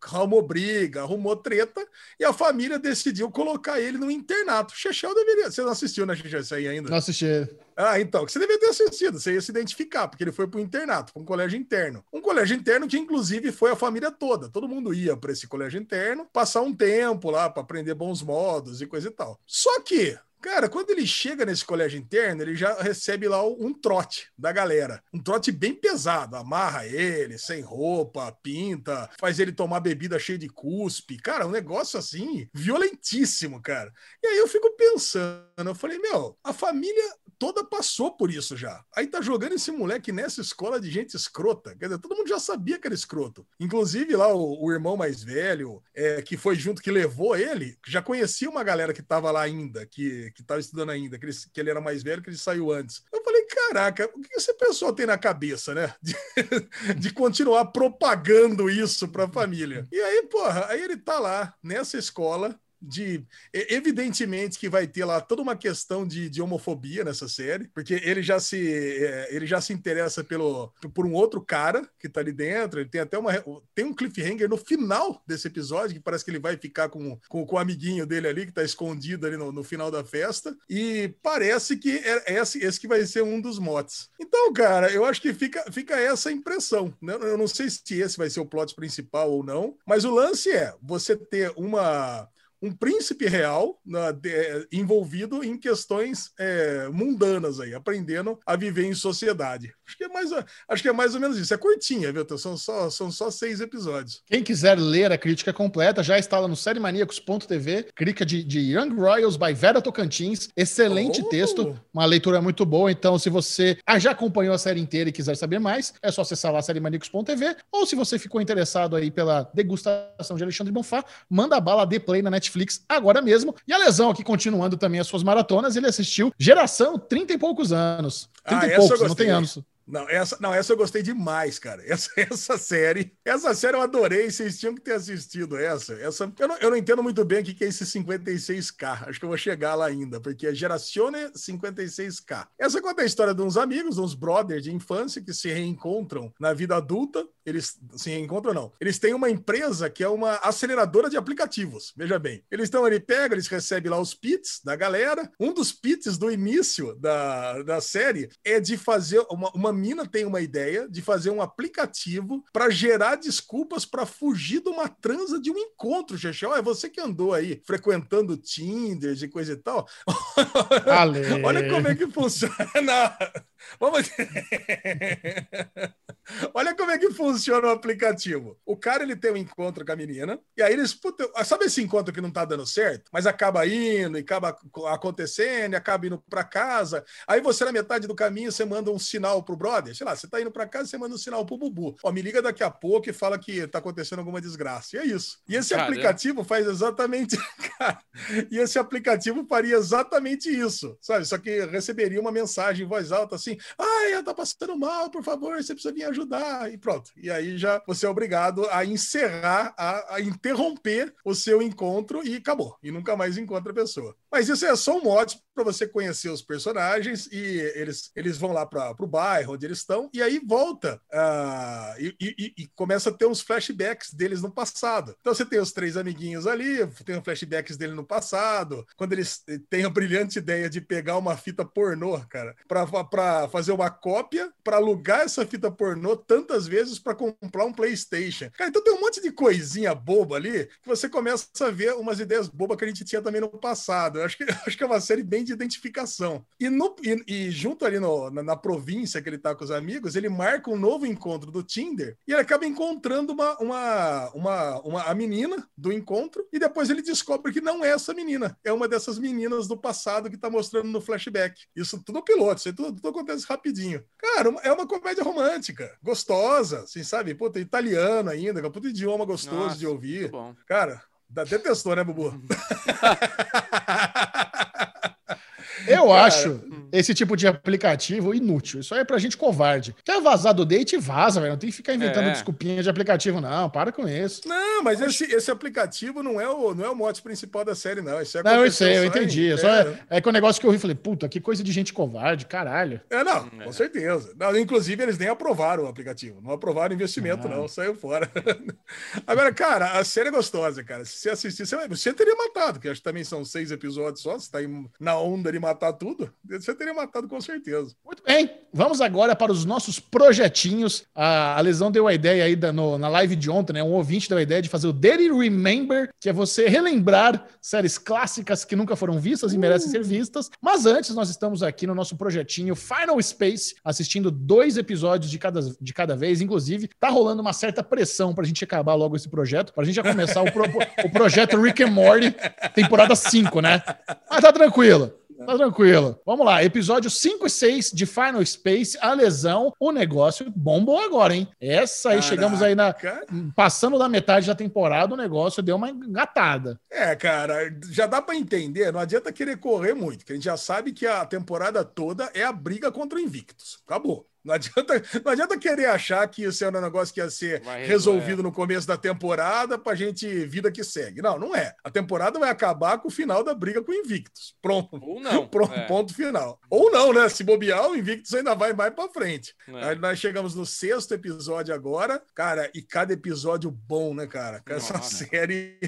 arrumou briga, arrumou treta, e a família decidiu colocar ele no internato. Chechel deveria. Você não assistiu, né, Chechel, isso aí ainda? Não assisti. Ah, então, que você deveria ter assistido, você ia se identificar, porque ele foi para o internato, para um colégio interno. Um colégio interno que, inclusive, foi a família toda. Todo mundo ia para esse colégio interno, passar um tempo lá para aprender bons modos e coisa e tal. Só que Cara, quando ele chega nesse colégio interno, ele já recebe lá um trote da galera. Um trote bem pesado. Amarra ele, sem roupa, pinta, faz ele tomar bebida cheia de cuspe. Cara, um negócio assim, violentíssimo, cara. E aí eu fico pensando, eu falei, meu, a família toda passou por isso já. Aí tá jogando esse moleque nessa escola de gente escrota. Quer dizer, todo mundo já sabia que era escroto. Inclusive lá o, o irmão mais velho, é, que foi junto, que levou ele, já conhecia uma galera que tava lá ainda, que, que tava estudando ainda, que ele, que ele era mais velho, que ele saiu antes. Eu falei, caraca, o que esse pessoal tem na cabeça, né? De, de continuar propagando isso pra família. E aí, porra, aí ele tá lá nessa escola, de evidentemente que vai ter lá toda uma questão de, de homofobia nessa série, porque ele já se é, ele já se interessa pelo por um outro cara que tá ali dentro, ele tem até uma tem um cliffhanger no final desse episódio que parece que ele vai ficar com, com, com o amiguinho dele ali que tá escondido ali no, no final da festa e parece que é esse, esse que vai ser um dos motes. Então, cara, eu acho que fica, fica essa impressão, né? Eu não sei se esse vai ser o plot principal ou não, mas o lance é você ter uma um príncipe real na, de, envolvido em questões é, mundanas aí, aprendendo a viver em sociedade. Acho que é mais, acho que é mais ou menos isso. É curtinha, viu? São só, são só seis episódios. Quem quiser ler a crítica completa, já está lá no sériemaníacos.tv, crítica de, de, Young Royals by Vera Tocantins. Excelente oh. texto, uma leitura muito boa. Então, se você ah, já acompanhou a série inteira e quiser saber mais, é só acessar lá sériemaníacos.tv. Ou se você ficou interessado aí pela degustação de Alexandre Bonfá, manda a bala de play na Netflix agora mesmo. E a Lesão aqui continuando também as suas maratonas, ele assistiu Geração 30 e poucos anos. 30 ah, e poucos, não tem anos. Não, essa, não, essa eu gostei demais, cara. Essa, essa série, essa série eu adorei. Vocês tinham que ter assistido essa. Essa eu não, eu não entendo muito bem o que é esse 56K. Acho que eu vou chegar lá ainda, porque é Gerazione 56K. Essa conta a história de uns amigos, uns brothers de infância que se reencontram na vida adulta. Eles se reencontram, não. Eles têm uma empresa que é uma aceleradora de aplicativos. Veja bem, eles estão ali, pegam, eles recebem lá os pits da galera. Um dos pits do início da, da série é de fazer uma, uma mina tem uma ideia de fazer um aplicativo para gerar desculpas para fugir de uma transa de um encontro, Chechel. É você que andou aí frequentando Tinder e coisa e tal. Olha como é que funciona. Vamos. Olha como é que funciona o aplicativo. O cara ele tem um encontro com a menina, e aí eles. Puta, sabe esse encontro que não tá dando certo? Mas acaba indo, e acaba acontecendo, e acaba indo para casa. Aí você, na metade do caminho, você manda um sinal pro brother. Sei lá, você tá indo para casa, você manda um sinal pro Bubu. Ó, me liga daqui a pouco e fala que tá acontecendo alguma desgraça. E é isso. E esse Caramba. aplicativo faz exatamente. e esse aplicativo faria exatamente isso, sabe? Só que receberia uma mensagem em voz alta assim: ai, ela tá passando mal, por favor, você precisa vir ajudar. E pronto. E aí já você é obrigado a encerrar, a, a interromper o seu encontro e acabou. E nunca mais encontra a pessoa. Mas isso é só um mote para você conhecer os personagens e eles, eles vão lá para o bairro onde eles estão e aí volta uh, e, e, e, começa a ter uns flashbacks deles no passado. Então você tem os três amiguinhos ali, tem flashbacks dele no passado, quando eles têm a brilhante ideia de pegar uma fita pornô, cara, para fazer uma cópia, para alugar essa fita pornô tantas vezes para comprar um PlayStation. Cara, então tem um monte de coisinha boba ali que você começa a ver umas ideias bobas que a gente tinha também no passado. Eu acho que, acho que é uma série bem de identificação. E, no, e, e junto ali no, na, na, província que ele tá com os amigos, ele marca um novo encontro do Tinder e ele acaba encontrando uma, uma, uma, uma, a menina do encontro e depois ele descobre que não é essa menina, é uma dessas meninas do passado que tá mostrando no flashback. Isso tudo piloto, isso tudo, tudo acontece rapidinho. Cara, é uma comédia romântica, gostosa, assim, sabe? Puta, italiano ainda, com puta idioma gostoso Nossa, de ouvir. Cara, dá até testou, né, Bubu? Eu acho, esse tipo de aplicativo inútil. Isso aí é pra gente covarde. Quer vazar do date, vaza, velho. Não tem que ficar inventando É. desculpinha de aplicativo, não. Para com isso. Não, mas esse, esse aplicativo não é, o, não é o mote principal da série, não. Isso é Não, eu sei, eu entendi. É, só é, é, que o negócio que eu vi, falei, puta, que coisa de gente covarde, caralho. É, não, É. com certeza. Não, inclusive, eles nem aprovaram o aplicativo. Não aprovaram o investimento, Ah. não. Saiu fora. Agora, cara, a série é gostosa, cara. Se você assistir, você, vai- você teria matado, que acho que também são seis episódios só. Você tá aí na onda de matar tudo. Você teria matado com certeza. Muito bem, vamos agora para os nossos projetinhos. A, a Lesão deu a ideia aí da- no- na live de ontem, né? Um ouvinte deu a ideia de fazer o Daily Remember, que é você relembrar séries clássicas que nunca foram vistas e merecem ser vistas. Mas antes, nós estamos aqui no nosso projetinho Final Space, assistindo dois episódios de cada, de cada vez. Inclusive, tá rolando uma certa pressão pra gente acabar logo esse projeto, pra gente já começar o, pro- o projeto Rick and Morty, temporada 5, né? Mas tá tranquilo. Tá tranquilo. Vamos lá. Episódio 5 e 6 de Final Space, a lesão. O negócio bombou agora, hein? Essa aí, chegamos aí na. Caraca. Passando da metade da temporada, o negócio deu uma engatada. É, cara, já dá pra entender. Não adianta querer correr muito, que a gente já sabe que a temporada toda é a briga contra o Invictus. Acabou. Não adianta, não adianta querer achar que isso é um negócio que ia ser Vai resolvido resolver. no começo da temporada pra gente vida que segue. Não, não é. A temporada vai acabar com o final da briga com o Invictus. Pronto. Ou não. Pronto, É. ponto final. Ou não, né? Se bobear, o Invictus ainda vai mais pra frente. É. Aí nós chegamos no sexto episódio agora, cara, e cada episódio bom, né, cara? Essa Nossa. série.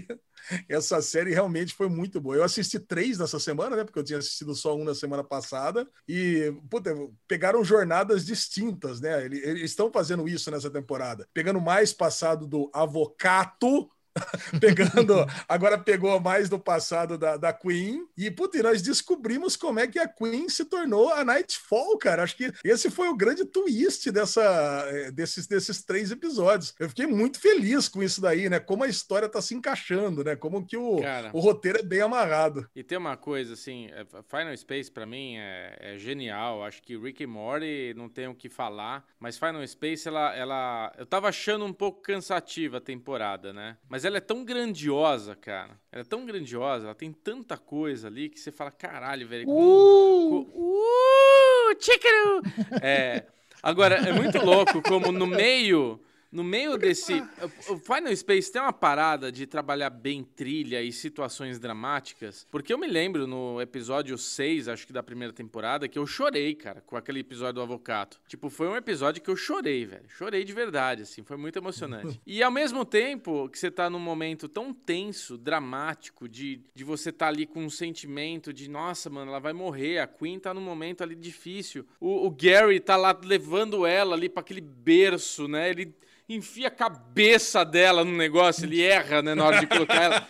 Essa série realmente foi muito boa. Eu assisti três nessa semana, né? Porque eu tinha assistido só um na semana passada. E, puta, pegaram jornadas distintas, né? Eles, estão fazendo isso nessa temporada. Pegando mais passado do Avocato pegando. Agora pegou mais do passado da, da Queen. E, puta, e nós descobrimos como é que a Queen se tornou a Nightfall, cara. Acho que esse foi o grande twist dessa, eh, desses, desses três episódios. Eu fiquei muito feliz com isso daí, né? Como a história tá se encaixando, né? Como que o, Cara. o roteiro é bem amarrado. E tem uma coisa, assim, é, Final Space pra mim é, é genial. Acho que Rick and Morty não tem o que falar, mas Final Space, ela, ela. Eu tava achando um pouco cansativa a temporada, né? Mas ela é tão grandiosa, cara. Ela é tão grandiosa, ela tem tanta coisa ali que você fala, caralho, velho. como- Uh! co- Uh! Chicaru! É. Agora, é muito louco como no meio. No meio desse. O Final Space tem uma parada de trabalhar bem trilha e situações dramáticas. Porque eu me lembro no episódio 6, acho que da primeira temporada, que eu chorei, cara, com aquele episódio do Avocato. Tipo, foi um episódio que eu chorei, velho. Chorei de verdade, assim. Foi muito emocionante. E ao mesmo tempo que você tá num momento tão tenso, dramático, de, de você tá ali com um sentimento de, nossa, mano, ela vai morrer. A Queen tá num momento ali difícil. O, o Gary tá lá levando ela ali pra aquele berço, né? Ele enfia a cabeça dela no negócio, ele erra, né, na hora de colocar ela.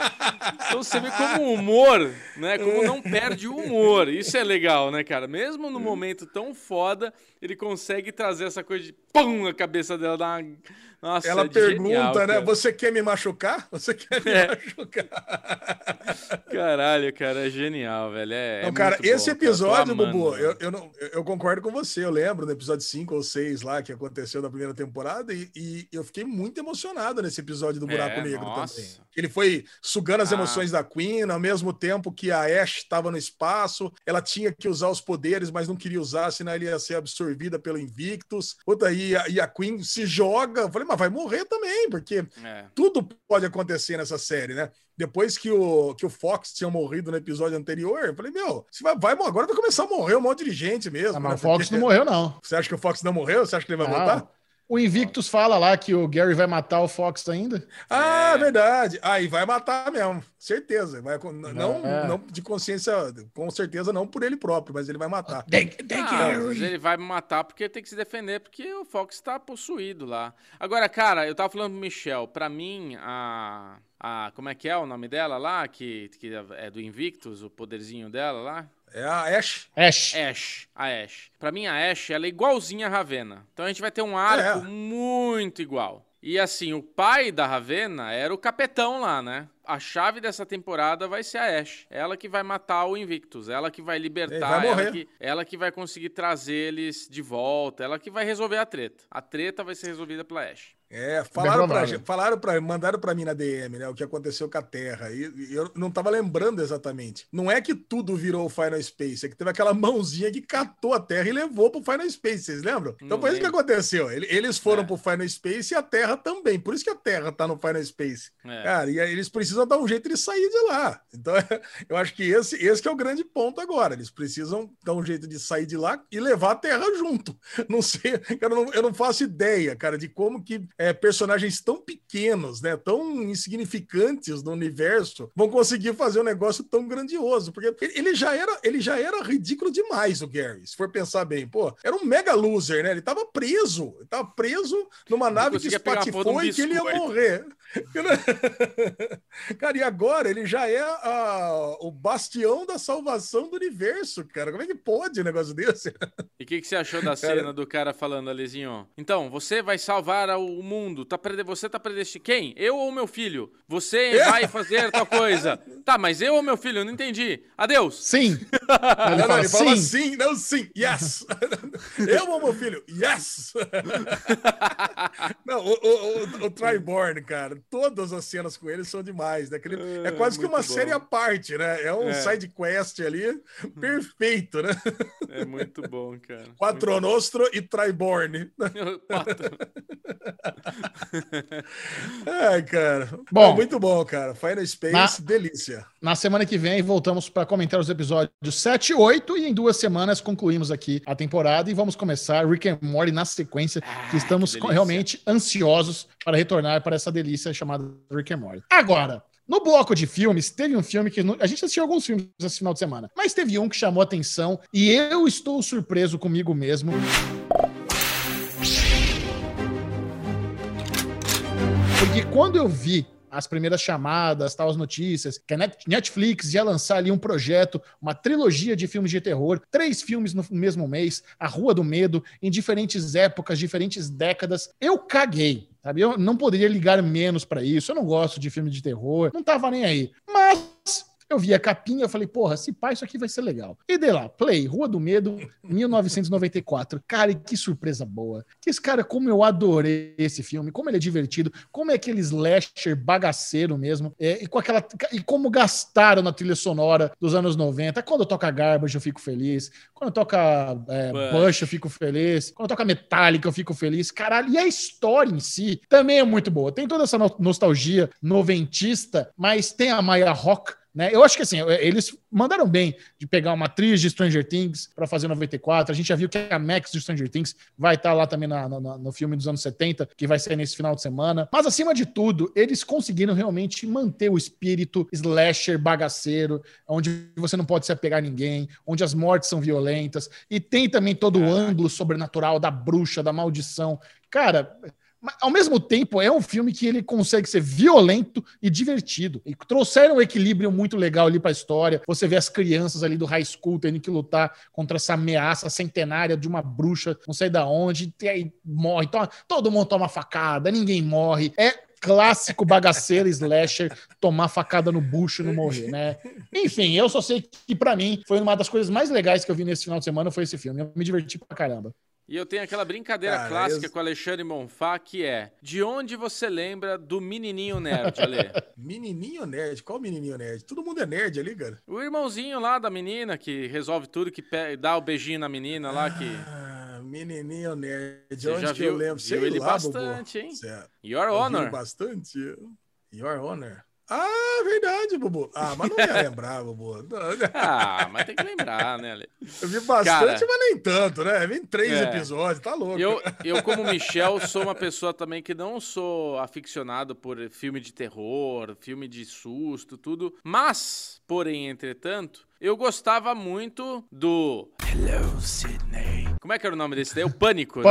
Então você vê como o humor, né, como não perde o humor. Isso é legal, né, cara? Mesmo no momento tão foda, ele consegue trazer essa coisa de pum, a cabeça dela dá uma... Nossa, Ela é pergunta, genial, né? cara. Você quer me machucar? Você quer me É. machucar? Caralho, cara, é genial, velho. É, Não, é cara, muito bom, esse cara. Tô episódio, amando, Bubu, eu, eu, não, eu- concordo com você. Eu lembro no episódio 5 ou 6 lá que aconteceu na primeira temporada e, e eu fiquei muito emocionado nesse episódio do Buraco É, Negro nossa. também. Ele foi sugando as Ah. emoções da Queen, ao mesmo tempo que a Ash estava no espaço, ela tinha que usar os poderes, mas não queria usar, senão ela ia ser absorvida pelo Invictus. Puta, e a, e a Queen se joga. Eu falei, mas vai morrer também, porque É. tudo pode acontecer nessa série, né? Depois que o, que o Fox tinha morrido no episódio anterior, eu falei, meu, você vai, vai, agora vai começar a morrer um monte de gente mesmo. Ah, mas né? o Fox Porque- não morreu, não. Você acha que o Fox não morreu? Você acha que ele vai Ah, voltar? O Invictus fala lá que o Gary vai matar o Fox ainda. Ah, É. verdade. Aí vai matar mesmo, certeza. Vai, não, É. não de consciência, com certeza não por ele próprio, mas ele vai matar. Ah, mas ele vai me matar porque tem que se defender, porque o Fox tá possuído lá. Agora, cara, eu tava falando pro Michel, pra mim, a. a como é que é o nome dela lá? Que, que é do Invictus, o poderzinho dela lá? É a Ash. Ash. Ash, a Ash. Pra mim, a Ash, ela é igualzinha a Ravena. Então a gente vai ter um arco É. muito igual. E assim, o pai da Ravena era o capetão lá, né? A chave dessa temporada vai ser a Ash. Ela que vai matar o Invictus. Ela que vai libertar. Ele vai ela, morrer. que, ela que vai conseguir trazer eles de volta. Ela que vai resolver a treta. A treta vai ser resolvida pela Ash. É, falaram gente- falaram pra, mandaram pra mim na DM, né, o que aconteceu com a Terra. E, e eu não tava lembrando exatamente. Não é que tudo virou o Final Space, é que teve aquela mãozinha que catou a Terra e levou pro Final Space, vocês lembram? Então Não foi isso que aconteceu. Ele- Eles foram É. pro Final Space e a Terra também. Por isso que a Terra tá no Final Space. É. Cara, e eles precisam dar um jeito de sair de lá. Então, eu acho que esse, esse que é o grande ponto agora. Eles precisam dar um jeito de sair de lá e levar a Terra junto. Não sei, cara, eu não, eu não faço ideia, cara, de como que é, personagens tão pequenos, né, tão insignificantes no universo vão conseguir fazer um negócio tão grandioso. Porque ele- já era, ele já era ridículo demais, o Gary. Se for pensar bem, pô, era um mega loser, né? Ele tava preso, ele tava preso numa nave que espatifou e que ele ia morrer. Cara, e agora ele já é a- o bastião da salvação do universo, cara. Como é que pode um negócio desse? E o que, que você achou da cena do cara falando, Alezinho? Então, você vai salvar o mundo. Tá prede... Você tá predestinado. Quem? Eu ou meu filho? Você vai fazer tal coisa. Tá, mas eu ou meu filho? Eu não entendi. Adeus. Sim. Ele Não, não, fala, ele fala sim. sim, não sim, yes. Eu ou meu filho, yes. Não, o, o, o, o Triborn, cara, todas as cenas com ele são demais, né? Aquele- é É, quase que uma bom. série à parte, né? É um É. side quest ali perfeito, né? É muito bom, cara. Quatronostro e Triborn. Ai, cara. Bom. É muito bom, cara. Final Space, delícia. Na semana que vem voltamos para comentar os episódios 7 e 8 e em duas semanas concluímos aqui a temporada e vamos começar Rick and Morty na sequência, que estamos que realmente ansiosos para retornar para essa delícia chamada Rick and Morty. Agora, no bloco de filmes, teve um filme que a gente assistiu alguns filmes esse final de semana, mas teve um que chamou atenção e eu estou surpreso comigo mesmo. Porque quando eu vi as primeiras chamadas, tal, as notícias, que a Net- Netflix ia lançar ali um projeto, uma trilogia de filmes de terror, três filmes no mesmo mês, A Rua do Medo, em diferentes épocas, diferentes décadas, eu caguei. Sabe? Eu não poderia ligar menos pra isso. Eu não gosto de filme de terror, não tava nem aí. Mas eu vi a capinha, eu falei, porra, se pá, isso aqui vai ser legal. E dei lá, Play, Rua do Medo, 1994. Cara, e que surpresa boa. Que esse cara, como eu adorei esse filme, como ele é divertido, como é aquele slasher bagaceiro mesmo, é, e com aquela e como gastaram na trilha sonora dos anos 90. Quando toca Garbage, eu fico feliz. Quando toca é, Bush. Bush, eu fico feliz. Quando toca Metallica, eu fico feliz. Caralho, e a história em si também é muito boa. Tem toda essa no- nostalgia noventista, mas tem a Maya Rock, né? Eu acho que assim, eles mandaram bem de pegar uma atriz de Stranger Things para fazer 94. A gente já viu que a Max de Stranger Things vai estar lá também na- na- no filme dos anos 70, que vai sair nesse final de semana. Mas acima de tudo, eles conseguiram realmente manter o espírito slasher bagaceiro, onde você não pode se apegar a ninguém, onde as mortes são violentas, e tem também todo o ângulo sobrenatural da bruxa, da maldição. Cara, mas, ao mesmo tempo, é um filme que ele consegue ser violento e divertido. E trouxeram um equilíbrio muito legal ali pra história. Você vê as crianças ali do high school tendo que lutar contra essa ameaça centenária de uma bruxa, não sei da onde, e aí morre. Toma- todo mundo toma facada, ninguém morre. É clássico bagaceiro slasher tomar facada no bucho e não morrer, né? Enfim, eu só sei que pra mim foi uma das coisas mais legais que eu vi nesse final de semana foi esse filme. Eu me diverti pra caramba. E eu tenho aquela brincadeira Cara, clássica eu- com o Alexandre Monfá, que é: de onde você lembra do menininho nerd, Ale? Menininho nerd. Qual menininho nerd? Todo mundo é nerd ali, cara. o irmãozinho lá da menina que resolve tudo, que dá o beijinho na menina lá, que. Ah, menininho nerd. Você Onde já que eu viu- lembro? viu Sei ele lá, bastante, Bubu. hein? Certo. Your Eu Honor. bastante. Your Honor. Ah, verdade, Bubu. Ah, mas não ia lembrar, Bubu. Ah, mas tem que lembrar, né, Ale? Eu vi bastante, Cara, mas nem tanto, né? Vi três É. episódios, tá louco. Eu, eu, como Michel, sou uma pessoa também que não sou aficionado por filme de terror, filme de susto, tudo. Mas, porém, entretanto, eu gostava muito do. Hello, Sidney. Como é que era o nome desse daí? O Pânico, né?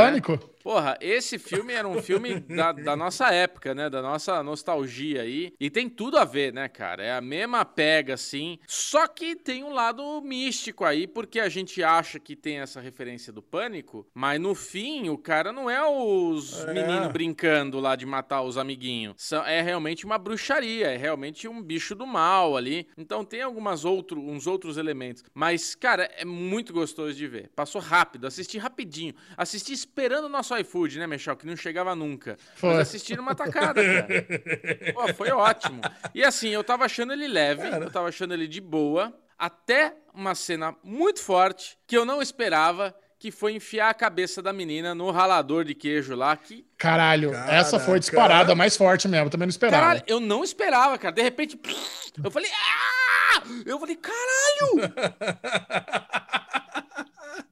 Porra, esse filme era um filme da, da nossa época, né? Da nossa nostalgia aí. E tem tudo a ver, né, cara? É a mesma pega, assim. Só que tem um lado místico aí, porque a gente acha que tem essa referência do pânico, mas no fim o cara não é os É. meninos brincando lá de matar os amiguinhos. É realmente uma bruxaria, é realmente um bicho do mal ali. Então tem algumas outro, uns outros elementos. Mas, cara, é muito gostoso de ver. Passou rápido, assisti rapidinho. Assisti esperando o nosso nosso iFood, né, Michel? Que não chegava nunca. Foi. Mas assistiram uma tacada, cara. Pô, foi ótimo. E assim, eu tava achando ele leve, eu tava achando ele de boa, até uma cena muito forte que eu não esperava, que foi enfiar a cabeça da menina no ralador de queijo lá, que Caralho, Cara, essa foi disparada cara. mais forte mesmo. Também não esperava. Caralho, eu não esperava, cara. De repente, eu falei, ah! Eu falei, caralho!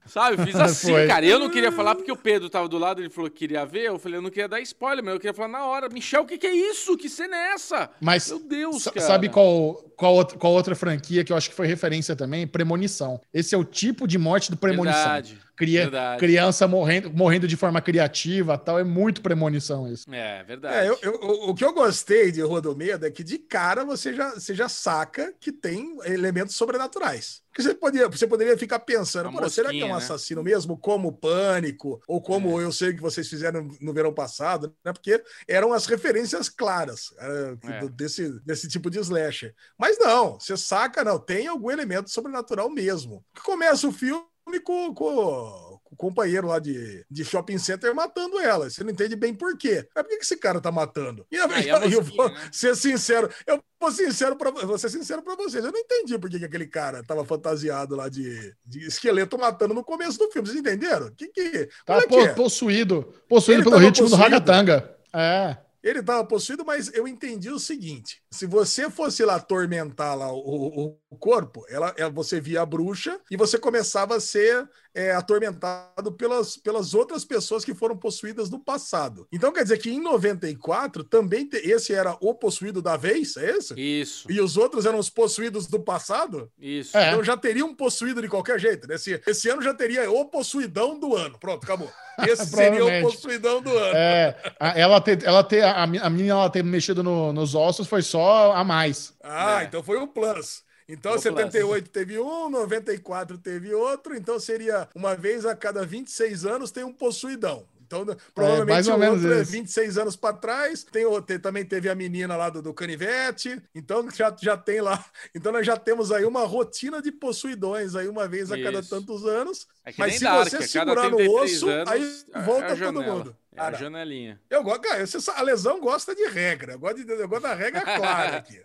Sabe, eu fiz assim, cara. Eu não queria falar porque o Pedro tava do lado, ele falou que queria ver. Eu falei, eu não queria dar spoiler, mas eu queria falar na hora. Michel, o que, que é isso? Que cena é essa? Mas Meu Deus, cara. sabe qual, qual, outra, qual outra franquia que eu acho que foi referência também? Premonição. Esse é o tipo de morte do Premonição. Verdade, Cria- verdade. Criança morrendo, morrendo de forma criativa tal. É muito Premonição isso. É, verdade. É, eu- eu- o- que eu gostei de Rodomedo é que de cara você já, você já saca que tem elementos sobrenaturais. Porque você, podia, você poderia ficar pensando, Uma "Pô, será que é um né? assassino mesmo, como Pânico, ou como É. eu sei que vocês fizeram no verão passado, né? Porque eram as referências claras era, É. desse, desse tipo de slasher. Mas não, você saca, não, tem algum elemento sobrenatural mesmo. Que começa o filme com, com- com o companheiro lá de, de shopping center matando ela. Você não entende bem por quê. Mas por que esse cara tá matando? E, eu- Ah, e a eu, vou né? ser sincero, eu vou, sincero pra, vou ser sincero pra vocês. Eu não entendi por que, que aquele cara tava fantasiado lá de, de esqueleto matando no começo do filme. Vocês entenderam? Que que, Tá é que é? possuído. Possuído Ele pelo ritmo do possuído? Ragatanga. É. Ele estava possuído, mas eu entendi o seguinte: se você fosse lá atormentar lá o, o- corpo, ela, ela- você via a bruxa e você começava a ser é, atormentado pelas, pelas outras pessoas que foram possuídas no passado. Então quer dizer que em 94 também te- esse era o possuído da vez, é esse? Isso, E os outros eram os possuídos do passado? isso. É. Então já teria um possuído de qualquer jeito. né? Esse, esse ano já teria o possuidão do ano. Pronto, acabou. Esse seria o possuidão do ano. É, a- ela ter, ela ter, a, a menina ela ter mexido no- nos ossos foi só a mais. Ah, É. então foi o plus. Então, Foi o 78 teve um, 94 teve outro, então seria uma vez a cada 26 anos tem um possuidão. Então, provavelmente mais ou menos outro é isso. 26 anos para trás. Tem, o- te- também teve a menina lá do, do canivete. Então já, já tem lá. Então nós já temos aí uma rotina de possuidões aí uma vez a cada Isso. tantos anos. É Mas se você segurar no 33 osso, anos, aí é- volta é a todo janela, mundo. É a Cara, janelinha. eu gosto, cara, você a lesão gosta de regra. Eu gosto, de, eu gosto da regra clara aqui.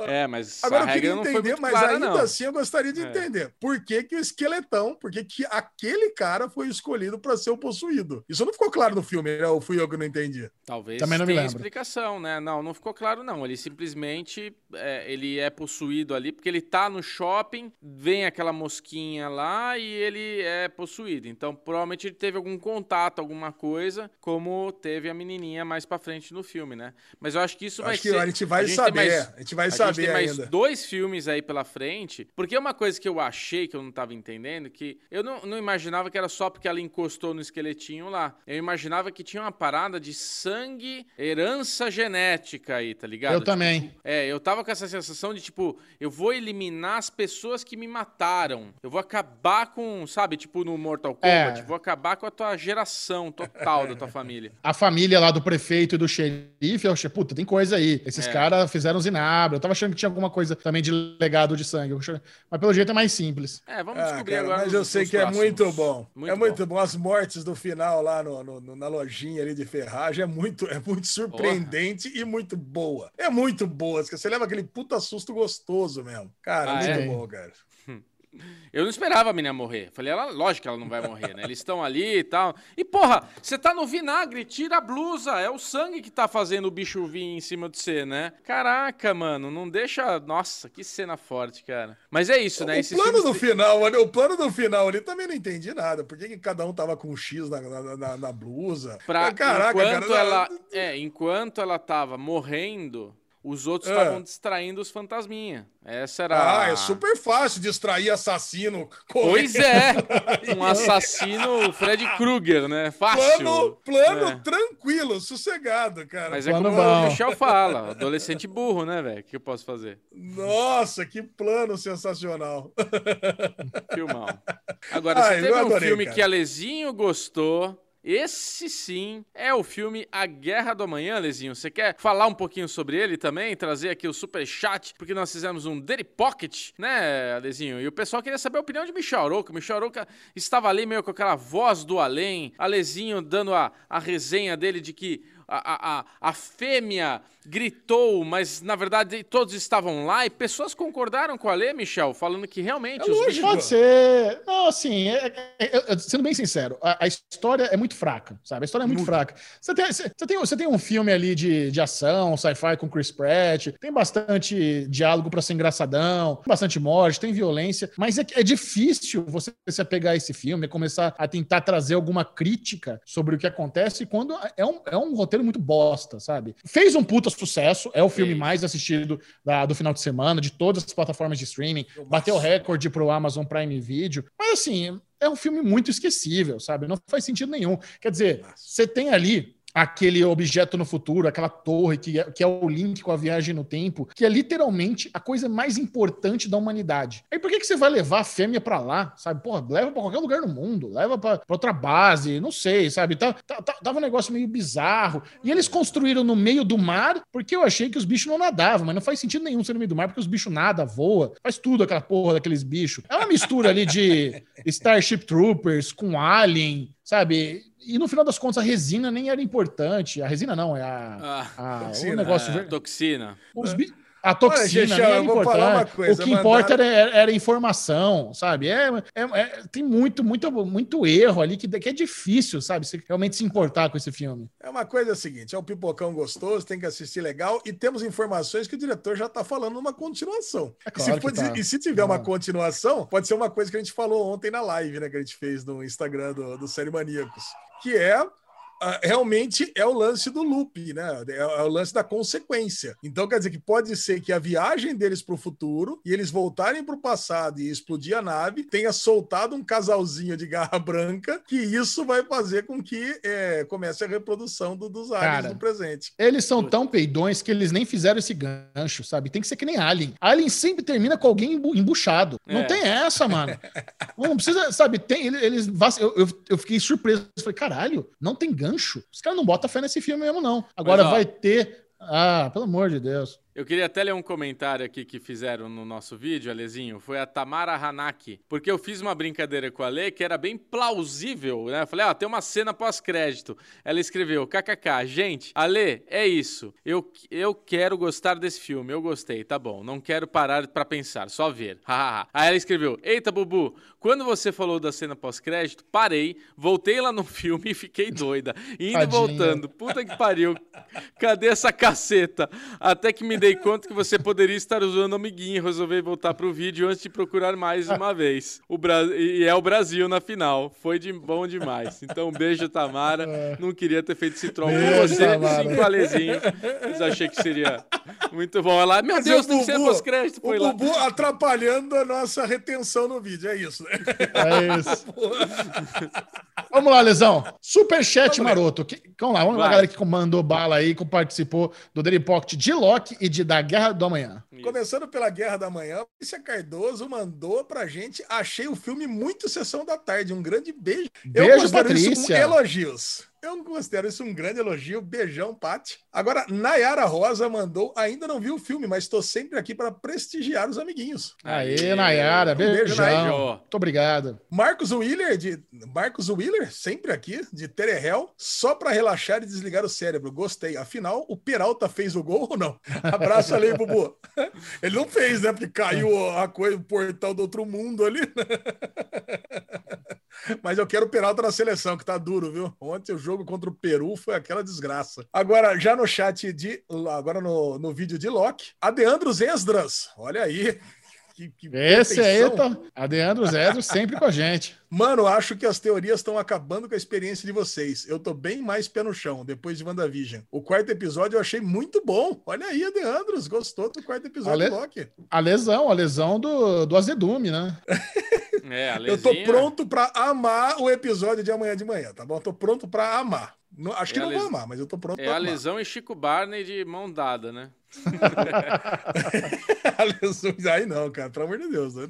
É, mas Agora a eu queria entender, mas clara, ainda não. assim eu gostaria de É. entender por que, que o esqueletão, por que, que aquele cara foi escolhido para ser o possuído. Isso não ficou claro no filme, né? Ou fui eu que não entendi? Talvez Também não me tenha explicação, né? Não, não ficou claro, não. Ele simplesmente é, ele é possuído ali, porque ele tá no shopping, vem aquela mosquinha lá e ele é possuído. Então, provavelmente ele teve algum contato, alguma coisa, como teve a menininha mais pra frente no filme, né? Mas eu acho que isso Eu vai acho que ser... a gente vai tem saber. mais- a gente vai a gente saber tem mais ainda. dois filmes aí pela frente, porque uma coisa que eu achei que eu não tava entendendo, que eu não, não imaginava que era só porque ela encostou no esqueletinho lá. Eu imaginava que tinha uma parada de sangue, herança genética aí, tá ligado? Eu também. É, eu tava com essa sensação de, tipo, eu vou eliminar as pessoas que me mataram. Eu vou acabar com, sabe, tipo no Mortal Kombat, É. vou acabar com a tua geração total da tua família. A família lá do prefeito e do xerife, eu achei, puta, tem coisa aí. Esses É. caras fizeram zinabra. Eu tava achando que tinha alguma coisa também de legado de sangue. Mas pelo jeito é mais simples. É, vamos Ah, descobrir cara, agora. mas nos- eu sei que é próximos. muito bom. Muito é bom. muito bom. As mortes do final lá no, no- no- na lojinha ali de ferragem é muito, é muito surpreendente e muito boa. É muito boa. Você leva aquele puta susto gostoso mesmo. Cara, Ah, é muito é? bom, cara. Eu não esperava a menina morrer. Falei, ela, lógico que ela não vai morrer, né? Eles estão ali e tal. E, porra, você tá no vinagre, tira a blusa. É o sangue que tá fazendo o bicho vir em cima de você, né? Caraca, mano, não deixa. Nossa, que cena forte, cara. Mas é isso, né? O Esses plano do final, ali, o plano do final ali também não entendi nada. Por que, que cada um tava com um X na, na, na- na blusa? Pra, Caraca, enquanto cara. ela, é, enquanto ela tava morrendo, os outros É. estavam distraindo os fantasminha. Essa era. Ah, é super fácil distrair assassino. Pois é, um assassino Fred Krueger, né? Fácil. Plano, plano É. tranquilo, sossegado, cara. Mas é Plano como bom. o Michel fala, adolescente burro, né, velho? O que eu posso fazer? Nossa, que plano sensacional. Filmão. Agora, Ah, se teve um adorei, filme cara. que a Lezinho gostou Esse sim é o filme A Guerra do Amanhã, Lezinho. Você quer falar um pouquinho sobre ele também? Trazer aqui o super chat, porque nós fizemos um Daily Pocket, né, Lezinho? E o pessoal queria saber a opinião de Michel Aroca. Michel Aroca estava ali meio com aquela voz do além, Alezinho dando a, a resenha dele de que a, a, a fêmea gritou, mas na verdade todos estavam lá e pessoas concordaram com a Lê, Michel, falando que realmente é os bichos... Pode ser. Não, assim, é, é, é, sendo bem sincero, a, a, história é muito fraca, sabe? A história é muito, muito. fraca. Você tem, você, tem, você tem um filme ali de, de ação, sci-fi com Chris Pratt, tem bastante diálogo para ser engraçadão, bastante morte, tem violência, mas é, é difícil você se apegar a esse filme, começar a tentar trazer alguma crítica sobre o que acontece quando é um, é um roteiro muito bosta, sabe? Fez um puta sucesso, é o filme Sim. mais assistido da, do final de semana, de todas as plataformas de streaming, bateu recorde pro Amazon Prime Video. Mas assim, é um filme muito esquecível, sabe? Não faz sentido nenhum. Quer dizer, você tem ali aquele objeto no futuro, aquela torre que é, que é o link com a viagem no tempo, que é literalmente a coisa mais importante da humanidade. Aí por que, que você vai levar a fêmea para lá, sabe? Porra, leva para qualquer lugar no mundo, leva para outra base, não sei, sabe? Tá, tá, tá, tava um negócio meio bizarro. E eles construíram no meio do mar, porque eu achei que os bichos não nadavam, mas não faz sentido nenhum ser no meio do mar, porque os bichos nada, voa, faz tudo aquela porra daqueles bichos. É uma mistura ali de Starship Troopers com Alien, sabe? E no final das contas, a resina nem era importante. A resina não, é a. Ah, a toxina, o negócio. É, toxina. Os, a toxina Olha, era importante. Coisa, o que importa era, era, informação, sabe? É, é, é, tem muito, muito, muito erro ali que, que é difícil, sabe? Você realmente se importar com esse filme. É uma coisa seguinte: é um pipocão gostoso, tem que assistir legal e temos informações que o diretor já está falando numa continuação. É claro e, se for, tá. e, se tiver uma continuação, pode ser uma coisa que a gente falou ontem na live, né? Que a gente fez no Instagram do, do Série Maníacos, que é realmente é o lance do loop, né? É, é o lance da consequência. Então quer dizer que pode ser que a viagem deles para o futuro e eles voltarem para o passado e explodir a nave tenha soltado um casalzinho de garra branca, que isso vai fazer com que é, comece a reprodução do, dos aliens Cara, no presente. Eles são tão peidões que eles nem fizeram esse gancho, sabe? Tem que ser que nem Alien. Alien sempre termina com alguém embuchado. É. Não tem essa, mano. não precisa, sabe? Tem, eles, eu, eu, eu fiquei surpreso. Falei, caralho, não tem gancho gancho. Os caras não botam fé nesse filme mesmo, não. Agora Mas, vai ter. Ah, pelo amor de Deus. Eu queria até ler um comentário aqui que fizeram no nosso vídeo, Alezinho. Foi a Tamara Hanaki. Porque eu fiz uma brincadeira com a Lê que era bem plausível, né? Eu falei, ó, ah, tem uma cena pós-crédito. Ela escreveu, kkk, gente, Ale, é isso. Eu, eu quero gostar desse filme. Eu gostei, tá bom. Não quero parar para pensar, só ver. Aí ela escreveu, eita, Bubu, quando você falou da cena pós-crédito, parei, voltei lá no filme e fiquei doida. Indo e voltando. Puta que pariu. Cadê essa caceta? Até que me dei conta que você poderia estar usando o amiguinho e resolvi voltar pro vídeo antes de procurar mais uma vez. O Bra... E é o Brasil na final. Foi de bom demais. Então, um beijo, Tamara. É. Não queria ter feito esse troll com você, sim, com Alezinho. Mas achei que seria muito bom. Ela, meu Mas Deus, tem que ser pós-crédito. O lá. Bubu atrapalhando a nossa retenção no vídeo. É isso, né? É isso. Vamos lá, Lesão. Superchat maroto. Vamos lá, vamos lá, galera que mandou bala aí, que participou do Daily Pocket de Loki e de Da Guerra do Amanhã. Isso. Começando pela Guerra da Manhã, Patrícia Cardoso mandou pra gente. Achei o filme muito sessão da tarde. Um grande beijo. Beijo, Patrícia. elogios. Eu não considero isso um grande elogio. Beijão, Pati. Agora, Nayara Rosa mandou. Ainda não vi o filme, mas estou sempre aqui para prestigiar os amiguinhos. Aê, Nayara. Um beijo, Nayara. Muito obrigado. Marcos Wheeler, de Marcos Wheeler, sempre aqui, de Terehel, só para relaxar e desligar o cérebro. Gostei. Afinal, o Peralta fez o gol ou não? Abraço ali, Bubu. Ele não fez, né? Porque caiu a coisa, o portal do outro mundo ali. Mas eu quero o Peralta na seleção, que tá duro, viu? Ontem o jogo contra o Peru foi aquela desgraça. Agora, já no chat de. Agora no, no vídeo de Loki, Adeandros Esdras. Olha aí. Que, que Esse aí, tá, Adeandros Esdras sempre com a gente. Mano, acho que as teorias estão acabando com a experiência de vocês. Eu tô bem mais pé no chão depois de WandaVision. O quarto episódio eu achei muito bom. Olha aí, Adeandros, gostou do quarto episódio a le... do Loki. A lesão, a lesão do, do azedume, né? É, eu tô pronto para amar o episódio de amanhã de manhã, tá bom? Eu tô pronto para amar. Não, acho é que não les... vou amar, mas eu tô pronto É a lesão e Chico Barney de mão dada, né? Aí não, cara, pelo amor de Deus. Né?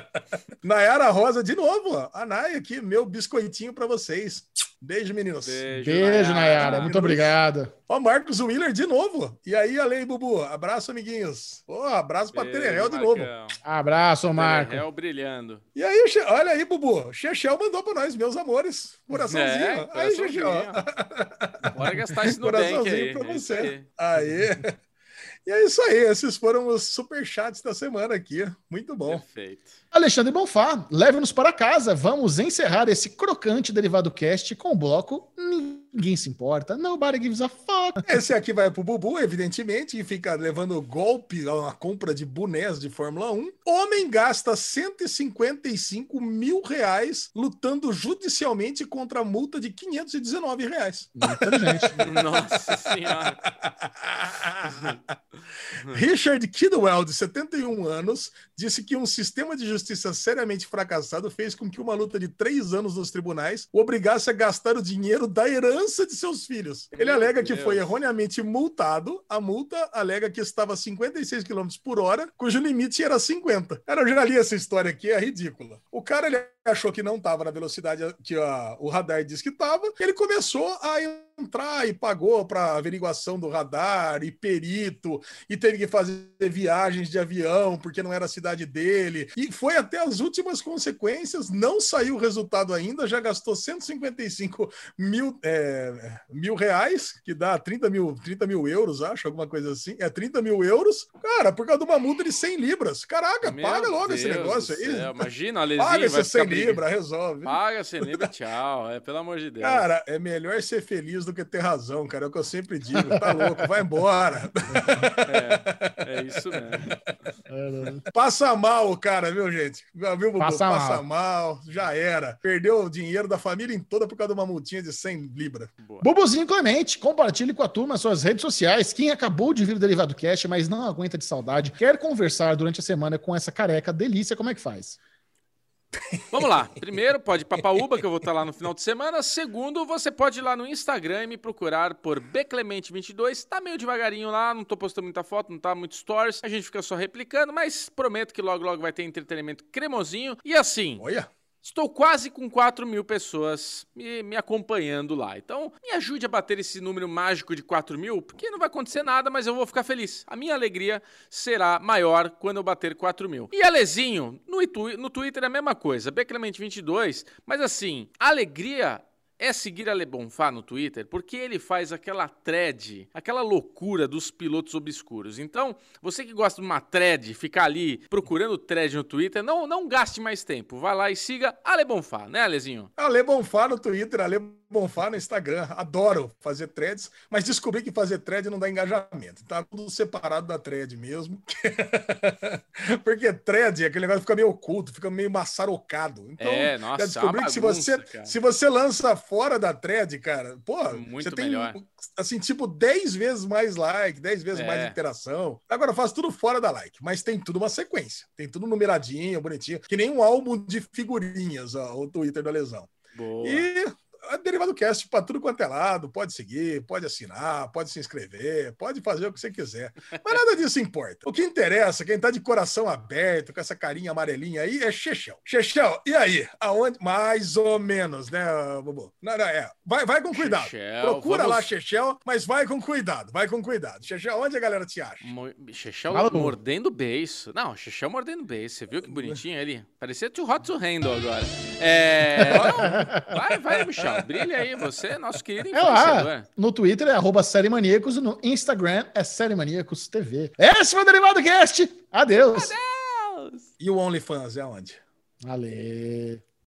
Nayara Rosa, de novo, ó. A Naya aqui, meu biscoitinho para vocês. Beijo, meninos. Beijo, Nayara. Muito obrigado. Ó, Marcos Willer de novo. E aí, Ale e Bubu? Abraço, amiguinhos. Ó, abraço pra Beijo, Tererel de novo. Abraço, Marco. Tererel brilhando. E aí, olha aí, Bubu. Chechel mandou pra nós, meus amores. Coraçãozinho. É, aí, Chechel. Bora gastar esse Coraçãozinho aí. pra é isso você. aí. E é isso aí. Esses foram os superchats da semana aqui. Muito bom. Perfeito. Alexandre Bonfá, leve-nos para casa. Vamos encerrar esse crocante derivado cast com o bloco Ninguém se importa. Nobody gives a fuck. Esse aqui vai pro Bubu, evidentemente, e fica levando golpe a uma compra de bonés de Fórmula 1. Homem gasta 155 mil reais lutando judicialmente contra a multa de 519 reais. Muito inteligente. Nossa senhora. Richard Kidwell, de 71 anos, disse que um sistema de justiça seriamente fracassado fez com que uma luta de três anos nos tribunais o obrigasse a gastar o dinheiro da herança de seus filhos. Ele Meu alega que Deus. foi erroneamente multado. A multa alega que estava a 56 km por hora, cujo limite era 50. Cara, eu já li essa história aqui, é ridícula. O cara ele achou que não estava na velocidade que a- o radar diz que estava, ele começou a entrar e pagou para averiguação do radar e perito e teve que fazer viagens de avião porque não era a cidade dele. E foi até as últimas consequências, não saiu o resultado ainda, já gastou 155 mil, é, mil reais, que dá 30 mil, 30 mil euros, acho, alguma coisa assim, é 30 mil euros, cara, por causa de uma multa de 100 libras, caraca, Meu paga logo esse Deus negócio do aí. Imagina, a Lezinho paga vai ficar 100 brigando. libras, resolve. Paga 100 libras, tchau. É, pelo amor de Deus. Cara, é melhor ser feliz do que ter razão, cara. É o que eu sempre digo. Tá louco, vai embora. É, é isso mesmo. Passa mal o cara, viu, gente? Viu? Passa Passa mal. Já era. Perdeu o dinheiro da família em toda por causa de uma multinha de 100 libras. Boa. Bubuzinho Clemente, compartilhe com a turma suas redes sociais. Quem acabou de vir o Derivado Cast, mas não aguenta de saudade, quer conversar durante a semana com essa careca delícia, como é que faz? Vamos lá. Primeiro, pode ir pra Paúba, que eu vou estar lá no final de semana. Segundo, você pode ir lá no Instagram e me procurar por Bclemente22. Tá meio devagarinho lá, não tô postando muita foto, não tá muito stories. A gente fica só replicando, mas prometo que logo, logo vai ter entretenimento cremosinho. E assim, Olha. Estou quase com 4 mil pessoas me, me acompanhando lá. Então, me ajude a bater esse número mágico de 4 mil, porque não vai acontecer nada, mas eu vou ficar feliz. A minha alegria será maior quando eu bater 4 mil. E Alezinho, no, no Twitter é a mesma coisa, Beclemente22, mas assim, alegria é seguir a Lebonfá no Twitter, porque ele faz aquela thread, aquela loucura dos pilotos obscuros. Então, você que gosta de uma thread, ficar ali procurando thread no Twitter, não, não gaste mais tempo. Vá lá e siga a Lebonfá, né, Alezinho? Ale Bonfá no Twitter, Ale Bonfá no Instagram. Adoro fazer threads, mas descobri que fazer thread não dá engajamento. Tá tudo separado da thread mesmo. Porque thread, aquele negócio fica meio oculto, fica meio maçarocado. Então, É, nossa, já descobri é uma que se você, cara. se você lança fora da thread, cara, porra, Muito você tem melhor. assim, tipo 10 vezes mais like, 10 vezes É. mais interação. Agora faz tudo fora da like, mas tem tudo uma sequência. Tem tudo numeradinho, bonitinho, que nem um álbum de figurinhas, ó, o Twitter da Lesão. Boa. E Derivado Cast para tudo quanto é lado, pode seguir, pode assinar, pode se inscrever, pode fazer o que você quiser. Mas nada disso importa. O que interessa, quem tá de coração aberto, com essa carinha amarelinha aí, é Chechel. Chechel, e aí? Aonde? Mais ou menos, né, Bubu? Não, não, é. Vai, vai com cuidado. Chechel, Procura vamos- lá Chechel, mas vai com cuidado, vai com cuidado. Chechel, onde a galera te acha? Mo- Chechel mordendo beiço. Não, Chechel mordendo beiço. Você viu que bonitinho ele? Parecia Too Hot to Handle agora. É. Não, vai, vai, Michel. Brilha aí. Você é nosso querido É lá. influenciador. No Twitter é arroba Série Maníacos e no Instagram é Série Maníacos TV. Esse foi o Derivado Cast. Adeus. E o OnlyFans é onde? Ale.